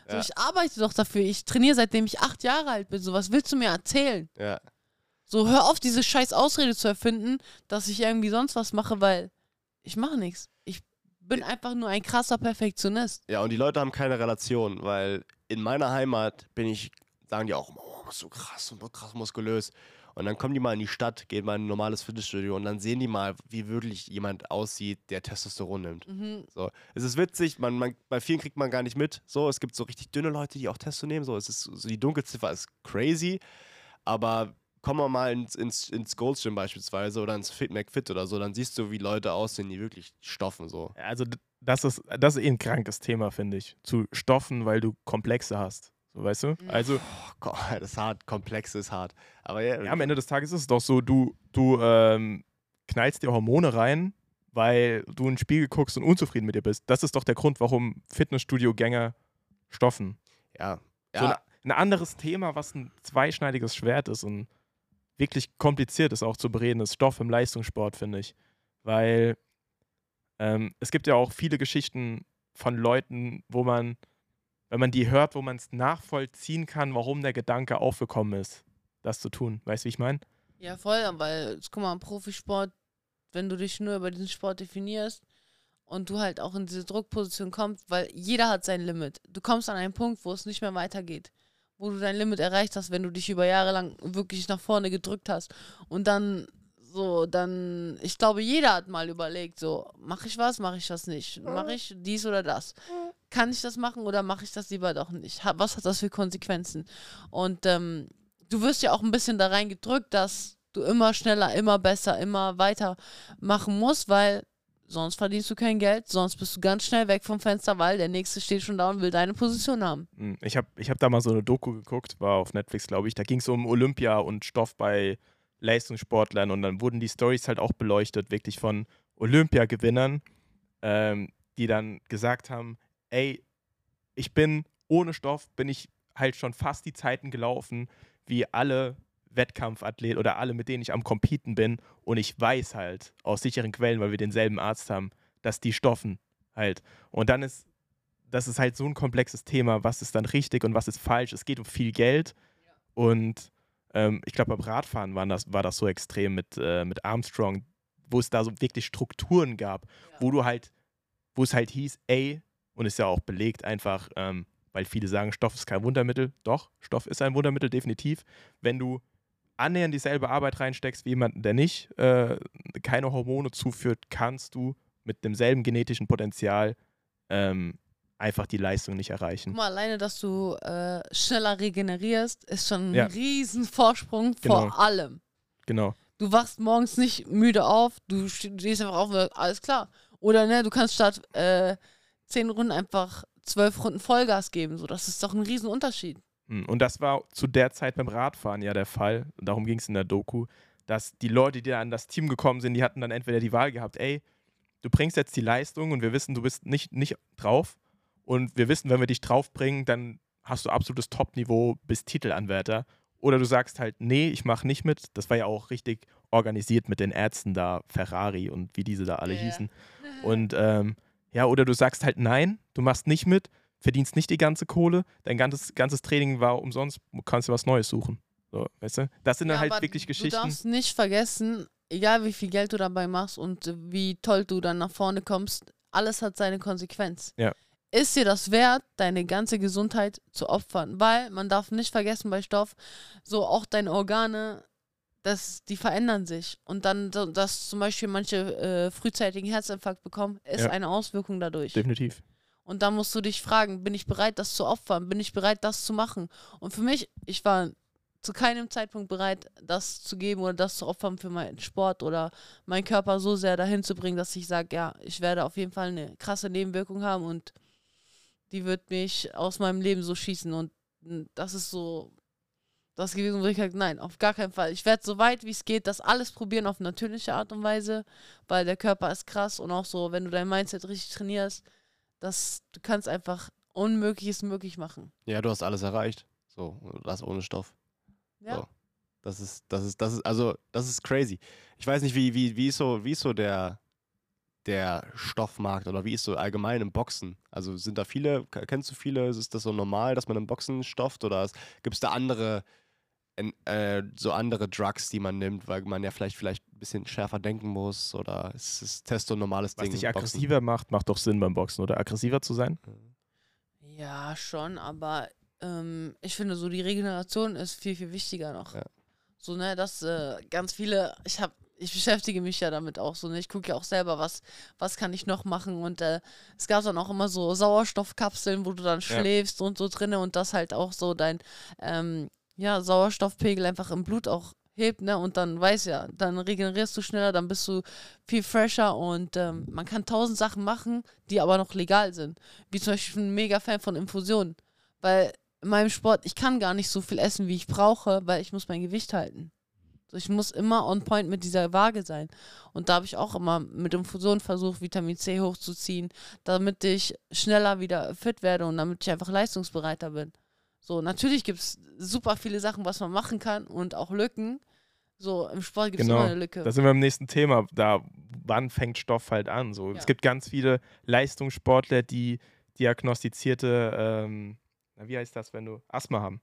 So, Ja. ich arbeite doch dafür, ich trainiere seitdem ich acht Jahre alt bin, so was willst du mir erzählen? Ja. So, hör auf, diese scheiß Ausrede zu erfinden, dass ich irgendwie sonst was mache, weil ich mache nichts. Ich bin einfach nur ein krasser Perfektionist. Ja, und die Leute haben keine Relation, weil in meiner Heimat bin ich, sagen die auch, oh, so krass und so krass muskulös. Und dann kommen die mal in die Stadt, gehen mal in ein normales Fitnessstudio und dann sehen die mal, wie wirklich jemand aussieht, der Testosteron nimmt. Mhm. So, es ist witzig, man, man, bei vielen kriegt man gar nicht mit. So, es gibt so richtig dünne Leute, die auch Testo nehmen. So, es ist so die Dunkelziffer ist crazy, aber kommen wir mal ins, ins, ins Gold's Gym beispielsweise oder ins Fit McFit oder so, dann siehst du, wie Leute aussehen, die wirklich stoffen so. Also das ist, das ist eh ein krankes Thema, finde ich. Zu stoffen, weil du Komplexe hast. So, weißt du? Mhm. Also Oh Gott, das ist hart, komplex ist hart. Aber ja, ja, am Ende des Tages ist es doch so, du, du ähm, knallst dir Hormone rein, weil du in den Spiegel guckst und unzufrieden mit dir bist. Das ist doch der Grund, warum Fitnessstudio-Gänger stoffen. ja. So ja. ein, ein anderes Thema, was ein zweischneidiges Schwert ist und wirklich kompliziert ist auch zu bereden, ist Stoff im Leistungssport, finde ich. Weil ähm, es gibt ja auch viele Geschichten von Leuten, wo man, wenn man die hört, wo man es nachvollziehen kann, warum der Gedanke aufgekommen ist, das zu tun. Weißt du, wie ich meine? Ja, voll, weil, guck mal, Profisport, wenn du dich nur über diesen Sport definierst und du halt auch in diese Druckposition kommst, weil jeder hat sein Limit. Du kommst an einen Punkt, wo es nicht mehr weitergeht. Wo du dein Limit erreicht hast, wenn du dich über Jahre lang wirklich nach vorne gedrückt hast. Und dann so, dann, ich glaube, jeder hat mal überlegt, so, mache ich was, mache ich das nicht? Mache ich dies oder das? Kann ich das machen oder mache ich das lieber doch nicht? Was hat das für Konsequenzen? Und ähm, du wirst ja auch ein bisschen da rein gedrückt, dass du immer schneller, immer besser, immer weiter machen musst, weil sonst verdienst du kein Geld, sonst bist du ganz schnell weg vom Fenster, weil der nächste steht schon da und will deine Position haben. Hm, Ich habe ich hab da mal so eine Doku geguckt, war auf Netflix, glaube ich. Da ging es um Olympia und Stoff bei Leistungssportlern und dann wurden die Stories halt auch beleuchtet, wirklich von Olympiagewinnern, ähm, die dann gesagt haben, ey, ich bin ohne Stoff, bin ich halt schon fast die Zeiten gelaufen, wie alle Wettkampfathleten oder alle, mit denen ich am Competen bin und ich weiß halt aus sicheren Quellen, weil wir denselben Arzt haben, dass die stoffen halt. Und dann ist das ist halt so ein komplexes Thema, was ist dann richtig und was ist falsch. Es geht um viel Geld und ähm, ich glaube, beim Radfahren waren das, war das so extrem mit, äh, mit Armstrong, wo es da so wirklich Strukturen gab, wo du halt, wo es halt hieß, ey, und ist ja auch belegt einfach, ähm, weil viele sagen, Stoff ist kein Wundermittel. Doch, Stoff ist ein Wundermittel, definitiv. Wenn du annähernd dieselbe Arbeit reinsteckst wie jemanden, der nicht äh, keine Hormone zuführt, kannst du mit demselben genetischen Potenzial ähm, einfach die Leistung nicht Guck erreichen. mal, alleine, dass du äh, schneller regenerierst, ist schon ein Ja. riesen Vorsprung Genau. vor allem. Genau. Du wachst morgens nicht müde auf, du ste- stehst einfach auf, und alles klar. Oder ne, du kannst statt äh, zehn Runden einfach zwölf Runden Vollgas geben. So, das ist doch ein riesen Unterschied. Hm, Und das war zu der Zeit beim Radfahren ja der Fall. Darum ging es in der Doku, dass die Leute, die da an das Team gekommen sind, die hatten dann entweder die Wahl gehabt, ey, du bringst jetzt die Leistung und wir wissen, du bist nicht, nicht drauf. Und wir wissen, wenn wir dich draufbringen, dann hast du absolutes Top-Niveau bis Titelanwärter. Oder du sagst halt, nee, ich mache nicht mit. Das war ja auch richtig organisiert mit den Ärzten da, Ferrari und wie diese da alle Ja. hießen. Und ähm, ja, oder du sagst halt nein, du machst nicht mit, verdienst nicht die ganze Kohle, dein ganzes, ganzes Training war umsonst, du kannst dir was Neues suchen. So, weißt du? Das sind dann Ja, halt aber wirklich Du Geschichten. darfst nicht vergessen, egal wie viel Geld du dabei machst und wie toll du dann nach vorne kommst, alles hat seine Konsequenz. Ja. Ist dir das wert, deine ganze Gesundheit zu opfern? Weil man darf nicht vergessen bei Stoff, so auch deine Organe, das, die verändern sich. Und dann, dass zum Beispiel manche äh, frühzeitigen Herzinfarkt bekommen, ist Ja. eine Auswirkung dadurch. Definitiv. Und dann musst du dich fragen, bin ich bereit, das zu opfern? Bin ich bereit, das zu machen? Und für mich, ich war zu keinem Zeitpunkt bereit, das zu geben oder das zu opfern für meinen Sport oder meinen Körper so sehr dahin zu bringen, dass ich sage, ja, ich werde auf jeden Fall eine krasse Nebenwirkung haben und die wird mich aus meinem Leben so schießen. Und das ist so das gewesen, wo ich gesagt nein, auf gar keinen Fall. Ich werde so weit wie es geht, das alles probieren auf natürliche Art und Weise, weil der Körper ist krass und auch so, wenn du dein Mindset richtig trainierst, das, du kannst einfach Unmögliches möglich machen. Ja, du hast alles erreicht. So, das ohne Stoff. Ja. So. Das ist, das ist, das ist, also, das ist crazy. Ich weiß nicht, wie, wie, wie ist so, wie ist so der, der Stoffmarkt oder wie ist so allgemein im Boxen? Also sind da viele, kennst du viele, ist das so normal, dass man im Boxen stofft oder gibt es da andere äh, so andere Drugs, die man nimmt, weil man ja vielleicht vielleicht ein bisschen schärfer denken muss oder es ist Testo ein normales Was Ding. dich Boxen. aggressiver macht, macht doch Sinn beim Boxen, oder? Aggressiver zu sein? Ja, schon, aber ähm, ich finde so die Regeneration ist viel, viel wichtiger noch. Ja. So, ne, dass äh, ganz viele, ich habe, ich beschäftige mich ja damit auch so, ne, ich gucke ja auch selber, was, was kann ich noch machen und äh, es gab dann auch immer so Sauerstoffkapseln, wo du dann schläfst und so drinne und das halt auch so dein, ähm, ja, Sauerstoffpegel einfach im Blut auch hebt, ne, und dann weiß ja, dann regenerierst du schneller, dann bist du viel fresher und ähm, man kann tausend Sachen machen, die aber noch legal sind. Wie zum Beispiel, ich bin ein mega Fan von Infusionen, weil in meinem Sport, ich kann gar nicht so viel essen, wie ich brauche, weil ich muss mein Gewicht halten. So, ich muss immer on point mit dieser Waage sein. Und da habe ich auch immer mit Infusionen versucht, Vitamin C hochzuziehen, damit ich schneller wieder fit werde und damit ich einfach leistungsbereiter bin. So, natürlich gibt es super viele Sachen, was man machen kann und auch Lücken. So, im Sport gibt es Genau, immer eine Lücke. Da sind wir im nächsten Thema. Da, wann fängt Stoff halt an? So. Ja. Es gibt ganz viele Leistungssportler, die diagnostizierte, ähm, na, wie heißt das, wenn du Asthma haben?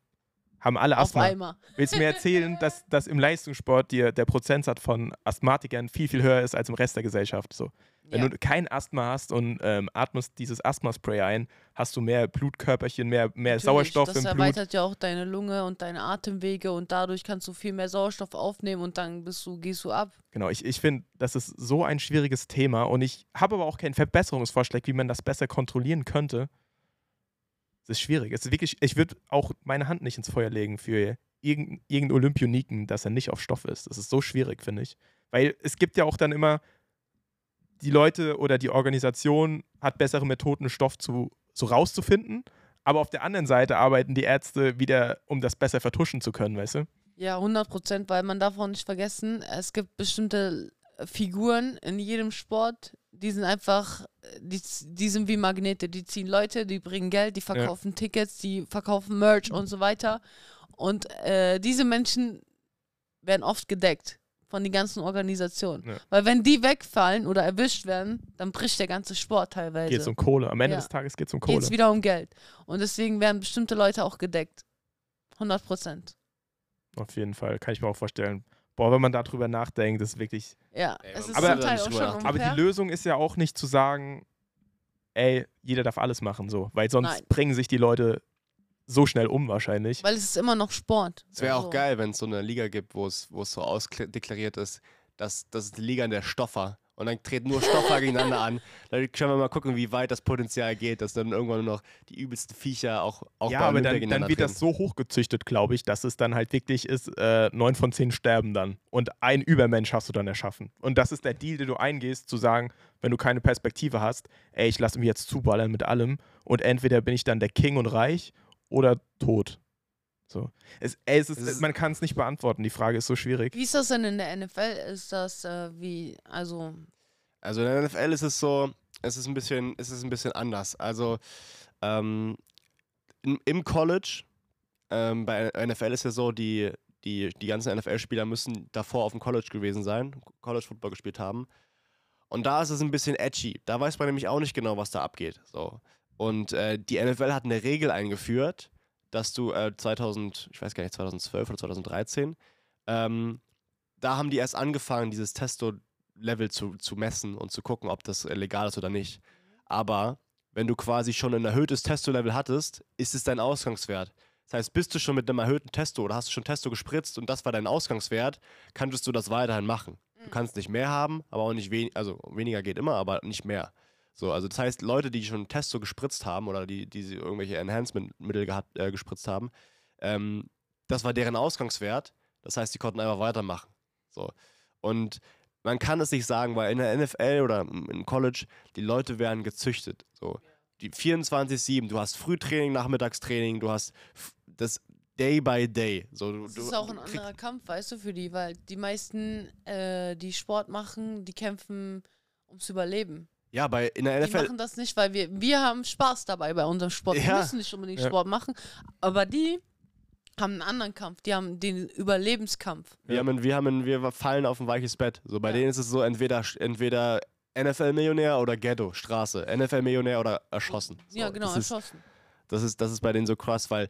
Haben alle Auf Asthma. einmal. Willst du mir erzählen, dass, dass im Leistungssport dir der Prozentsatz von Asthmatikern viel, viel höher ist als im Rest der Gesellschaft? So. Wenn Ja. du kein Asthma hast und ähm, atmest dieses Asthma-Spray ein, hast du mehr Blutkörperchen, mehr, mehr Natürlich, Sauerstoff das im Blut. erweitert ja auch deine Lunge und deine Atemwege und dadurch kannst du viel mehr Sauerstoff aufnehmen und dann bist du, gehst du ab. Genau, ich, ich finde, das ist so ein schwieriges Thema und ich habe aber auch keinen Verbesserungsvorschlag, wie man das besser kontrollieren könnte. Es ist schwierig. Es ist wirklich, ich würde auch meine Hand nicht ins Feuer legen für irgendeinen irgendein Olympioniken, dass er nicht auf Stoff ist. Das ist so schwierig, finde ich. Weil es gibt ja auch dann immer, die Leute oder die Organisation hat bessere Methoden, Stoff zu, so rauszufinden. Aber auf der anderen Seite arbeiten die Ärzte wieder, um das besser vertuschen zu können, weißt du? Ja, 100 Prozent, weil man darf auch nicht vergessen, es gibt bestimmte Figuren in jedem Sport, die sind einfach, die, die sind wie Magnete, die ziehen Leute, die bringen Geld, die verkaufen Tickets, die verkaufen Merch und so weiter. Und äh, diese Menschen werden oft gedeckt von den ganzen Organisationen. Ja. Weil wenn die wegfallen oder erwischt werden, dann bricht der ganze Sport teilweise. Geht es um Kohle. Am Ende Ja. des Tages geht es um Kohle. Geht es wieder um Geld. Und deswegen werden bestimmte Leute auch gedeckt. 100 Prozent. Auf jeden Fall, kann ich mir auch vorstellen. Boah, wenn man darüber nachdenkt, ist wirklich. Ja, Ey, es ist Teil nicht auch schon. Aber die. Lösung ist ja auch nicht zu sagen, ey, jeder darf alles machen, so. Weil sonst Nein. bringen sich die Leute so schnell um wahrscheinlich. Weil es ist immer noch Sport. Es wäre auch So. geil, wenn es so eine Liga gibt, wo es wo es so ausdeklariert ist, dass das ist die Liga der Stoffer. Und dann treten nur Stoffer gegeneinander an. Dann können wir mal gucken, wie weit das Potenzial geht, dass dann irgendwann nur noch die übelsten Viecher auch, auch ja, bei aber dann, dann wird das so hochgezüchtet, glaube ich, dass es dann halt wirklich ist, äh, neun von zehn sterben dann. Und ein Übermensch hast du dann erschaffen. Und das ist der Deal, den du eingehst, zu sagen, wenn du keine Perspektive hast, ey, ich lasse mich jetzt zuballern mit allem und entweder bin ich dann der King und reich oder tot. So. Es, ey, es ist, Es ist- man kann es nicht beantworten, die Frage ist so schwierig. Wie ist das denn in der NFL? Ist das äh, wie, also, Also in der NFL ist es so, es ist ein bisschen, es ist ein bisschen anders. Also ähm, im, im College, ähm, bei NFL ist ja so, die, die, die ganzen NFL-Spieler müssen davor auf dem College gewesen sein, College Football gespielt haben. Und da ist es ein bisschen edgy. Da weiß man nämlich auch nicht genau, was da abgeht. So. Und äh, die NFL hat eine Regel eingeführt, dass du äh, 2000, ich weiß gar nicht, 2012 oder 2013, ähm, da haben die erst angefangen, dieses Testo-Level zu, zu messen und zu gucken, ob das äh, legal ist oder nicht. Aber wenn du quasi schon ein erhöhtes Testo-Level hattest, ist es dein Ausgangswert. Das heißt, bist du schon mit einem erhöhten Testo oder hast du schon Testo gespritzt und das war dein Ausgangswert, kannst du das weiterhin machen. Du kannst nicht mehr haben, aber auch nicht weniger, also weniger geht immer, aber nicht mehr. So, also das heißt, Leute, die schon Testo gespritzt haben oder die, die sie irgendwelche Enhancement-Mittel äh, gespritzt haben, ähm, das war deren Ausgangswert. Das heißt, die konnten einfach weitermachen. So. Und man kann es nicht sagen, weil in der NFL oder im College, die Leute werden gezüchtet. So. Die 24-7, du hast Frühtraining, Nachmittagstraining, du hast das Day by Day. So, du, das ist auch ein anderer Kampf, weißt du, für die, weil die meisten, äh, die Sport machen, die kämpfen ums Überleben. Ja, bei in der Die NFL. machen das nicht, weil wir, wir haben Spaß dabei bei unserem Sport. Wir Ja. müssen nicht unbedingt Ja. Sport machen, aber die haben einen anderen Kampf. Die haben den Überlebenskampf. Wir, haben, wir, haben, wir fallen auf ein weiches Bett. So, bei Ja. denen ist es so entweder, entweder NFL-Millionär oder Ghetto, Straße. NFL-Millionär oder erschossen. So, ja, genau, Das ist, erschossen. das, ist, das ist bei denen so krass, weil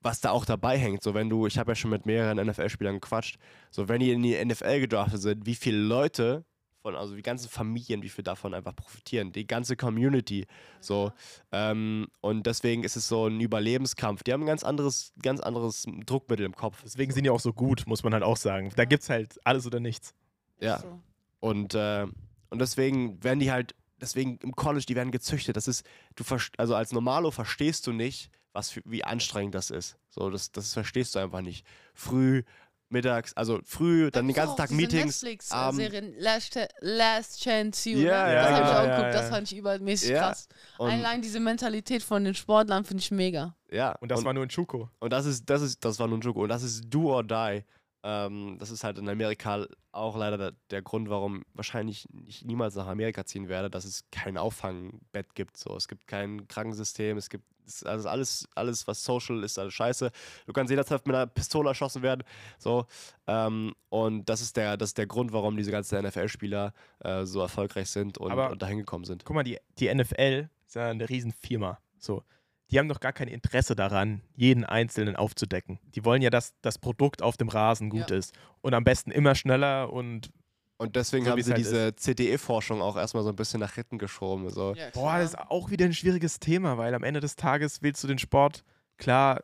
was da auch dabei hängt. So, wenn du, ich habe ja schon mit mehreren NFL-Spielern gequatscht, so, wenn die in die NFL gedraftet sind, wie viele Leute von, also die ganzen Familien, wie viel davon einfach profitieren, die ganze Community, so. Ähm, und deswegen ist es so ein Überlebenskampf. Die haben ein ganz anderes, ganz anderes Druckmittel im Kopf. Deswegen sind die auch so gut, muss man halt auch sagen. Da gibt es halt alles oder nichts. Ja. So. Und, äh, und deswegen werden die halt, deswegen im College, die werden gezüchtet. Das ist, du verst- also als Normalo verstehst du nicht, was für, wie anstrengend das ist. So, das, das verstehst du einfach nicht. Früh, mittags, also früh, dann den ganzen Tag Meetings. abends. Netflix-Serien Last, Cha- Last Chance You, Ja, ne? ja, das habe ich ja, auch ja, geguckt, das ja. fand ich übermäßig Ja. krass. Und, Allein diese Mentalität von den Sportlern finde ich mega. ja, Und das war nur in Chuko. Und das ist, das ist, das war nun Joko. Und das ist do or die. Ähm, das ist halt in Amerika auch leider der, der Grund, warum wahrscheinlich ich niemals nach Amerika ziehen werde, dass es kein Auffangbett gibt. So. Es gibt kein Krankensystem, es gibt also alles, alles, was social ist, alles scheiße. Du kannst jederzeit mit einer Pistole erschossen werden. So. Ähm, und das ist, der, das ist der Grund, warum diese ganzen NFL-Spieler äh, so erfolgreich sind und, Aber- und dahin gekommen sind. Guck mal, die, die NFL ist ja eine Riesenfirma. So. Die haben doch gar kein Interesse daran, jeden Einzelnen aufzudecken. Die wollen ja, dass das Produkt auf dem Rasen gut Ja. ist. Und am besten immer schneller und Und deswegen So haben sie halt diese CTE-Forschung auch erstmal so ein bisschen nach hinten geschoben. So. Ja, Boah, das ist auch wieder ein schwieriges Thema, weil am Ende des Tages willst du den Sport, klar,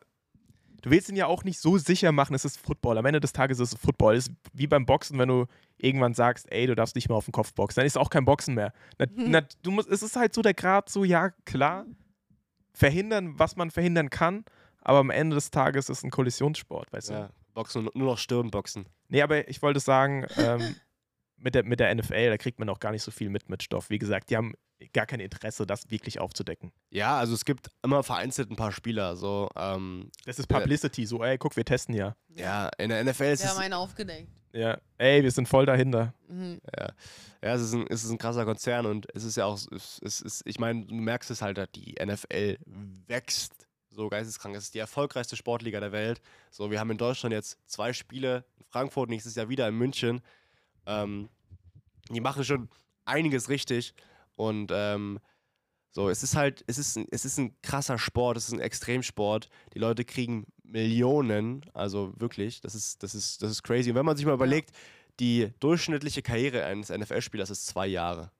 du willst ihn ja auch nicht so sicher machen, es ist Football. Am Ende des Tages ist es Football. Es ist wie beim Boxen, wenn du irgendwann sagst, ey, du darfst nicht mehr auf den Kopf boxen, dann ist auch kein Boxen mehr. Na, Mhm. na, du musst, es ist halt so der Grad, so, ja, klar, verhindern, was man verhindern kann, aber am Ende des Tages ist es ein Kollisionssport, weißt du? Ja, Boxen, nur noch Stirnboxen. Nee, aber ich wollte sagen, ähm, mit, der, mit der NFL, da kriegt man auch gar nicht so viel mit mit Stoff. Wie gesagt, die haben gar kein Interesse, das wirklich aufzudecken. Ja, also es gibt immer vereinzelt ein paar Spieler. So, ähm, Das ist Ja. Publicity, so, ey, guck, wir testen ja. ja, in der NFL ist Wir es, haben einen aufgedeckt. Ja, ey, wir sind voll dahinter. Mhm. ja, ja, es ist ein, es ist ein krasser Konzern und es ist ja auch, es, es ist, ich meine, du merkst es halt, die NFL wächst so geisteskrank. Es ist die erfolgreichste Sportliga der Welt. So, wir haben in Deutschland jetzt zwei Spiele, in Frankfurt nächstes Jahr wieder in München. Ähm, die machen schon einiges richtig und ähm, so, es ist halt, es ist, ein, es ist ein krasser Sport, es ist ein Extremsport. Die Leute kriegen Millionen, also wirklich, das ist, das ist, das ist crazy. Und wenn man sich mal überlegt, die durchschnittliche Karriere eines NFL-Spielers ist zwei Jahre.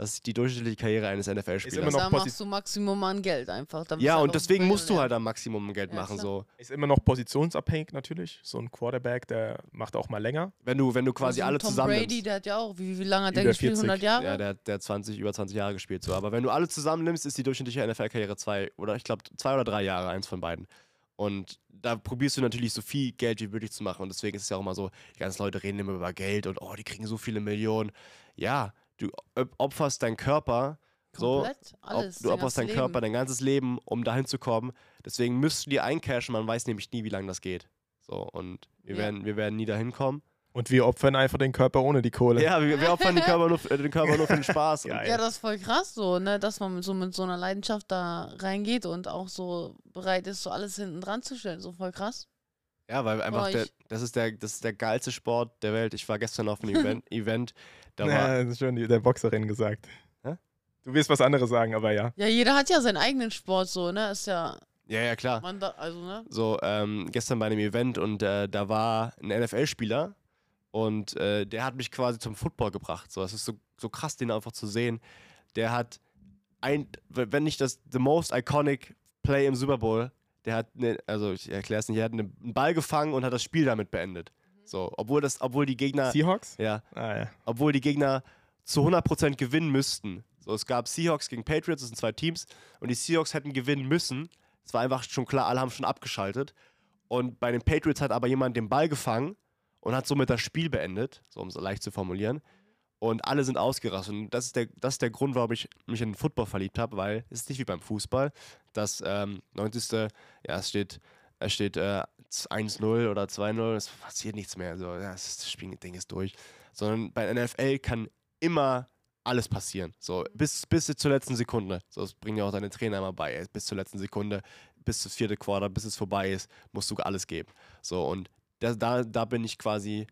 Das ist die durchschnittliche Karriere eines immer NFL-Spielers. noch da posi- machst du Maximum an Geld einfach. Ja, halt und deswegen musst du halt am Maximum Geld Ja, machen. klar. So. Ist immer noch positionsabhängig natürlich. So ein Quarterback, der macht auch mal länger. Wenn du, wenn du quasi Also alle Tom zusammen Brady, nimmst. der hat ja auch, wie, wie lange hat der Über gespielt? 40. 100 Jahre? Ja, der, hat- der hat 20, über 20 Jahre gespielt. So. Aber wenn du alle zusammen nimmst, ist die durchschnittliche NFL-Karriere zwei oder ich glaube zwei oder drei Jahre, eins von beiden. Und da probierst du natürlich so viel Geld wie möglich zu machen. Und deswegen ist es ja auch immer so, die ganzen Leute reden immer über Geld und oh, die kriegen so viele Millionen. Ja, du op- opferst deinen Körper, so, Komplett, alles. Ob, du dein opferst deinen Leben. Körper, dein ganzes Leben, um dahin zu kommen. Deswegen müssten die eincashen, man weiß nämlich nie, wie lange das geht. So, und wir, Ja. werden, wir werden nie dahin kommen. Und wir opfern einfach den Körper ohne die Kohle. Ja, wir, wir opfern den Körper, nur, für- den Körper nur für den Spaß. Geil. Ja, das ist voll krass so, ne, dass man mit so, mit so einer Leidenschaft da reingeht und auch so bereit ist, so alles hinten dran zu stellen. So voll krass. ja weil einfach Boah, der, ich- das, ist der, das ist der geilste Sport der Welt. Ich war gestern auf einem Event, Event da war, ja, das ist schon die, der Boxerin gesagt. Hä? Du wirst was anderes sagen, aber ja. Ja, jeder hat ja seinen eigenen Sport so, ne? Ist ja, ja, ja, klar. man da, also, ne? So, ähm, gestern bei einem Event und äh, da war ein NFL-Spieler und äh, der hat mich quasi zum Football gebracht. So, es ist so, so krass, den einfach zu sehen. Der hat ein, wenn nicht das the most iconic Play im Super Bowl, der hat, ne, also ich erkläre es nicht, er hat ne- einen Ball gefangen und hat das Spiel damit beendet. So, obwohl das, obwohl die Gegner, Seahawks? ja, Ah, ja. obwohl die Gegner zu 100% gewinnen müssten. So, es gab Seahawks gegen Patriots, das sind zwei Teams, und die Seahawks hätten gewinnen müssen. Es war einfach schon klar, alle haben schon abgeschaltet. Und bei den Patriots hat aber jemand den Ball gefangen und hat somit das Spiel beendet, so um es leicht zu formulieren. Und alle sind ausgerastet. Und das ist der, das ist der Grund, warum ich mich in den Football verliebt habe, weil es ist nicht wie beim Fußball. Das ähm, 90. Ja, es steht, es steht äh, 1-0 oder 2-0, es passiert nichts mehr. So, ja, das, ist- das Spiel, Ding ist durch. Sondern bei NFL kann immer alles passieren. So, bis, bis zur letzten Sekunde. So, das bringen ja auch deine Trainer immer bei. Bis zur letzten Sekunde, bis zum vierte Quarter, bis es vorbei ist, musst du alles geben. So, und da, da, da bin ich quasi,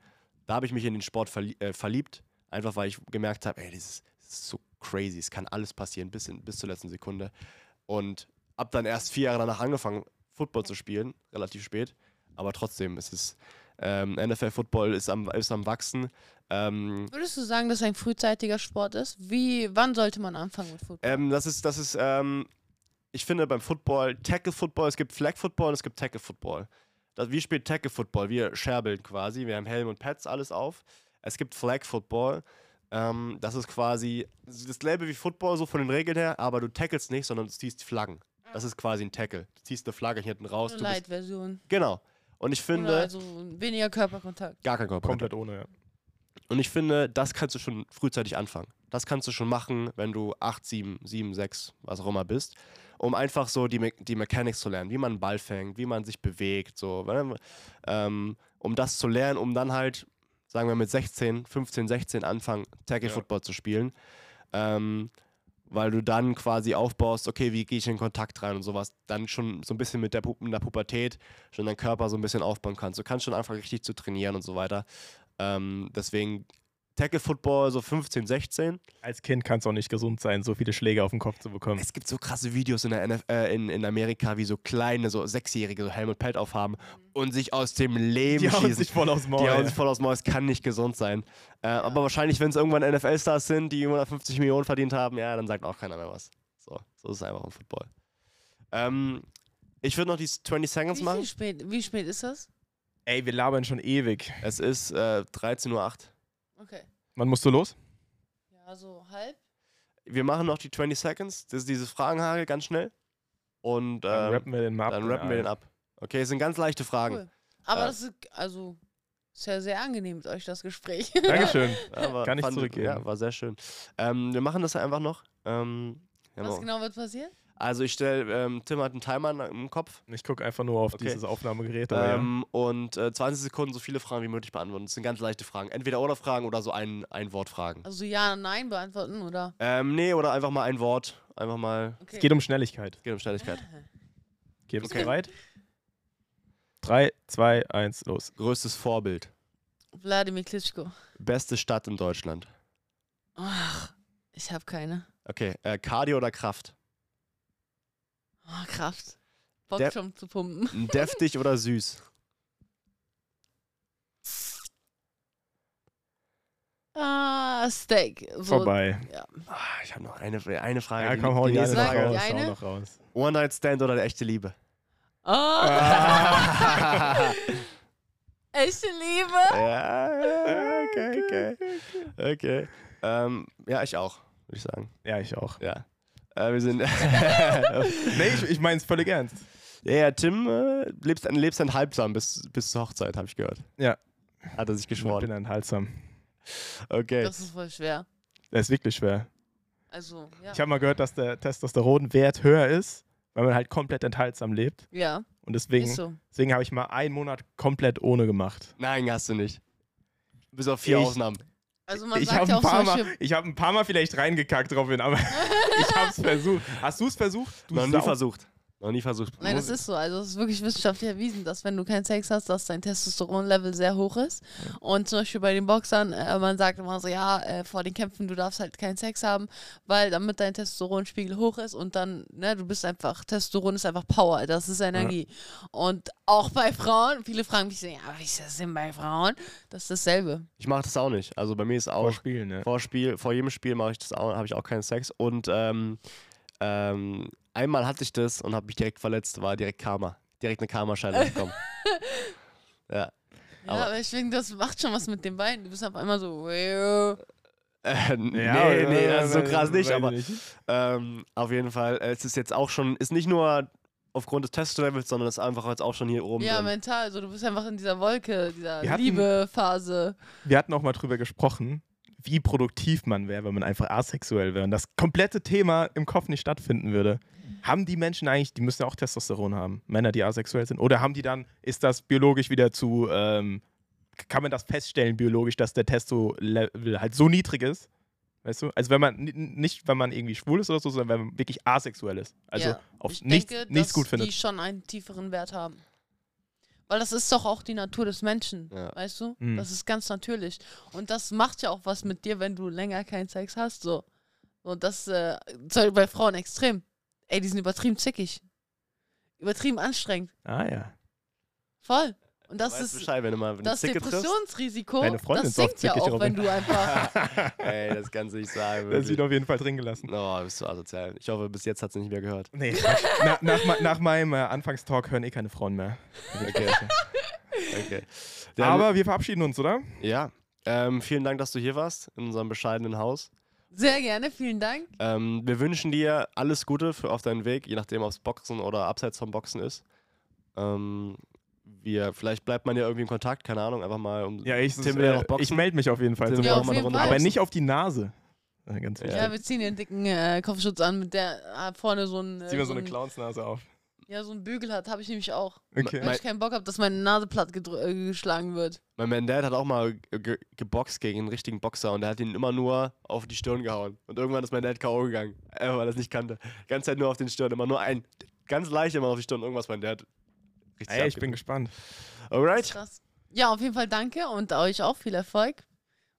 da habe ich mich in den Sport verlie äh, verliebt. Einfach weil ich gemerkt habe, ey, das ist, das ist so crazy. Es kann alles passieren, bis, in, bis zur letzten Sekunde. Und hab dann erst vier Jahre danach angefangen, Football zu spielen, relativ spät. Aber trotzdem, es ist ähm, NFL-Football ist am, ist am Wachsen. Ähm, Würdest du sagen, dass es ein frühzeitiger Sport ist? Wie, wann sollte man anfangen mit Football? ähm, das ist, das ist, ähm, ich finde beim Football, Tackle-Football, es gibt Flag-Football und es gibt Tackle-Football. Wie spielt Tackle-Football? Wir scherbeln quasi, wir haben Helm und Pads, alles auf. Es gibt Flag-Football. Ähm, das ist quasi das Label wie Football, so von den Regeln her, aber du tackelst nicht, sondern du ziehst Flaggen. Das ist quasi ein Tackle. Du ziehst eine Flagge hinten raus. Eine Light-Version. genau. Und ich Oder finde, Also weniger Körperkontakt. gar kein Körper. Komplett ohne, ja. Und ich finde, das kannst du schon frühzeitig anfangen. Das kannst du schon machen, wenn du 8, 7, 7, 6, was auch immer bist, um einfach so die, Me die Mechanics zu lernen, wie man einen Ball fängt, wie man sich bewegt, so, ne? ähm, um das zu lernen, um dann halt, sagen wir mit 16, 15, 16 anfangen, Tackle Ja. Football zu spielen. Ähm, weil du dann quasi aufbaust, okay, wie gehe ich in Kontakt rein und sowas, dann schon so ein bisschen mit der, Pu in der Pubertät schon deinen Körper so ein bisschen aufbauen kannst. Du kannst schon anfangen, richtig zu trainieren und so weiter. Ähm, deswegen Tackle Football so 15, 16. Als Kind kann es auch nicht gesund sein, so viele Schläge auf den Kopf zu bekommen. Es gibt so krasse Videos in, der NF äh, in, in Amerika, wie so kleine, so Sechsjährige so Helmut Pelt aufhaben und sich aus dem Leben Die schießen. sich voll aus Maul. die hauen sich voll aus dem Maul, es kann nicht gesund sein. Äh, Aber wahrscheinlich, wenn es irgendwann NFL-Stars sind, die 150 Millionen verdient haben, ja, dann sagt auch keiner mehr was. So, so ist es einfach im Football. Ähm, ich würde noch die 20 Seconds Wie, machen. spät, wie spät ist das? Ey, wir labern schon ewig. Es ist äh, 13.08 Uhr. Okay. Wann musst du los? Ja, so halb. Wir machen noch die 20 Seconds. Das ist dieses Fragenhagel ganz schnell. Und Dann ähm, rappen wir den mal ab. dann rappen wir den ab. Okay, es sind ganz leichte Fragen. Cool. Aber Äh. das ist, also, ist ja sehr angenehm mit euch, das Gespräch. Dankeschön. Ja, Kann ich zurückgeben. Ja, war sehr schön. Ähm, wir machen das einfach noch. Ähm, Was genau wird passieren? Also ich stelle, ähm, Tim hat einen Timer im Kopf Ich gucke einfach nur auf Okay. dieses Aufnahmegerät. Ähm, und äh, 20 Sekunden so viele Fragen wie möglich beantworten. Das sind ganz leichte Fragen. Entweder oder Fragen oder so ein, ein Wort Fragen. Also ja, nein beantworten, oder? Ähm, nee, oder einfach mal ein Wort. Einfach mal, Okay. ja. Es geht um Schnelligkeit. geht um Schnelligkeit. Okay, bist du Okay. bereit? 3, 2, 1, los. Größtes Vorbild. Wladimir Klitschko. Beste Stadt in Deutschland. Ach, ich habe keine. Okay, äh, Cardio oder Kraft? Oh, Kraft. Bock Der- schon zu pumpen. Deftig oder süß? Ah, Steak. So, Vorbei. Ja. Ah, ich habe noch eine, eine Frage. Ja, komm, hau die die eine Frage. raus. eine. noch raus. One-Night-Stand oder echte Liebe? Ah, echte Liebe. ja, ja, okay, okay. Okay. Ähm, ja, ich auch, würde ich sagen. Ja, ich auch. Ja. Äh, wir sind. Nee, ich, ich meine es völlig ernst. ja, ja, Tim äh, lebst, lebst ein halbsam bis, bis zur Hochzeit, habe ich gehört. Ja. Hat er sich Ich geschworen. bin enthaltsam. Okay. Das ist voll schwer. Das ist wirklich schwer. Also, ja. Ich habe mal gehört, dass der Testosteronwert höher ist, weil man halt komplett enthaltsam lebt. ja, Und deswegen, so. deswegen habe ich mal einen Monat komplett ohne gemacht. Nein, hast du nicht. Bis auf vier Ich- Ausnahmen. Also man Ich sagt habe ja ein, auch paar mal- ich hab ein paar Mal vielleicht reingekackt drauf hin, aber ich habe es versucht. Hast du es versucht? Du Noch nie Sau. versucht. Noch nie versucht. Nein, das ist so. Also es ist wirklich wissenschaftlich erwiesen, dass wenn du keinen Sex hast, dass dein Testosteronlevel sehr hoch ist. Und zum Beispiel bei den Boxern, äh, man sagt immer so, ja, äh, vor den Kämpfen, du darfst halt keinen Sex haben, weil damit dein Testosteronspiegel hoch ist und dann, ne, du bist einfach, Testosteron ist einfach Power, das ist Energie. Und auch bei Frauen, viele fragen mich so, ja, wie ist das denn bei Frauen? Das ist dasselbe. Ich mache das auch nicht. Also bei mir ist auch Vor Spielen, ne? vor Spiel, vor jedem Spiel mache ich das auch, habe ich auch keinen Sex. Und ähm, ähm, einmal hatte ich das und habe mich direkt verletzt, war direkt Karma. Direkt eine Karma-Scheine bekommen. ja. Ja, Aber- aber ich finde, das macht schon was mit den Beinen. Du bist auf einmal so, "Wow." Äh, nee, Ja, nee, äh, das ist so weiß- krass nicht, aber ähm, auf jeden Fall, äh, es ist jetzt auch schon, ist nicht nur aufgrund des Testlevels, sondern es ist einfach jetzt auch schon hier oben Ja, drin. mental. Also du bist einfach in dieser Wolke, dieser Liebephase. Wir hatten auch mal drüber gesprochen, wie produktiv man wäre, wenn man einfach asexuell wäre und das komplette Thema im Kopf nicht stattfinden würde. Haben die Menschen eigentlich, die müssen ja auch Testosteron haben, Männer, die asexuell sind, oder haben die dann, ist das biologisch wieder zu, ähm, kann man das feststellen biologisch, dass der Testo-Level halt so niedrig ist? Weißt du? Also wenn man ni- nicht, wenn man irgendwie schwul ist oder so, sondern wenn man wirklich asexuell ist. Also Ja, auf ich nichts, denke, nichts gut die findet. schon einen tieferen Wert haben. Weil das ist doch auch die Natur des Menschen, Ja. weißt du? Mhm. Das ist ganz natürlich. Und das macht ja auch was mit dir, wenn du länger keinen Sex hast. So. Und das äh, bei Frauen extrem. Ey, die sind übertrieben zickig. übertrieben anstrengend. Ah ja. Voll. Und das weißt ist Bescheid, wenn du mal das Zicke. Depressionsrisiko, Deine Freundin das sinkt ja auch, wenn du einfach. Ey, das kannst du nicht sagen. Das wird Wirklich. auf jeden Fall drin gelassen. Oh, bist du asozial. Ich hoffe, bis jetzt hat sie nicht mehr gehört. Nee, nach, ma- nach meinem äh, Anfangstalk hören eh keine Frauen mehr. Okay. okay. Dann- Aber wir verabschieden uns, oder? Ja. Ähm, vielen Dank, dass du hier warst, in unserem bescheidenen Haus. Sehr gerne, vielen Dank. Ähm, wir wünschen dir alles Gute für auf deinen Weg, je nachdem, ob es Boxen oder abseits vom Boxen ist. Ähm, wir, vielleicht bleibt man ja irgendwie in Kontakt, keine Ahnung, einfach mal um. Ja, ich, Tim will ja noch äh, boxen. ich melde mich auf jeden Fall. Tim Ja, auf mal eine jeden Runde Fall. Aber nicht auf die Nase. Ganz Ja. wichtig. Ja, wir ziehen den dicken äh, Kopfschutz an, mit der äh, vorne so ein. Äh, Zieh mir so eine ein- Clownsnase auf. Ja, so ein Bügel hat, habe ich nämlich auch. Okay. Weil ich keinen Bock habe, dass meine Nase platt äh, geschlagen wird. Mein, mein Dad hat auch mal ge geboxt gegen einen richtigen Boxer und der hat ihn immer nur auf die Stirn gehauen. Und irgendwann ist mein Dad K.O. gegangen, weil er es nicht kannte. Die ganze Zeit nur auf den Stirn, immer nur ein. Ganz leicht immer auf die Stirn, irgendwas mein Dad. Richtig Ey, ich bin gespannt. Alright. Krass. Ja, auf jeden Fall danke und euch auch viel Erfolg.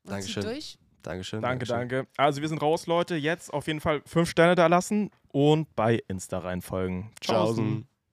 Und Dankeschön. zieht durch. Dankeschön. Danke, Dankeschön. danke. Also wir sind raus, Leute. Jetzt auf jeden Fall fünf Sterne da lassen und bei Insta reinfolgen. Tschaußen.